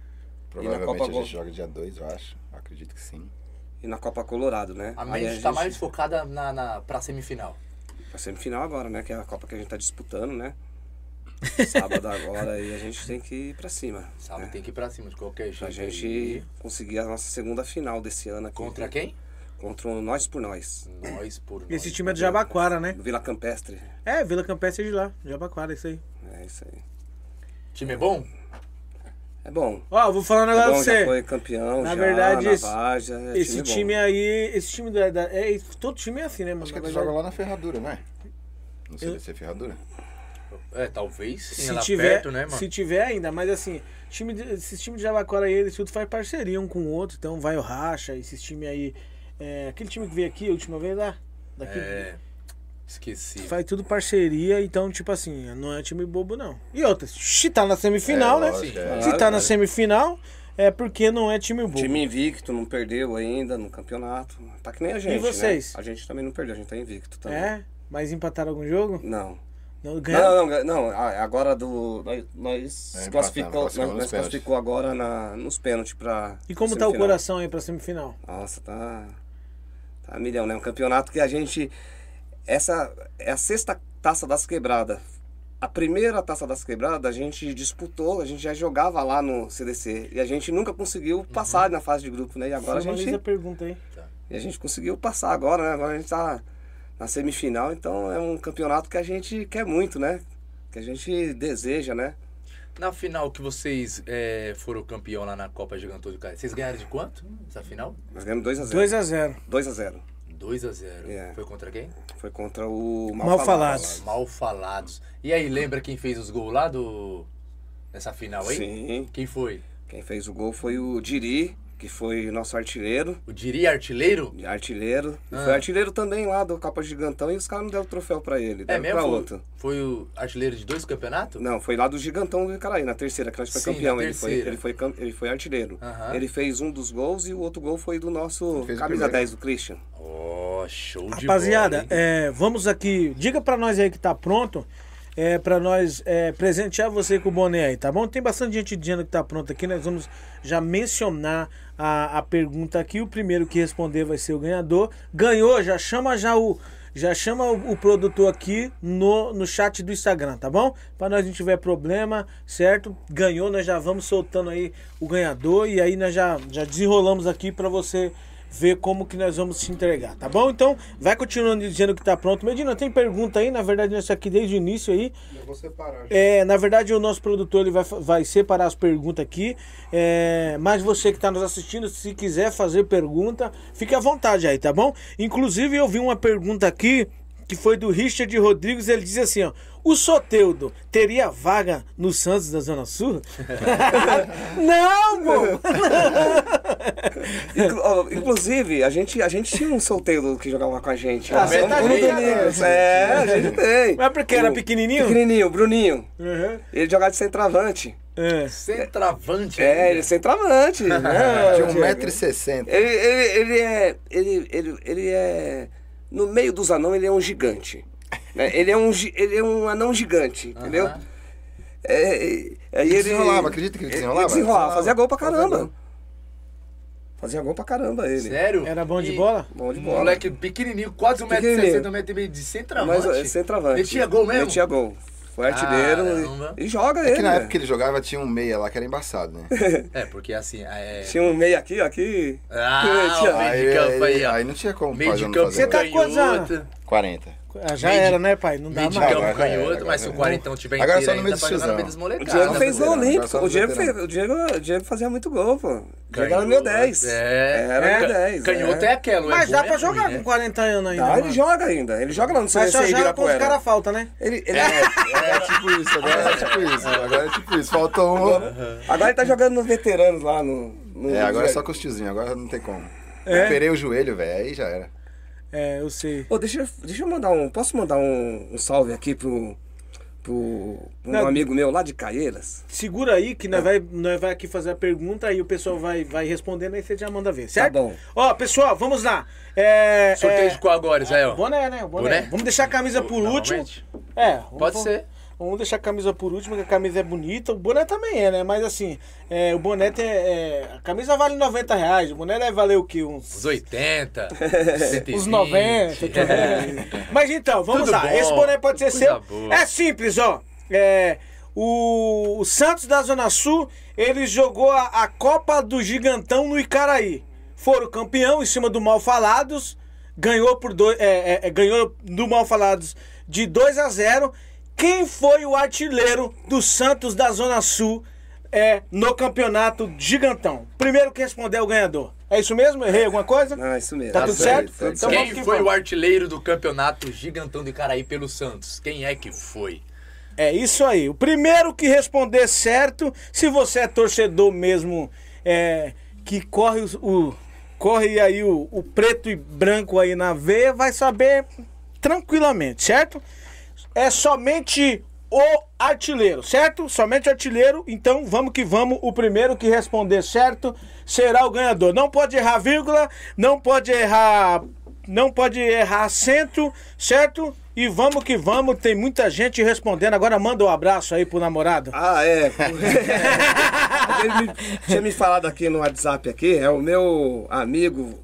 Provavelmente Copa a gente Gol. joga dia 2, eu acho. Acredito que sim. E na Copa Colorado, né? A mente tá mais focada na, na, pra semifinal. Pra semifinal agora, né? Que é a Copa que a gente tá disputando, né? Sábado agora aí a gente tem que ir pra cima. Sabe, né? tem que ir pra cima de qualquer jeito. Pra gente aí. conseguir a nossa segunda final desse ano aqui. Contra quem? Contra o Nós por Nós. Nós por nós. Esse time é do Jabaquara, né? Do Vila Campestre. É, Vila Campestre é de lá, Jabaquara, isso aí. É isso aí. Time é bom? É bom. Ó, eu vou falar um É negócio bom, pra já você. foi campeão, Na já, verdade, na esse- é Esse bom. time aí, esse time da, da- é, todo time é assim, né, mano? Acho que verdade, jogam lá na Ferradura, não é? No CDC Ferradura? É, talvez. Sim, se tiver, perto, né, mano? se tiver ainda, mas assim, time de, esses times de Jabaquara aí, eles tudo faz parceria um com o outro, então vai o Racha, esses times aí, é, aquele time que veio aqui a última vez lá, daqui, É. Esqueci. faz tudo parceria, então tipo assim, não é time bobo não. E outra, se tá na semifinal, É, né? lógico, é. Se tá na semifinal, é porque não é time bobo. Time invicto, não perdeu ainda no campeonato. Tá que nem a gente, vocês? né? A gente também não perdeu, a gente tá invicto também. É? Mas empataram algum jogo? Não. Não, Não, não, não, não, a- agora do. Nós, É, classificou, empatamos, nós, classificamos nós classificou agora na, nos pênaltis pra. E como pra tá o coração aí pra semifinal? Nossa, tá. Tá milhão, né? Um campeonato que a gente. Essa é a sexta taça das quebradas. A primeira taça das quebradas a gente disputou, a gente já jogava lá no CDC. E a gente nunca conseguiu passar na fase de grupo, né? E agora a gente. a pergunta aí. E a gente conseguiu passar agora, né? Agora a gente tá na semifinal, então é um campeonato que a gente quer muito, né? Que a gente deseja, né? Na final que vocês é, foram campeão lá na Copa Gigantou do Cara, vocês ganharam de quanto essa final? Nós ganhamos 2x0. 2x0. 2x0. 2 a 0 É. Foi contra quem? Foi contra o Mal Falados. Falados. Mal falados. E aí, lembra quem fez os gols lá do. nessa final aí? Sim. Quem foi? Quem fez o gol foi o Diri, que foi nosso artilheiro. O Diri artilheiro? Artilheiro. E Ah. Foi artilheiro também lá do Copa Gigantão e os caras não deram o troféu pra ele. É mesmo? pra Foi, outro. foi o artilheiro de dois campeonatos? Não, foi lá do Gigantão do Icaraí, na terceira, que nós foi Sim, campeão. Ele foi, ele, foi, ele foi artilheiro. Aham. Ele fez um dos gols e o outro gol foi do nosso camisa primeiro. 10 do Christian. Oh, show de Rapaziada, bola. é, vamos aqui. Diga pra nós aí que tá pronto. É, pra nós é, presentear você com o boné aí, tá bom? Tem bastante gente dizendo que tá pronto aqui. Nós vamos já mencionar a, a pergunta aqui. O primeiro que responder vai ser o ganhador. Ganhou, já chama já o. Já chama o, o produtor aqui no, no chat do Instagram, tá bom? Pra nós não tiver problema, certo? Ganhou, nós já vamos soltando aí o ganhador e aí nós já, já desenrolamos aqui pra você ver como que nós vamos te entregar, tá bom? Então, vai continuando dizendo que tá pronto. Medina, tem pergunta aí? Na verdade, nós aqui desde o início aí. Eu vou separar. É, na verdade, o nosso produtor ele vai, vai separar as perguntas aqui. É, mas você que está nos assistindo, se quiser fazer pergunta, fique à vontade aí, tá bom? Inclusive, eu vi uma pergunta aqui que foi do Richard Rodrigues. Ele diz assim: ó, o Soteudo teria vaga no Santos da Zona Sul? Não, pô! Inclusive, a gente, a gente tinha um solteiro que jogava com a gente. Ah, você tá Domingos. É, a gente tem. Mas porque era pequenininho? Pequenininho, o Bruninho. Uhum. Ele jogava de centroavante. É. Centravante. É, ainda. ele é centroavante. né, De Diego? 1,60m. Ele, ele, ele é. Ele, ele, ele é. No meio dos anão, ele é um gigante. né? Ele, é um, ele é um anão gigante, entendeu? Aham. É, é, aí ele desenrolava, acredita que ele desenrolava? desenrolava, fazia gol pra Fazia caramba. gol. Fazia gol pra caramba ele. Sério? Era bom de E- bola? Bom de bola. Moleque pequenininho, quase 1,60m, Pequenininho. 1,60m de centravante. Mas é centroavante. Metia gol mesmo? Metia gol. Foi artilheiro Caramba. e, e joga É ele. que na né? época que ele jogava tinha um meia lá que era embaçado, né? É, porque assim, é... Tinha um meio aqui, ó, aqui. Ah, Tinha- meio de campo aí, ó. aí não tinha como Meio fazer de campo, fazer Você tá com quantos anos? canhoto. 40. Ah, Já Meio de- era, né, pai? Não dá de mais. agora já era, canhoto, agora mas se o quarentão tiver Agora inteiro só no meio ainda, do pra jogar no meio tiozão. dos O molecados. Diego Ah, fez gol olímpico. agora só O Diego, fez, o, Diego, o Diego fazia muito gol, pô. O Diego era meu 10. É, Era é. meu 10. Canhoto é, aquela, ou é Mas bom, dá é pra ruim, jogar né? com 40 anos ainda. Tá, mano. ele joga ainda. Ele joga lá no Mas só joga quando os caras faltam, né? Ele, ele, É tipo isso, agora é tipo isso. Agora é tipo isso. Faltou um. agora ele tá jogando nos veteranos lá no. no É, agora é só com os tiozinhos, agora não tem como. É? Operei o joelho, velho, aí já era. É, eu sei. Ô, deixa, eu- deixa eu mandar um. Posso mandar um, um salve aqui pro. pro um Não. amigo meu lá de Caieiras? Segura aí que nós vai, nós vai aqui fazer a pergunta e o pessoal vai, vai respondendo aí você já manda ver, certo? bom. Ó, pessoal, vamos lá. É, Sorteio é, de qual agora, Israel? Boné, né? Boné. Boné? Vamos deixar a camisa por último. É. vamos- Pode vamos- ser. Vamos deixar a camisa por último, que a camisa é bonita. O boné também é, né? Mas assim, é, o boné tem. é, a camisa vale 90 reais. O boné deve valer o quê? Uns, Os 80, 120. uns 90. tá vendo? Mas então, vamos Tudo lá. bom, Esse boné pode ser coisa seu. boa. É simples, ó. É, o, o Santos da Zona Sul, ele jogou a, a Copa do Gigantão no Icaraí. Foram campeão em cima do Malfalados. Ganhou por dois, é, é, é, ganhou do Malfalados de 2 a 0. Quem foi o artilheiro do Santos da Zona Sul é, no campeonato gigantão? Primeiro que responder é o ganhador. É isso mesmo? Errei alguma coisa? Não, isso mesmo. Tá tudo certo? certo. Então Quem que foi vamos. o artilheiro do campeonato gigantão de Caraí pelo Santos? Quem é que foi? É isso aí. O primeiro que responder certo, se você é torcedor mesmo, é, que corre os- o, corre aí o, o preto e branco aí na veia, vai saber tranquilamente, certo? É somente o artilheiro, certo? Somente o artilheiro. Então vamos que vamos. O primeiro que responder certo será o ganhador. Não pode errar vírgula, não pode errar, não pode errar acento, certo? E vamos que vamos. Tem muita gente respondendo. Agora manda um abraço aí pro namorado. Ah, é. Ele me- tinha me falado aqui no WhatsApp aqui, é o meu amigo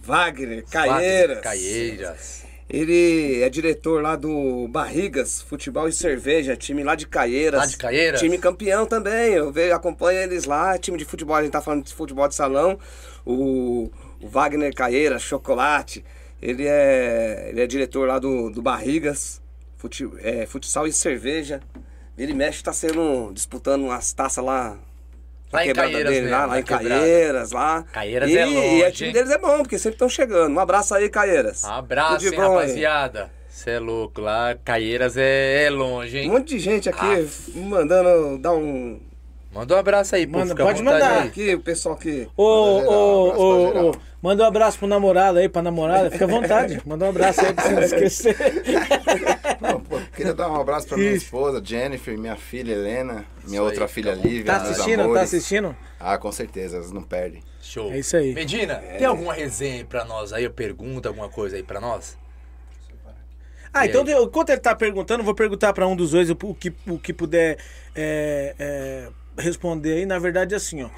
Wagner Caieiras. Caieiras. Ele é diretor lá do Barrigas Futebol e Cerveja, time lá de Caieiras. Lá de Caieiras? Time campeão também. Eu vejo, acompanho eles lá, time de futebol, a gente tá falando de futebol de salão. O, o Wagner Caieiras, Chocolate, ele é, ele é diretor lá do, do Barrigas, fute, é, futsal e cerveja. Ele mexe, tá sendo disputando umas taças lá. Lá em quebrada Caieiras dele, lá, lá em. Caieiras, lá. Caieiras e, é E longe, o time deles é bom, porque sempre estão chegando. Um abraço aí, Caieiras. Abraço, Tudo de hein, aí. rapaziada. Você é louco, lá Caieiras é, é longe, Um hein? monte de gente aqui mandando dar um. Manda um abraço aí, pô. Manda, à pode mandar. aí. Aqui, o pessoal que. Ô, ô, ô, manda um abraço pro namorado aí, pra namorada. Fica à vontade. Manda um abraço aí pra você não esquecer. Não, pô, queria dar um abraço pra minha esposa, Jennifer, minha filha Helena, minha Isso outra aí, filha bom. Lívia, Tá assistindo? Tá assistindo? Ah, com certeza, elas não perdem. Show. É isso aí. Medina, tem alguma resenha aí pra nós aí? Pergunta alguma coisa aí pra nós? Ah, E então aí? enquanto ele tá perguntando, eu vou perguntar pra um dos dois o que, o que puder é, é, responder aí. Na verdade, assim, ó.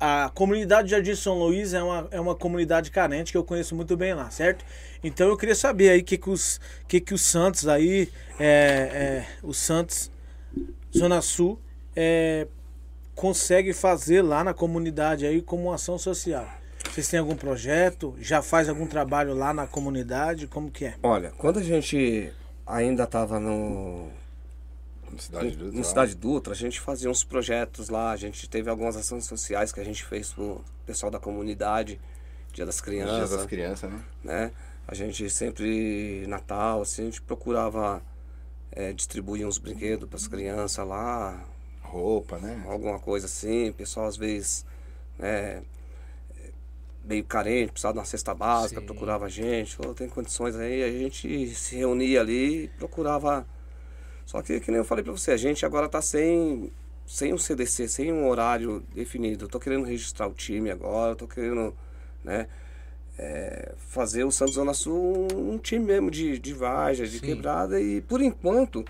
A comunidade Jardim São Luís é uma, é uma comunidade carente que eu conheço muito bem lá, certo? Então eu queria saber aí o que, que, os, que, que os Santos aí, é, é, os Santos Zona Sul, é, consegue fazer lá na comunidade aí como ação social. Vocês têm algum projeto? Já faz algum trabalho lá na comunidade? Como que é? Olha, quando a gente ainda tava no. Na cidade do No Cidade Dutra, a gente fazia uns projetos lá, a gente teve algumas ações sociais que a gente fez pro pessoal da comunidade, Dia das Crianças, dias das crianças, né? né? A gente sempre, Natal, assim, a gente procurava eh, distribuir uns brinquedos para as crianças lá, Roupa, né? alguma coisa assim. O pessoal às vezes, né, meio carente, precisava de uma cesta básica, Sim. procurava a gente, ou tem condições aí, a gente se reunia ali e procurava. Só que, que nem eu falei pra você, a gente agora tá sem, sem um CDC, sem um horário definido. Eu tô querendo registrar o time agora, tô querendo, né? é, fazer o Santos Zona Sul um, um time mesmo de, de varja, de Sim. quebrada. E por enquanto,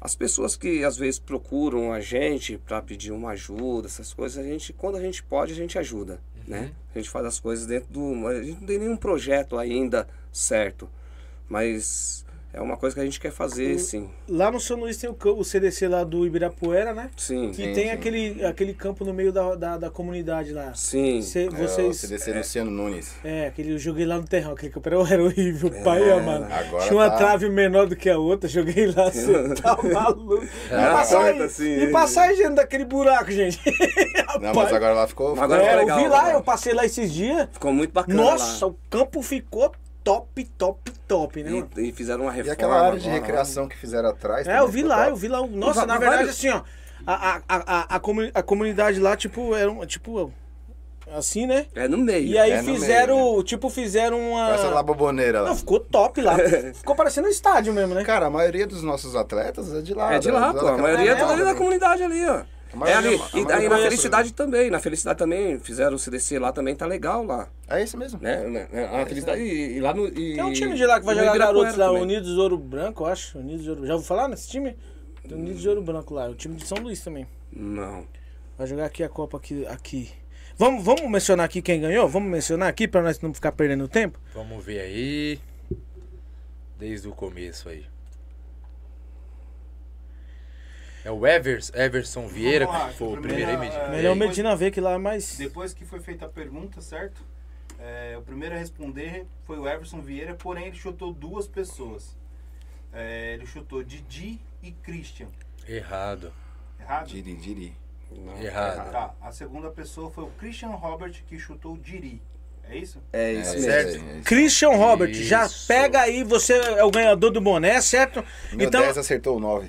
as pessoas que às vezes procuram a gente para pedir uma ajuda, essas coisas, a gente, quando a gente pode, a gente ajuda. Né? A gente faz as coisas dentro do. A gente não tem nenhum projeto ainda certo. Mas é uma coisa que a gente quer fazer, sim. Lá no São Luís tem o, o CDC lá do Ibirapuera, né? Sim. E Sim, tem sim. Aquele, aquele campo no meio da, da, da comunidade lá. Sim. Cê- É, o vocês. CDC Luciano Nunes. É, aquele eu joguei lá no terrão, aquele campo era era horrível, pai, mano. agora Tinha uma tá- trave menor do que a outra, joguei lá, você tá maluco. E Era passar, curta, assim, e passar gente daquele buraco, gente. Não, mas agora lá ficou. Agora é, legal, eu vi lá, eu passei lá esses dias. Ficou muito bacana Nossa, lá. o campo ficou top, top, top, né? mano? E, e fizeram uma E reforma. aquela área de recreação que fizeram atrás. É, eu vi lá, top. eu vi lá. Nossa, na verdade, vários- assim, ó. A, a, a, a, a, comuni- a comunidade lá, tipo, era um, tipo, assim, né? É no meio. E aí É fizeram, meio, tipo, fizeram uma. Essa lá boboneira lá. Não, ficou top lá. ficou parecendo um estádio mesmo, né? Cara, a maioria dos nossos atletas é de lá. É de da- lá, da- pô. A maioria é ali da né? comunidade ali, ó. É ali. a E maioria aí na Felicidade também. Na Felicidade também fizeram o CDC lá também, tá legal lá. É isso mesmo. Né? né, A Felicidade e, e lá no. E, Tem um time de lá que vai jogar garotos lá, também. Unidos Ouro Branco, eu acho. Unidos Ouro... Já ouviu falar nesse time? Tem Unidos de Ouro Branco lá, o time de São Luís também. Não. Vai jogar aqui a Copa aqui. aqui. Vamos, vamos mencionar aqui quem ganhou? Vamos mencionar aqui pra nós não ficar perdendo tempo? Vamos ver aí. Desde o começo aí. É o Evers, Everson Vieira, lá, que foi o primeiro aí, Medina. é, Melhor o depois- Medina ver que lá é mais. Depois que foi feita a pergunta, certo? É, o primeiro a responder foi o Everson Vieira, porém ele chutou duas pessoas. É, ele chutou Didi e Christian. Errado. Errado? Diri, Diri. não. Errado. Tá, a segunda pessoa foi o Christian Robert que chutou Diri. É isso? É isso É, mesmo. certo. é, é isso. Christian Robert, já Isso. pega aí, você é o ganhador do boné, certo? Meu então. 10 acertou o 9.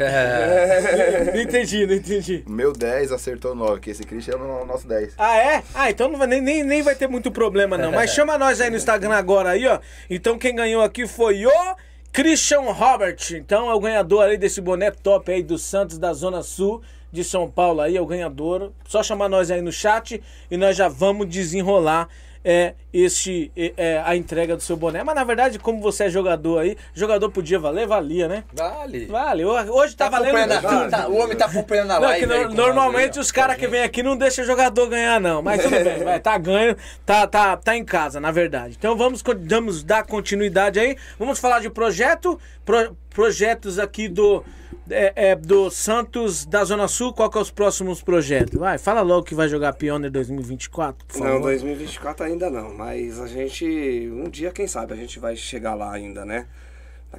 Não entendi, não entendi. Meu 10 acertou o 9, que esse Christian é o nosso 10. Ah, é? Ah, então não vai, nem, nem, nem vai ter muito problema, não. Mas chama nós aí no Instagram agora aí, ó. Então quem ganhou aqui foi o Christian Robert. Então é o ganhador aí desse boné top aí do Santos da Zona Sul de São Paulo aí, é o ganhador. Só chamar nós aí no chat e nós já vamos desenrolar é, este, é, é, a entrega do seu boné. Mas na verdade, como você é jogador aí, jogador podia valer, valia, né? Vale. Vale. Hoje tá, valendo. acompanhando a- tá- o homem tá acompanhando a Não, live. aí no- normalmente os caras que vêm aqui não deixam jogador ganhar, não. Mas tudo bem, vai, tá ganho, tá, tá, tá em casa, na verdade. Então vamos, vamos dar continuidade aí. Vamos falar de projeto, pro- projetos aqui do, é, é, do Santos da Zona Sul. Qual que é os próximos projetos? Vai, fala logo que vai jogar Pioneer 2024, por favor. Não, 2024 ainda não, mas a gente, um dia, quem sabe, a gente vai chegar lá ainda, né?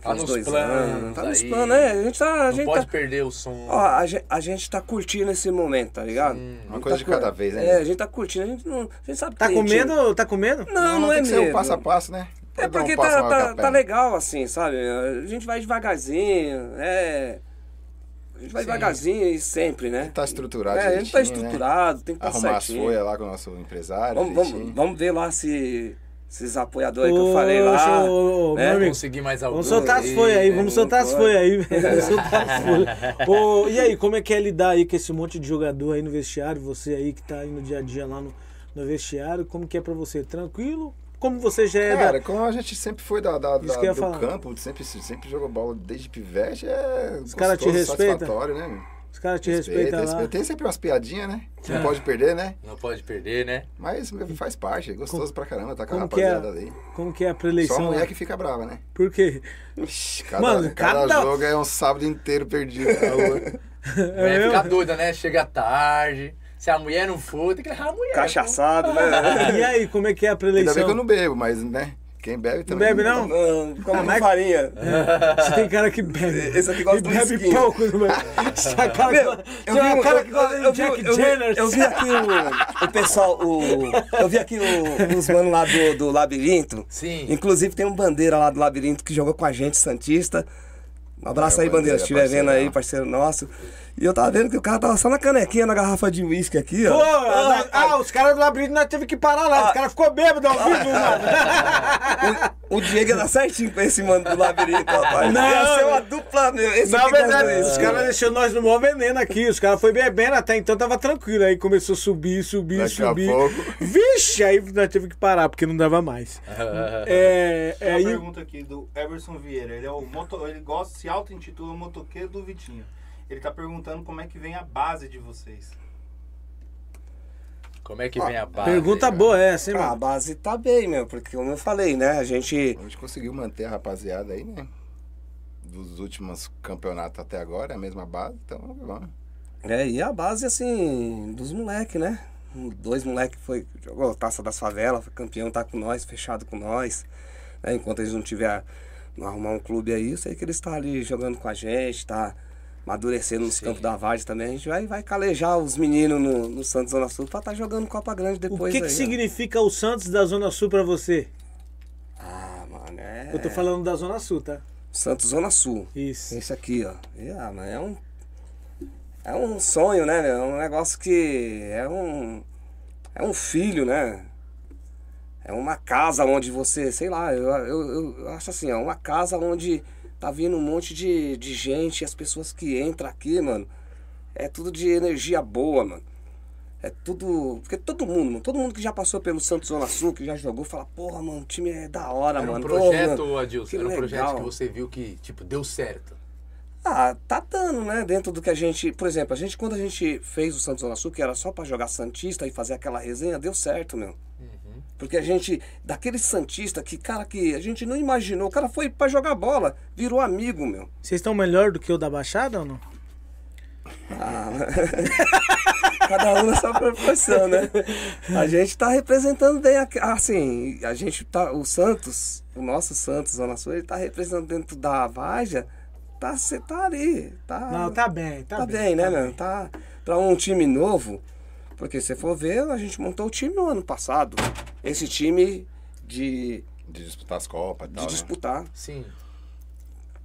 Tá nos dois planos anos. Tá nos aí. planos, né? A gente tá. A Não gente pode tá, perder o som. ó, a, gente, a gente tá curtindo esse momento, tá ligado? Uma A gente coisa tá de cu- cada vez, né? É, a gente tá curtindo, a gente não. A gente sabe que Tá com medo? Tá com medo? Não, não, é tem que ser medo. um passo a passo, né? É Pode um porque tá, a tá, tá perna. legal, assim, sabe? A gente vai devagarzinho, é. A gente vai devagarzinho e sempre, né? Tá estruturado É, a gente tá né? estruturado, tem que estar Arrumar as folhas lá com o nosso empresário. Vamos, vamos, vamos ver lá se esses apoiadores que eu falei lá. ô, né? meu amigo, Conseguir mais algum. Vamos soltar as folhas aí, vamos soltar as folhas aí, velho. Vamos soltar as folhas. Ô, e aí, como é que é lidar aí com esse monte de jogador aí no vestiário? Você aí que tá aí no dia a dia lá no, no vestiário, como que é pra você? Tranquilo? Como você já é Cara, da... como a gente sempre foi da, da, da- do falar. campo, sempre, sempre jogou bola desde pivete, é Os caras te respeitam? satisfatório, né? meu? Os caras te Respeita, respeitam lá. respeita. Tem sempre umas piadinhas, né? Que É. não pode perder, né? Não pode perder, né? Mas faz parte, é gostoso pra caramba, tá com a Como é, rapaziada ali. como que é a Só preleição a mulher que fica brava, né? Por quê? Ixi, cada, Mano, cada, cada- jogo é um sábado inteiro perdido na rua. É, mesmo? fica doida, né? Chega tarde. Se a mulher não for, tem que levar a mulher. Cachaçado, né? E aí, como é que é a Ainda bem preleição? que eu não bebo, mas, né? Quem bebe Não também. bebe, não? Não, como Ah, mas- farinha. Você tem cara que bebe. Esse aqui gosta e do bebe whisky. pouco, não bebe? Você cara, Meu, que- eu é vi, um cara eu, que gosta eu, de eu, Jack vi, eu, Jenner. eu vi aqui o, o pessoal, o, eu vi aqui o, os manos lá do, do Labirinto. Sim. Inclusive tem um bandeira lá do Labirinto que jogou com a gente, Santista. Um abraço É, aí, bandeira, Bandeira, se estiver vendo aí, parceirão. parceiro nosso. E eu tava vendo que o cara tava só na canequinha, na garrafa de uísque aqui, ó. Pô, nós- ah, os caras do labirinto nós teve que parar lá. Os caras ficou bêbado ao vivo, mano. O, o Diego ia dar certinho com esse mano do labirinto, rapaz. Não, ia ser uma dupla. Esse Na verdade, os caras deixaram nós no maior veneno aqui. Os caras foram bebendo até então, tava tranquilo. Aí começou a subir, subir, Daqui a subir. pouco. Vixe, aí nós tive que parar, porque não dava mais. É, é, uma aí, pergunta aqui do Everson Vieira. Ele é o moto, ele gosta, se auto-intitula motoqueiro do Vitinho. Ele tá perguntando como é que vem a base de vocês. Como é que vem a base? pergunta aí, boa essa, hein, Ah, a mano? base tá bem, meu, porque como eu falei, né? A gente. A gente conseguiu manter a rapaziada aí, né? Dos últimos campeonatos até agora, é a mesma base, então vamos. É, e a base, assim, dos moleques, né? Dois moleques foi, jogou Taça das Favelas, foi campeão, tá com nós, fechado com nós. né? Enquanto eles não tiver, não arrumar um clube aí, eu sei que eles estão ali jogando com a gente, tá amadurecendo nos campos da Vargem também. A gente vai, vai calejar os meninos no, no Santos Zona Sul pra estar jogando Copa Grande O depois que, que aí, ó. significa o Santos da Zona Sul pra você? Ah, mano, é... Eu tô falando da Zona Sul, tá? Santos Zona Sul. Isso. Esse aqui, ó. Ah, é um. É um sonho, né? meu? É um negócio que. É um. É um filho, né? É uma casa onde você. Sei lá, eu, eu, eu acho assim, é uma casa onde tá vindo um monte de, de gente as pessoas que entram aqui, mano. É tudo de energia boa, mano. É tudo. Porque todo mundo, mano, todo mundo que já passou pelo Santos Zona Sul, que já jogou, fala, porra, mano, o time é da hora, Era um mano. projeto, Pô, mano, Adilson, era um projeto que você viu que, tipo, deu certo. Ah, tá dando, né? Dentro do que a gente. Por exemplo, a gente, quando a gente fez o Santos Zona Sul, que era só pra jogar Santista e fazer aquela resenha, deu certo, meu. Porque a gente, daquele Santista que, cara, que a gente não imaginou, o cara foi pra jogar bola, virou amigo, meu. Vocês estão melhor do que o da Baixada ou não? Cada um na sua proporção, né? A gente tá representando bem, assim, a gente tá, o Santos, o nosso Santos Zona Sul, ele tá representando dentro da Vaja, tá, cê tá ali, tá... Não, tá bem, tá, Tá, bem. bem, né, meu? Tá pra um time novo. Porque se for ver, a gente montou o time no ano passado. Esse time de, De disputar as Copas e de tal, né? disputar. Sim.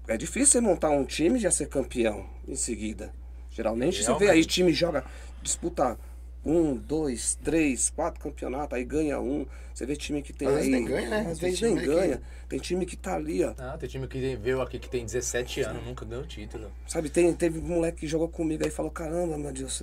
É difícil você montar um time e já ser campeão em seguida. Geralmente você vê Realmente. aí, time joga, disputa um, dois, três, quatro campeonatos, aí ganha um. Você vê time que tem Às aí. vezes nem ganha, né? Às vezes nem aí que- ganha. Tem time que tá ali, ó. Ah, tem time que veio aqui que tem 17 anos, nunca ganhou título. Sabe, tem, teve um moleque que jogou comigo aí e falou, caramba, meu Deus,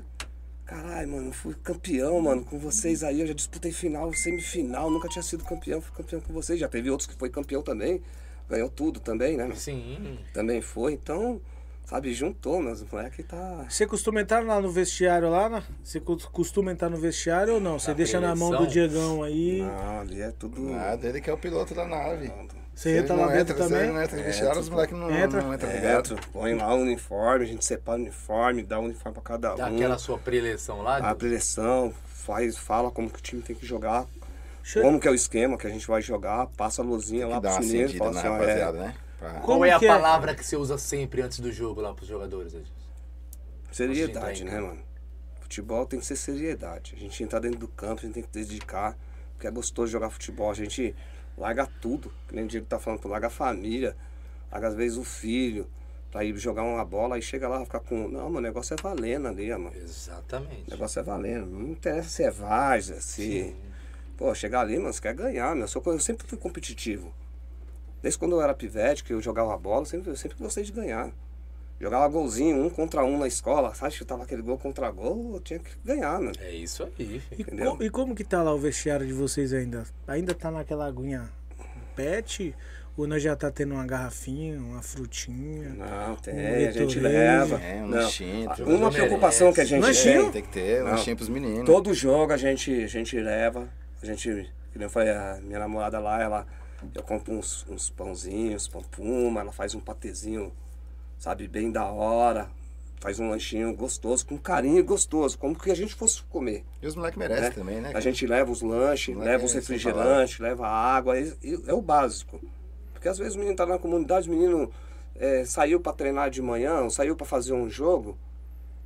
caralho, mano, fui campeão, mano, com vocês aí, eu já disputei final, semifinal, nunca tinha sido campeão, fui campeão com vocês, já teve outros que foi campeão também, ganhou tudo também, né? Sim. Também foi, então, sabe, juntou, meus moleque tá... Você costuma entrar lá no vestiário lá, né? Você co- costuma entrar no vestiário ou não? Você deixa na mão do? Diegão aí. Não, ali é tudo... Nada, ele que é o piloto da nave. Você Se entra lá não dentro entra, se também? não entra no vestiário, os moleques não Entra. não entram É, ligado. põe lá o uniforme, a gente separa o uniforme, dá o uniforme pra cada Dá um. aquela sua preleção lá. A preleção, faz, fala como que o time tem que jogar, Deixa eu- como que é o esquema que a gente vai jogar, passa a luzinha lá dá meninos, acendida fala assim, ó, rapaziada, é, né? Pra- Como Qual é a que é? palavra que você usa sempre antes do jogo lá pros jogadores, seriedade, né, mano? Futebol tem que ser seriedade. A gente entra dentro do campo, a gente tem que dedicar, porque é gostoso jogar futebol. A gente larga tudo, que nem o Diego tá falando, pô, larga a família, larga às vezes o filho, pra ir jogar uma bola, aí chega lá ficar com. Não, meu negócio é valendo ali, mano. Exatamente. O negócio é valendo. Não interessa se é Varsa, se. Pô, chegar ali, mano, você quer ganhar, meu. Eu, sempre fui competitivo. Desde quando eu era pivete, que eu jogava bola, sempre, eu sempre gostei de ganhar. Jogava golzinho, um contra um na escola, sabe? Chutava aquele gol contra gol, eu tinha que ganhar, mano. É isso aí. E, Entendeu? co- e como que tá lá o vestiário de vocês ainda? Ainda tá naquela aguinha pet? Ou nós já tá tendo uma garrafinha, uma frutinha? Não, tem, Um a gente leva. É, um lanchinho, Uma merece. preocupação que a gente Lanchinho? tem. Tem que ter, Não. lanchinho pros meninos. Todo jogo a gente, a gente leva, a gente, que nem foi a minha namorada lá, ela, eu compro uns, uns pãozinhos, pão puma, ela faz um patezinho, sabe, bem da hora, faz um lanchinho gostoso, com carinho gostoso, como que a gente fosse comer. E os moleques merecem né? também, né? A gente leva os lanches, leva é os refrigerantes, leva água, e- e é o básico. Porque às vezes o menino tá na comunidade, o menino é, saiu para treinar de manhã, ou saiu para fazer um jogo,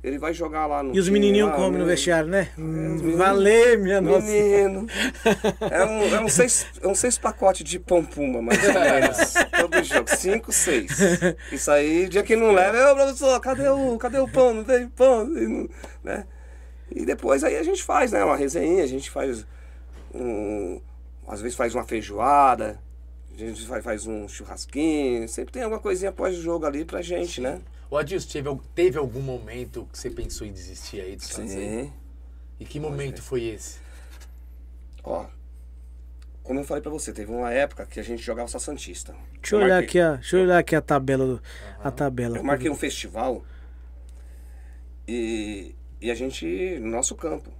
Ele vai jogar lá no. E os menininhos comem no né? vestiário, né? Hum, menino- Valeu, minha nossa. Menino. É um, é um seis, é um seis pacotes de pão puma, mais ou menos. Todo jogo. Cinco, seis. Isso aí, dia que não leva, ô professor, cadê o, cadê o pão? Não tem pão? E, não- né? e depois aí a gente faz, né? Uma resenha, a gente faz um. Às vezes faz uma feijoada, a gente faz, faz um churrasquinho, sempre tem alguma coisinha após o jogo ali pra gente, né? Ô Adilson, teve, teve algum momento que você pensou em desistir aí do? Sim. E que momento foi esse? Ó, como eu falei pra você, teve uma época que a gente jogava só Santista. Deixa eu Eu olhar marquei- aqui, ó. Deixa eu olhar aqui a tabela. do- A tabela. Eu marquei um festival e, e a gente, no nosso campo.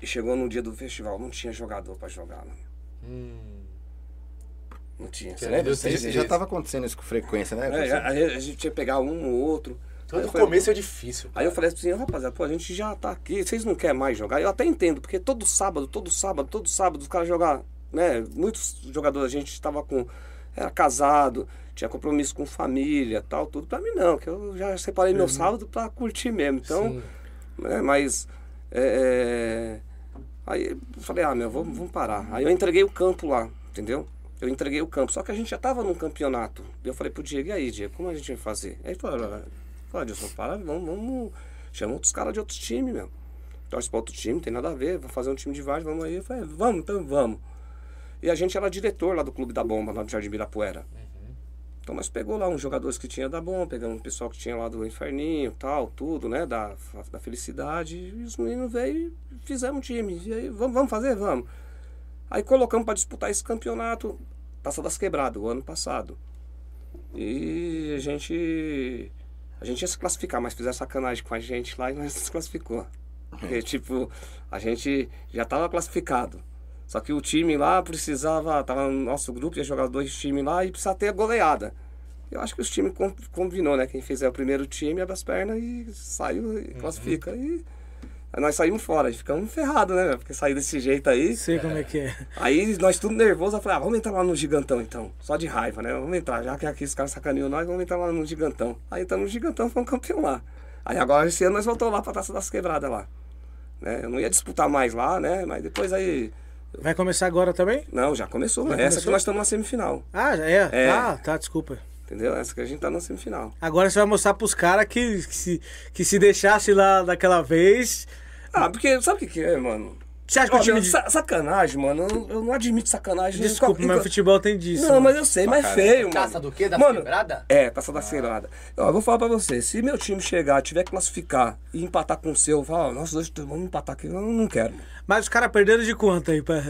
E chegou no dia do festival, não tinha jogador pra jogar, mano. Hum, Não tinha. Você Que lembra? Já, já tava acontecendo isso com frequência, né? É, a, a gente ia pegar um ou outro. Todo falei, começo é difícil. Aí eu falei assim, rapaziada, pô, a gente já tá aqui, vocês não querem mais jogar? Eu até entendo, porque todo sábado, todo sábado, todo sábado, os caras jogar, né? Muitos jogadores, a gente estava com. Era casado, tinha compromisso com família, tal, tudo. Pra mim não, que eu já separei meu sábado pra curtir mesmo. Então, né, mas. é, é, aí eu falei, ah, meu, vamos, vamos parar. Aí eu entreguei o campo lá, entendeu? Eu entreguei o campo, só que a gente já tava num campeonato. E eu falei pro Diego, e aí, Diego, como a gente vai fazer? Aí ele falou, "Ah, falou, Adilson, para, vamos, vamos. Chama outros caras de outros times, meu. Torce pra outro time, não tem nada a ver, vamos fazer um time de vários, vamos aí. Eu falei, vamos, então vamos. E a gente era diretor lá do Clube da Bomba, lá do Jardim Ibirapuera. Então nós pegou lá uns jogadores que tinha da Bomba, pegamos um pessoal que tinha lá do Inferninho, tal, tudo, né, da, da Felicidade. E os meninos veio e fizemos um time. E aí, vamos, vamos fazer? Vamos. Aí colocamos para disputar esse campeonato, Taça das Quebradas, o ano passado. E a gente. A gente ia se classificar, mas fizeram sacanagem com a gente lá e nós se classificou. Porque, tipo, a gente já estava classificado. Só que o time lá precisava, tava no nosso grupo, ia jogar dois times lá e precisava ter a goleada. Eu acho que os times com- combinou, né? Quem fizer o primeiro time abre as pernas e saiu e classifica. E aí nós saímos fora, ficamos ferrados, né? Porque sair desse jeito aí. Sei como é que é. Aí nós tudo nervoso, eu falei, ah, vamos entrar lá no gigantão então. Só de raiva, né? Vamos entrar, já que aqui os caras sacaneou nós, vamos entrar lá no gigantão. Aí entramos no gigantão, fomos campeão lá. Aí agora esse ano nós voltamos lá pra Taça das Quebradas lá. Né? Eu não ia disputar mais lá, né? Mas depois aí. Vai começar agora também? Não, já começou. Já Essa começou? que nós estamos na semifinal. Ah, já é? É. Ah, tá, desculpa. Entendeu? Essa que a gente tá na semifinal. Agora você vai mostrar pros caras que, que, se, que se deixasse lá daquela vez. Ah, porque sabe o que, que é, mano? Você acha que Ó, o time meu, de. sa- sacanagem, mano. Eu, eu não admito sacanagem. Desculpa, Em mas o futebol tem disso. Não, mas eu sei, mas é feio, mano. Taça do quê? Da mano, quebrada? É, taça da quebrada. Ó, Eu vou falar pra você, se meu time chegar, tiver que classificar e empatar com o seu, eu falo, ó, nós dois vamos empatar aqui, eu não quero. Mas os caras perderam de conta aí. Pra...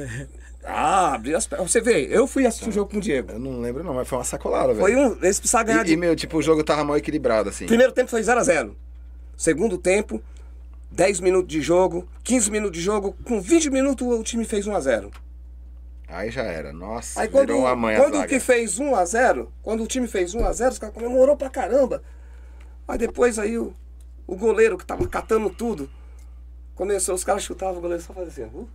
Ah, abrir as pernas. Você vê, eu fui assistir o jogo com o Diego. Eu não lembro não, mas foi uma sacolada, velho. Foi um. Eles precisavam ganhar E, de. e, meu, tipo, o jogo tava mal equilibrado, assim. Primeiro tempo foi 0x0. Segundo tempo, 10 minutos de jogo, 15 minutos de jogo, com 20 minutos o time fez 1x0. Aí já era. Nossa, Aí quando, virou uma mãe quando a o que fez 1x0, quando o time fez 1x0, os caras comemorou pra caramba. Aí depois aí o, o goleiro que tava catando tudo, começou, os caras chutavam, o goleiro só fazia assim, uh.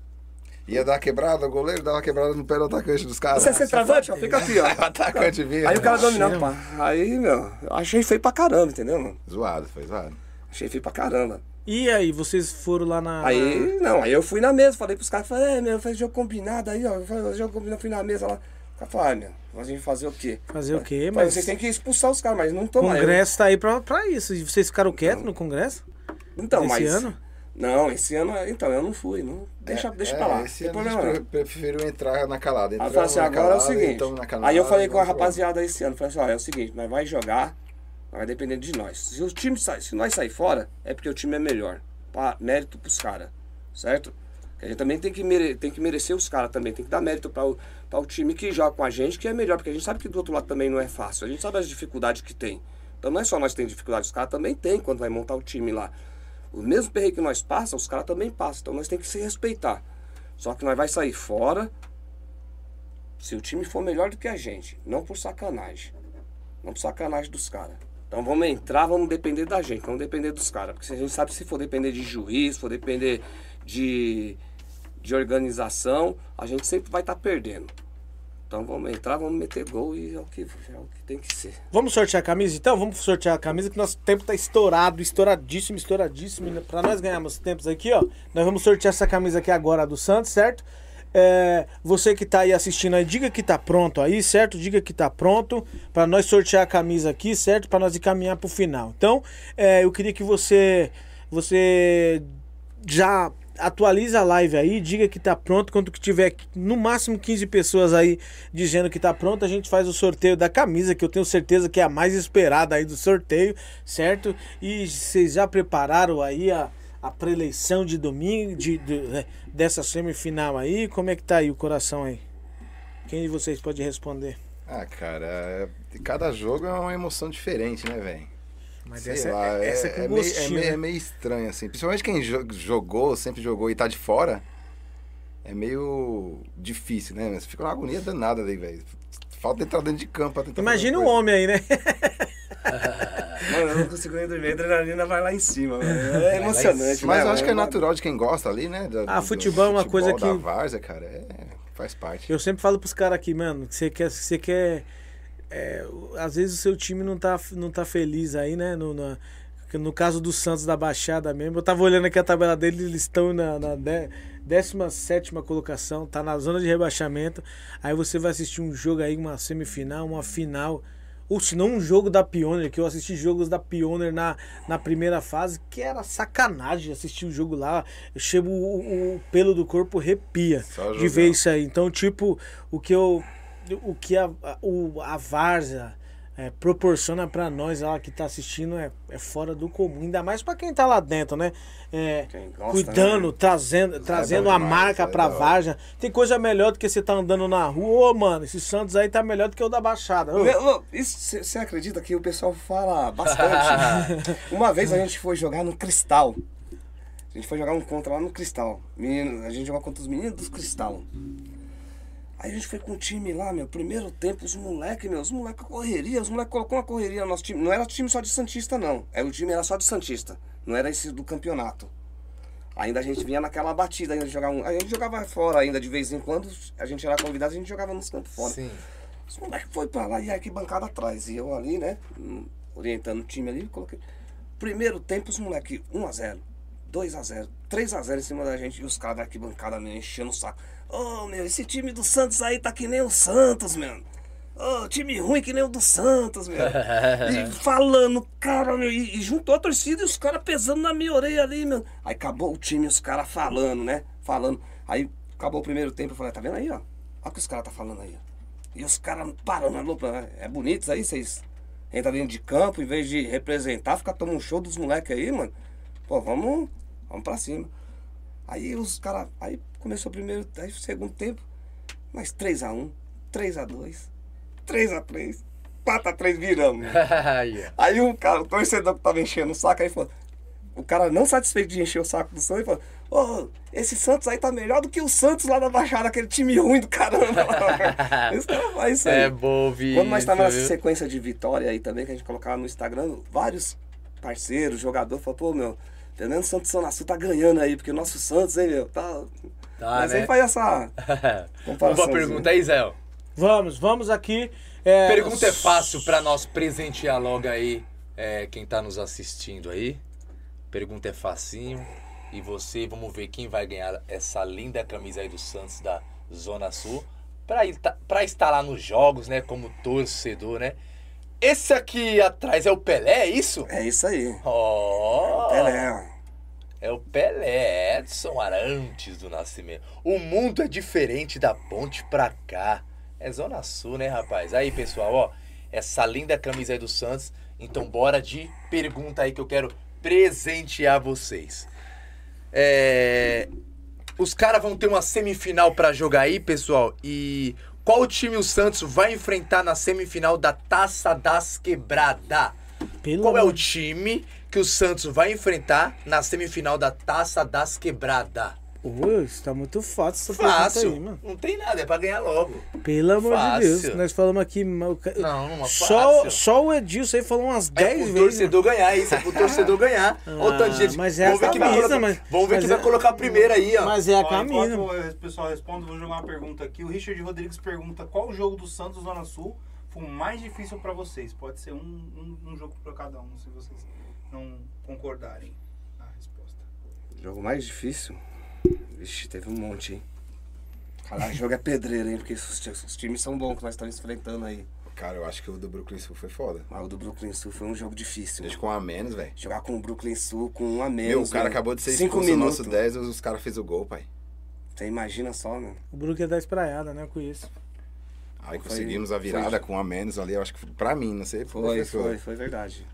Ia dar quebrada, o goleiro dava quebrada no pé do atacante dos caras. Você é centroavante, ó, fica aqui, ó. o atacante vinha. Aí o cara dominando, pá. Aí, meu, eu achei feio pra caramba, entendeu, mano? Zoado, foi zoado. Achei feio pra caramba. E aí, vocês foram lá na. Aí, não, aí eu fui na mesa, falei pros caras, falei, é, meu, faz jogo combinado aí, ó. Faz jogo combinado, fui na mesa lá. O cara falou, ah, meu, a gente fazer o quê? Fazer o quê? Mas Mas vocês têm que expulsar os caras, mas não o tomar. congresso tá aí pra, pra isso. E vocês ficaram quietos no congresso? Então, Esse mas. ano? Não, esse ano, então, eu não fui. Não, deixa deixa é, pra lá. Esse ano a problema gente não. pre- preferiu entrar na calada. Eu falei assim, na agora é o calada, seguinte. calada, Aí eu falei com a rapaziada esse ano, falei assim, ó, é o seguinte, nós vai jogar, vai depender de nós. Se o time sai, se nós sair fora, é porque o time é melhor. Pá, mérito pros caras, certo? A gente também tem que, mere, tem que merecer os caras também, tem que dar mérito para o, pra o time que joga com a gente, que é melhor, porque a gente sabe que do outro lado também não é fácil. A gente sabe as dificuldades que tem. Então não é só nós que temos dificuldade, os caras também tem quando vai montar o time lá. O mesmo perreio que nós passamos, os caras também passam. Então nós temos que se respeitar. Só que nós vai sair fora se o time for melhor do que a gente. Não por sacanagem. Não por sacanagem dos caras. Então vamos entrar, vamos depender da gente, vamos depender dos caras. Porque a gente sabe se for depender de juiz, for depender de, de organização, a gente sempre vai estar perdendo. Então vamos entrar, vamos meter gol e é o que, é o que tem que ser. Vamos sortear a camisa então? Vamos sortear a camisa que nosso tempo tá estourado, estouradíssimo, estouradíssimo. Pra nós ganharmos tempos aqui, ó, nós vamos sortear essa camisa aqui agora do Santos, certo? É, você que tá aí assistindo aí, diga que tá pronto aí, certo? Diga que tá pronto para nós sortear a camisa aqui, certo? Para nós encaminhar pro final. Então, é, eu queria que você você já atualiza a live aí, diga que tá pronto. Quando que tiver no máximo 15 pessoas aí dizendo que tá pronto, a gente faz o sorteio da camisa, que eu tenho certeza que é a mais esperada aí do sorteio, certo? E vocês já prepararam aí a, a preleição de domingo, de, de, né, dessa semifinal aí? Como é que tá aí o coração aí? Quem de vocês pode responder? Ah, cara, é- cada jogo é uma emoção diferente, né, velho? Mas Sei essa, lá, é, essa é meio, é, gostinho, meio, é né? meio estranho, assim. Principalmente quem jo- jogou, sempre jogou e tá de fora, é meio difícil, né? Você fica uma agonia danada ali, velho. Falta entrar dentro de campo pra tentar Imagina um homem aí, né? Mano, eu não consigo nem dormir, a adrenalina vai lá em cima, mano. É emocionante, coisa. Mas né, eu acho que é mano? natural de quem gosta ali, né? do- Ah, do futebol é uma coisa futebol, que- Da várzea, cara, é, faz parte. Eu sempre falo pros caras aqui, mano, que você quer. Você quer é, às vezes o seu time não tá, não tá feliz aí, né? No, na- que no caso do Santos da Baixada mesmo. Eu tava olhando aqui a tabela deles, eles estão na, na de- 17 colocação, tá na zona de rebaixamento. Aí você vai assistir um jogo aí, uma semifinal, uma final. Ou se não, um jogo da Pioneer, que eu assisti jogos da Pioneer na, na primeira fase, que era sacanagem assistir o jogo lá. Eu chego, o, o pelo do corpo arrepia Só de ver isso aí. Então, tipo, o que eu. O que a, a, o, a Várzea é, proporciona pra nós lá que tá assistindo é, é fora do comum. Ainda mais pra quem tá lá dentro, né? É, gosta, cuidando, né? trazendo, trazendo a demais, marca é pra. Várzea. Tem coisa melhor do que você tá andando na rua. Ô, mano, esse Santos aí tá melhor do que o da Baixada. Você acredita que o pessoal fala bastante? Uma vez a gente foi jogar no Cristal. A gente foi jogar um contra lá no Cristal. Menino, a gente jogou contra os meninos do Cristal. Aí a gente foi com o time lá, meu. Primeiro tempo, os moleques, meu, os moleques correria, os moleques colocou uma correria no nosso time. Não era time só de Santista, não. Era, o time era só de Santista. Não era esse do campeonato. Ainda a gente vinha naquela batida ainda de jogar um. A gente jogava fora ainda de vez em quando. A gente era convidado, a gente jogava nos campos fora. Sim. Os moleques foi pra lá e aqui bancada atrás. E eu ali, né? hum, Orientando o time ali, coloquei. Primeiro tempo, os moleques 1x0, 2x0, 3x0 em cima da gente. E os caras da arquibancada me enchendo o saco. Ô meu, esse time do Santos aí tá que nem o Santos, meu. Ô, time ruim que nem o do Santos, meu. E falando, cara, meu. E, e juntou a torcida e os caras pesando na minha orelha ali, meu. Aí acabou o time, os caras falando, né? Falando. Aí acabou o primeiro tempo, eu falei, tá vendo aí, ó? Olha o que os caras tá falando aí, ó. E os caras parando, alô, pra- é bonito isso aí, vocês entram dentro de campo, em vez de representar, ficar tomando um show dos moleques aí, mano. Pô, vamos, vamos pra cima. Aí os caras, aí começou o primeiro, aí o segundo tempo, mais 3x1, 3x2, 3x3, 4x3 viramos. meu. Aí, o cara, o torcedor que tava enchendo o saco, aí falou. O cara não satisfeito de encher o saco do Santos, falou, ô, esse Santos aí tá melhor do que o Santos lá da Baixada, aquele time ruim do caramba. Esse cara faz isso aí. É bom ouvir Quando nós tava nessa viu? sequência de vitória aí também, que a gente colocava no Instagram, vários parceiros, jogadores, falaram, pô, meu, pelo menos o Santos Zona Sul tá ganhando aí, porque o nosso Santos, hein, meu, tá... Tá, Mas né? aí faz essa Vamos pra comparação. pergunta aí, Zé. Vamos, vamos aqui. é, Pergunta é fácil pra nós presentear logo aí é, quem tá nos assistindo aí. Pergunta é facinho. E você, vamos ver quem vai ganhar essa linda camisa aí do Santos da Zona Sul. Pra, ir, pra estar lá nos jogos, né? Como torcedor, né? Esse aqui atrás é o Pelé, é isso? É isso aí. Ó! Pelé. É o Pelé, Edson Arantes do Nascimento. O mundo é diferente da ponte pra cá. É Zona Sul, né, rapaz? Aí, pessoal, ó. Essa linda camisa aí do Santos. Então, bora de pergunta aí que eu quero presentear vocês. É... Os caras vão ter uma semifinal pra jogar aí, pessoal. E qual time o Santos vai enfrentar na semifinal da Taça das Quebrada? Pelo Qual é o time que o Santos vai enfrentar na semifinal da Taça das Quebrada? Ô, isso tá muito fácil essa pergunta Fácil. aí, mano. Não tem nada, é pra ganhar logo. Pelo amor Fácil. de Deus. Nós falamos aqui. Não, uma só, fácil. só o Edilson aí falou umas É 10 pro vezes. torcedor ganhar, isso é pro torcedor ganhar. O tanto Ah, gente. mas é vamos a ver vai camisa, colocar, mas- vamos ver mas quem vai é- colocar primeiro aí, ó. Mas é a camisa. o pessoal responde, vou jogar uma pergunta aqui. O Richard Rodrigues pergunta qual jogo do Santos Zona Sul foi o mais difícil pra vocês? Pode ser um, um, um jogo pra cada um, se vocês não concordarem na resposta. Jogo mais difícil? Vixe, teve um monte, hein? Caralho, jogo é pedreiro, hein? Porque os, os times são bons que nós estamos enfrentando aí. Cara, eu acho que o do Brooklyn Sul foi foda. Mas o do Brooklyn Sul foi um jogo difícil. Desde com um a menos, velho. Jogar com o Brooklyn Sul com um a menos. Meu, o cara né? acabou de ser Cinco expulso no minutos. nosso 10 os caras fez o gol, pai. Você imagina só, né? O Brook é da espraiada, né? Eu conheço. Aí Foi- conseguimos a virada foi- com um a menos ali, eu acho que foi- pra mim, não sei. Foi, professor. foi, foi verdade.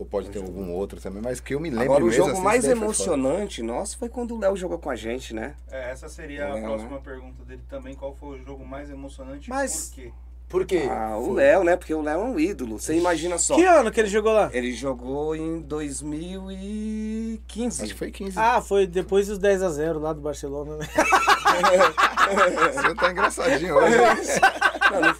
Ou pode ter algum outro também, mas que eu me lembro Agora, o jogo assim, mais emocionante nosso foi quando o Léo jogou com a gente, né? É, essa seria a Léo, próxima né? pergunta dele também. Qual foi o jogo mais emocionante Mas- e por quê? Por quê? Ah, o Léo, né? Porque o Léo é um ídolo. Você imagina só. Que ano que ele jogou lá? Ele jogou em 2015. Acho que foi 15. Ah, foi depois dos 10 a 0 lá do Barcelona, né? Você tá engraçadinho hoje. Não-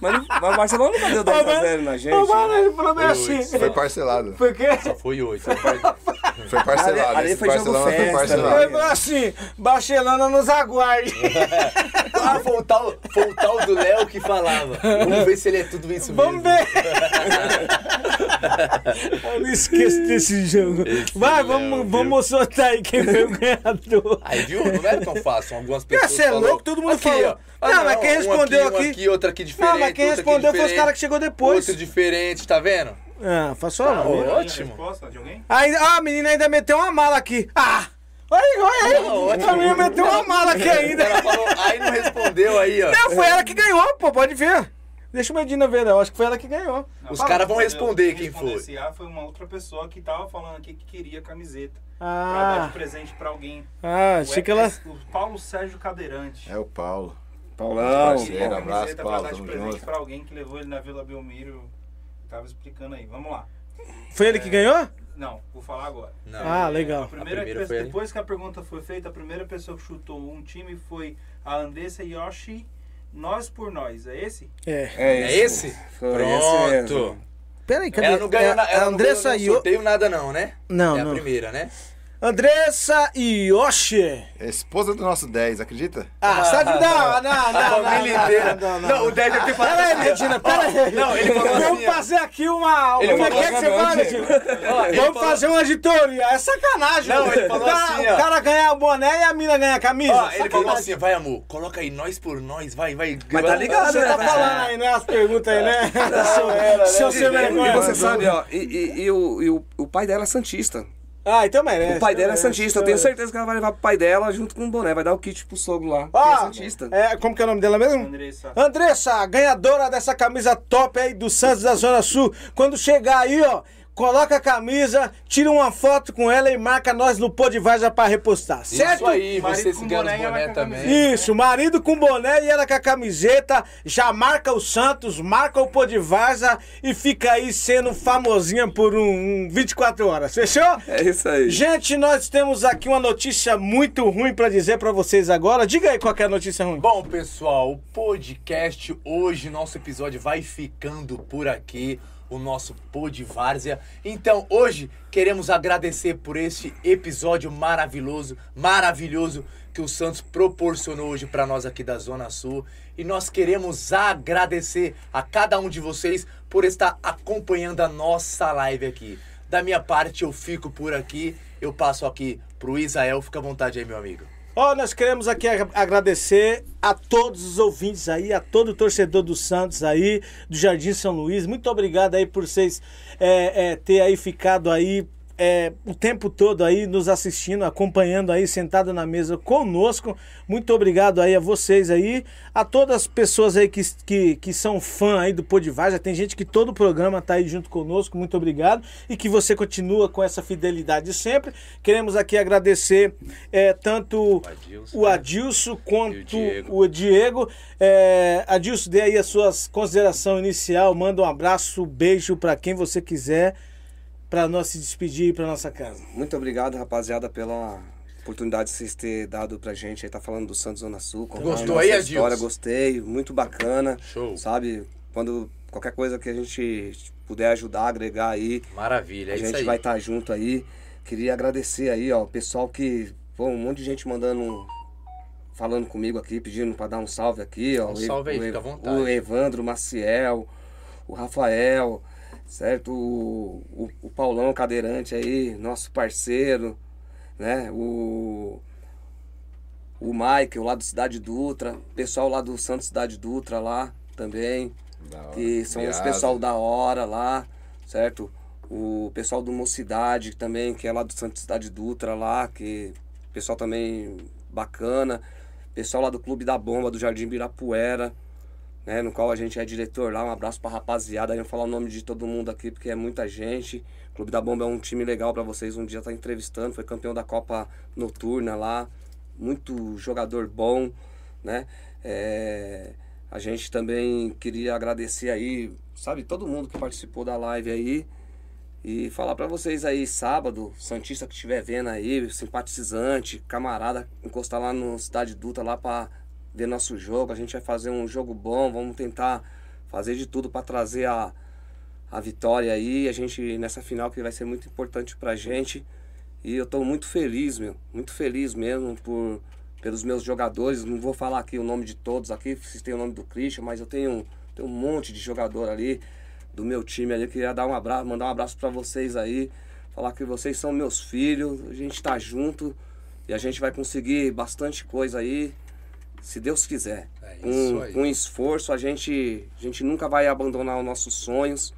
mas, mas o Barcelona não deu 10 a 0 na gente. Ô, mano, ele falou bem Foi assim. Foi parcelado. Por quê? Só foi oito. Foi parcelado. Ali- ali Esse foi jogo Barcelona foi festa, parcelado. Ele falou assim, Barcelona nos aguarde. Ah, foi o tal, foi o tal do Léo que falava. Vamos ver se ele é tudo isso Vamos mesmo. ver. Eu não esqueço desse jogo. Vai, Léo, vamos, viu? vamos soltar aí quem foi o ganhador. Aí, viu? Não é tão fácil. São Algumas pessoas Você é falou- louco? Todo mundo Aqui, falou. ó. Ah, Não, mas quem um respondeu aqui, um aqui- outro aqui diferente. Não, mas quem respondeu foi os caras que chegou depois. Outro diferente, tá vendo? Ah, só Tá. Tem a Ótimo. resposta de alguém? Aí, ah, a menina ainda meteu uma mala aqui. Ah! Olha aí, olha aí. ótimo. a menina meteu uma mala aqui ainda. Ela falou, aí não respondeu aí, ó. Não, foi ela que ganhou, pô, pode ver. Deixa o Medina ver, eu acho que foi ela que ganhou. Não, Os caras vão responder quem foi. Esse A foi uma outra pessoa que tava falando aqui que queria camiseta. Pra Ah, dar de presente pra alguém. ah, O achei que ela... O Paulo Sérgio Cadeirante. É o Paulo. Paulão. Parceiro, Uma abraço, camiseta pra Paulo, dar de presente junto. pra alguém que levou ele na Vila Belmiro. Tava explicando aí. Vamos lá. Foi ele que ganhou? Não, vou falar agora. Não. Ah, A legal. primeira A primeira pessoa- foi ele. depois que a pergunta foi feita, a primeira pessoa que chutou um time foi a Andressa Yoshi. Nós por nós, é esse? É. É esse? Foi esse Pronto. Peraí, cadê? Ela não ganhou, É, na, ela a não ganhou no Yo... sorteio nada não, né? Não, é a não. primeira, né? Andressa Yoshi. Esposa do nosso 10, acredita? Ah, tá de... Não, não, não, A não, família não, inteira. Não, não, Não, o 10 deve ter falado Pera aí, assim. Medina, pera aí. Não, ele falou Vamos assim, ó. fazer aqui uma... Ele Como é que é você assim, fala, Medina? Vamos fazer uma auditoria. É sacanagem. Não, ele falou assim, o cara ganha o boné e a mina ganha a camisa. Ó, ele falou assim, vai amor, coloca aí nós por nós, vai, vai. Mas tá ligado, Você né? tá falando aí, né? As perguntas aí, né? Seu, seu sem E vergonha. você sabe, ó, e, e- e e o pai dela é Santista. Ah, então merece. O pai dela é então Santista. Eu merece, tenho certeza que ela vai levar pro pai dela junto com o boné. Vai dar o kit pro sogro lá. que é Santista. é, como que é o nome dela mesmo? Andressa. Andressa, ganhadora dessa camisa top aí do Santos da Zona Sul. Quando chegar aí, ó, coloca a camisa, tira uma foto com ela e marca nós no Pô de Vaza pra repostar, certo? Isso aí, Marido você com se boné e boné a também. Isso, marido com boné e ela com a camiseta, já marca o Santos, marca o Pô de Vaza e fica aí sendo famosinha por um, um 24 horas, fechou? É isso aí. Gente, nós temos aqui uma notícia muito ruim pra dizer pra vocês agora. Diga aí qual que é a notícia ruim. Bom, pessoal, o podcast hoje, nosso episódio vai ficando por aqui, o nosso Pod Várzea. Então, hoje queremos agradecer por este episódio maravilhoso, maravilhoso que o Santos proporcionou hoje para nós aqui da Zona Sul. E nós queremos agradecer a cada um de vocês por estar acompanhando a nossa live aqui. Da minha parte, eu fico por aqui. Eu passo aqui pro Israel. Fica à vontade aí, meu amigo. Ó, nós queremos aqui ag- agradecer a todos os ouvintes aí, a todo o torcedor do Santos aí, do Jardim São Luís. Muito obrigado aí por vocês é, é, ter aí ficado aí é, o tempo todo aí nos assistindo, acompanhando aí, sentado na mesa conosco. Muito obrigado aí a vocês aí, a todas as pessoas aí que, que, que são fã aí do Podivagem. Tem gente que todo o programa tá aí junto conosco. Muito obrigado e que você continua com essa fidelidade sempre. Queremos aqui agradecer é, tanto Adilson, o né? Adilson quanto E o Diego. o Diego. É, Adilson, dê aí as suas considerações inicial. Manda um abraço, beijo para quem você quiser para nós se despedir e para nossa casa. Muito obrigado, rapaziada, pela, oportunidade de vocês terem dado pra gente aí, tá falando do Santos Zona Sul. Gostou aí, história, Adilson? Gostei, muito bacana. Show. Sabe, quando qualquer coisa que a gente puder ajudar, agregar aí, Maravilha, é a isso gente aí. vai estar junto aí. Queria agradecer aí, ó, o pessoal que. Pô, um monte de gente mandando. Falando comigo aqui, pedindo pra dar um salve aqui, ó. Um salve aí, o fica à vontade. O Evandro Maciel, o Rafael, certo? O, o, o Paulão Cadeirante aí, nosso parceiro, né? O. O Michael lá do Cidade Dutra, pessoal lá do Santo Cidade Dutra lá também que são os Viado. pessoal da hora lá, certo? O pessoal do Mocidade também, que é lá do Santa Cidade Dutra lá, que pessoal também bacana. Pessoal lá do Clube da Bomba, do Jardim Birapuera, né? No qual a gente é diretor lá. Um abraço pra rapaziada. Eu vou falar o nome de todo mundo aqui, porque é muita gente. O Clube da Bomba é um time legal pra vocês um dia estar entrevistando. Foi campeão da Copa Noturna lá. Muito jogador bom, né? É, a gente também queria agradecer aí, sabe, todo mundo que participou da live aí. E falar pra vocês aí, sábado, Santista que estiver vendo aí, simpatizante, camarada, encostar lá no Cidade Dutra lá pra ver nosso jogo. A gente vai fazer um jogo bom, vamos tentar fazer de tudo pra trazer a, a vitória aí. A gente, nessa final que vai ser muito importante pra gente. E eu tô muito feliz, meu, muito feliz mesmo por, pelos meus jogadores. Não vou falar aqui o nome de todos aqui, vocês têm o nome do Christian, mas eu tenho, tenho um monte de jogador ali do meu time ali. Queria dar um abraço, mandar um abraço para vocês aí. Falar que vocês são meus filhos, a gente tá junto e a gente vai conseguir bastante coisa aí, se Deus quiser. É com, com esforço, a gente, a gente nunca vai abandonar os nossos sonhos.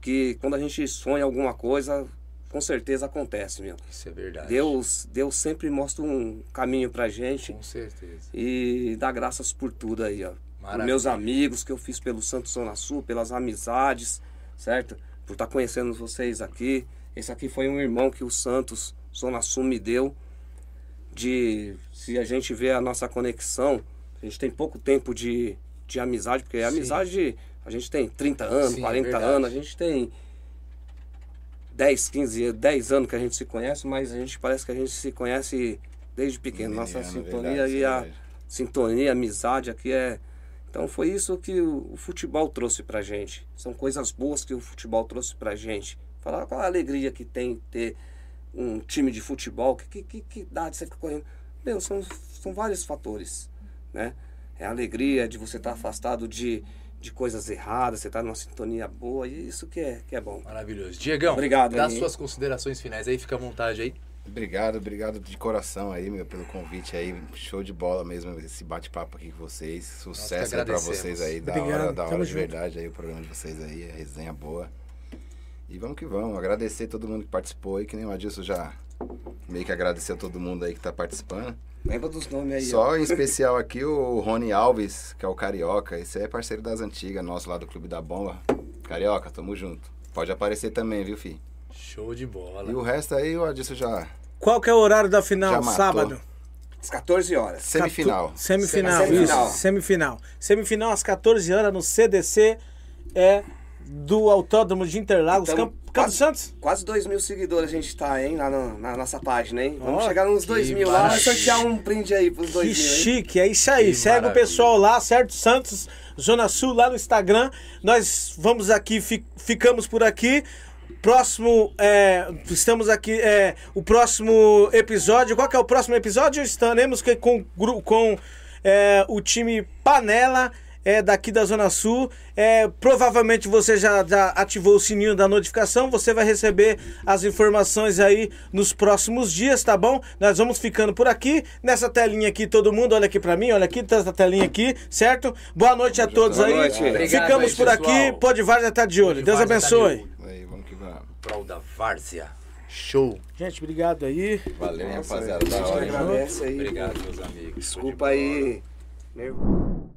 Que quando a gente sonha alguma coisa, com certeza acontece, meu. Isso é verdade. Deus, Deus sempre mostra um caminho pra gente Com certeza. e dá graças por tudo aí, ó. Maravilha. meus amigos que eu fiz pelo Santos Zona Sul, pelas amizades, certo? Por estar conhecendo vocês aqui. Esse aqui foi um irmão que o Santos Zona Sul me deu. De se a gente vê a nossa conexão, a gente tem pouco tempo de, de amizade, porque a amizade a gente tem 30 anos, Sim, é 40 verdade. anos, a gente tem 10, 15, 10 anos que a gente se conhece, mas a gente parece que a gente se conhece desde pequeno. Nossa Menino, sintonia verdade, e a verdade. sintonia, amizade aqui é. Então foi isso que o, o futebol trouxe pra gente. São coisas boas que o futebol trouxe pra gente. Falar qual a alegria que tem ter um time de futebol, que, que, que, que dá de você ficar correndo. Meu, são, são vários fatores, né? É a alegria de você estar afastado de, de coisas erradas, você estar numa sintonia boa, e isso que é, que é bom. Maravilhoso. Diegão, Obrigado dá aí. suas considerações finais aí, fica à vontade aí. Obrigado, obrigado de coração aí, meu, pelo convite aí. Show de bola mesmo esse bate-papo aqui com vocês. Sucesso aí pra agradecemos. vocês aí. Da Obrigado, hora, da tamo hora de junto. verdade aí o programa de vocês aí, a resenha boa. E vamos que vamos. Agradecer todo mundo que participou aí, que nem o Adilson já meio que agradeceu todo mundo aí que tá participando. Lembra dos nomes aí, ó. Só em especial aqui o Rony Alves, que é o Carioca. Esse é parceiro das antigas, nosso lá do Clube da Bomba. Carioca, tamo junto. Pode aparecer também, viu, fi? Show de bola. E o resto aí, o Adilson já. Qual que é o horário da final? Já matou. Sábado. Às 14 horas. Semifinal. Catu- Semifinal, Semifinal. isso. Semifinal. Semifinal às 14 horas no CDC é do Autódromo de Interlagos, Então, Campo, Campo quase- Santos. Quase 2 mil seguidores a gente tá, hein, lá no- na nossa página, hein? Vamos Ó, chegar nos 2 que mil lá, vai sortear um brinde aí pros 2 Que mil, hein? chique, é isso aí. Que Segue o maravilha. pessoal lá, certo? Santos, Zona Sul, lá no Instagram. Nós vamos aqui, fi- ficamos por aqui. Próximo, é, estamos aqui, é, o próximo episódio. Qual que é o próximo episódio? Estaremos que- com, gru- com é, o time Panela. É, daqui da Zona Sul. É, provavelmente você já, já ativou o sininho da notificação. Você vai receber as informações aí nos próximos dias, tá bom? Nós vamos ficando por aqui. Nessa telinha aqui, todo mundo, olha aqui pra mim, olha aqui, tá essa telinha aqui, certo? Boa noite a todos Boa aí. noite. Obrigado Ficamos aí, por aqui. Pode Várzea tá de olho. Pode Deus tá de abençoe. olho. Aí, vamos que vamos. Prol da Várzea. Show. Gente, obrigado aí. Valeu, Nossa, rapaziada. Da hora, agradece aí. Obrigado, meus amigos. Desculpa aí. Nervoso.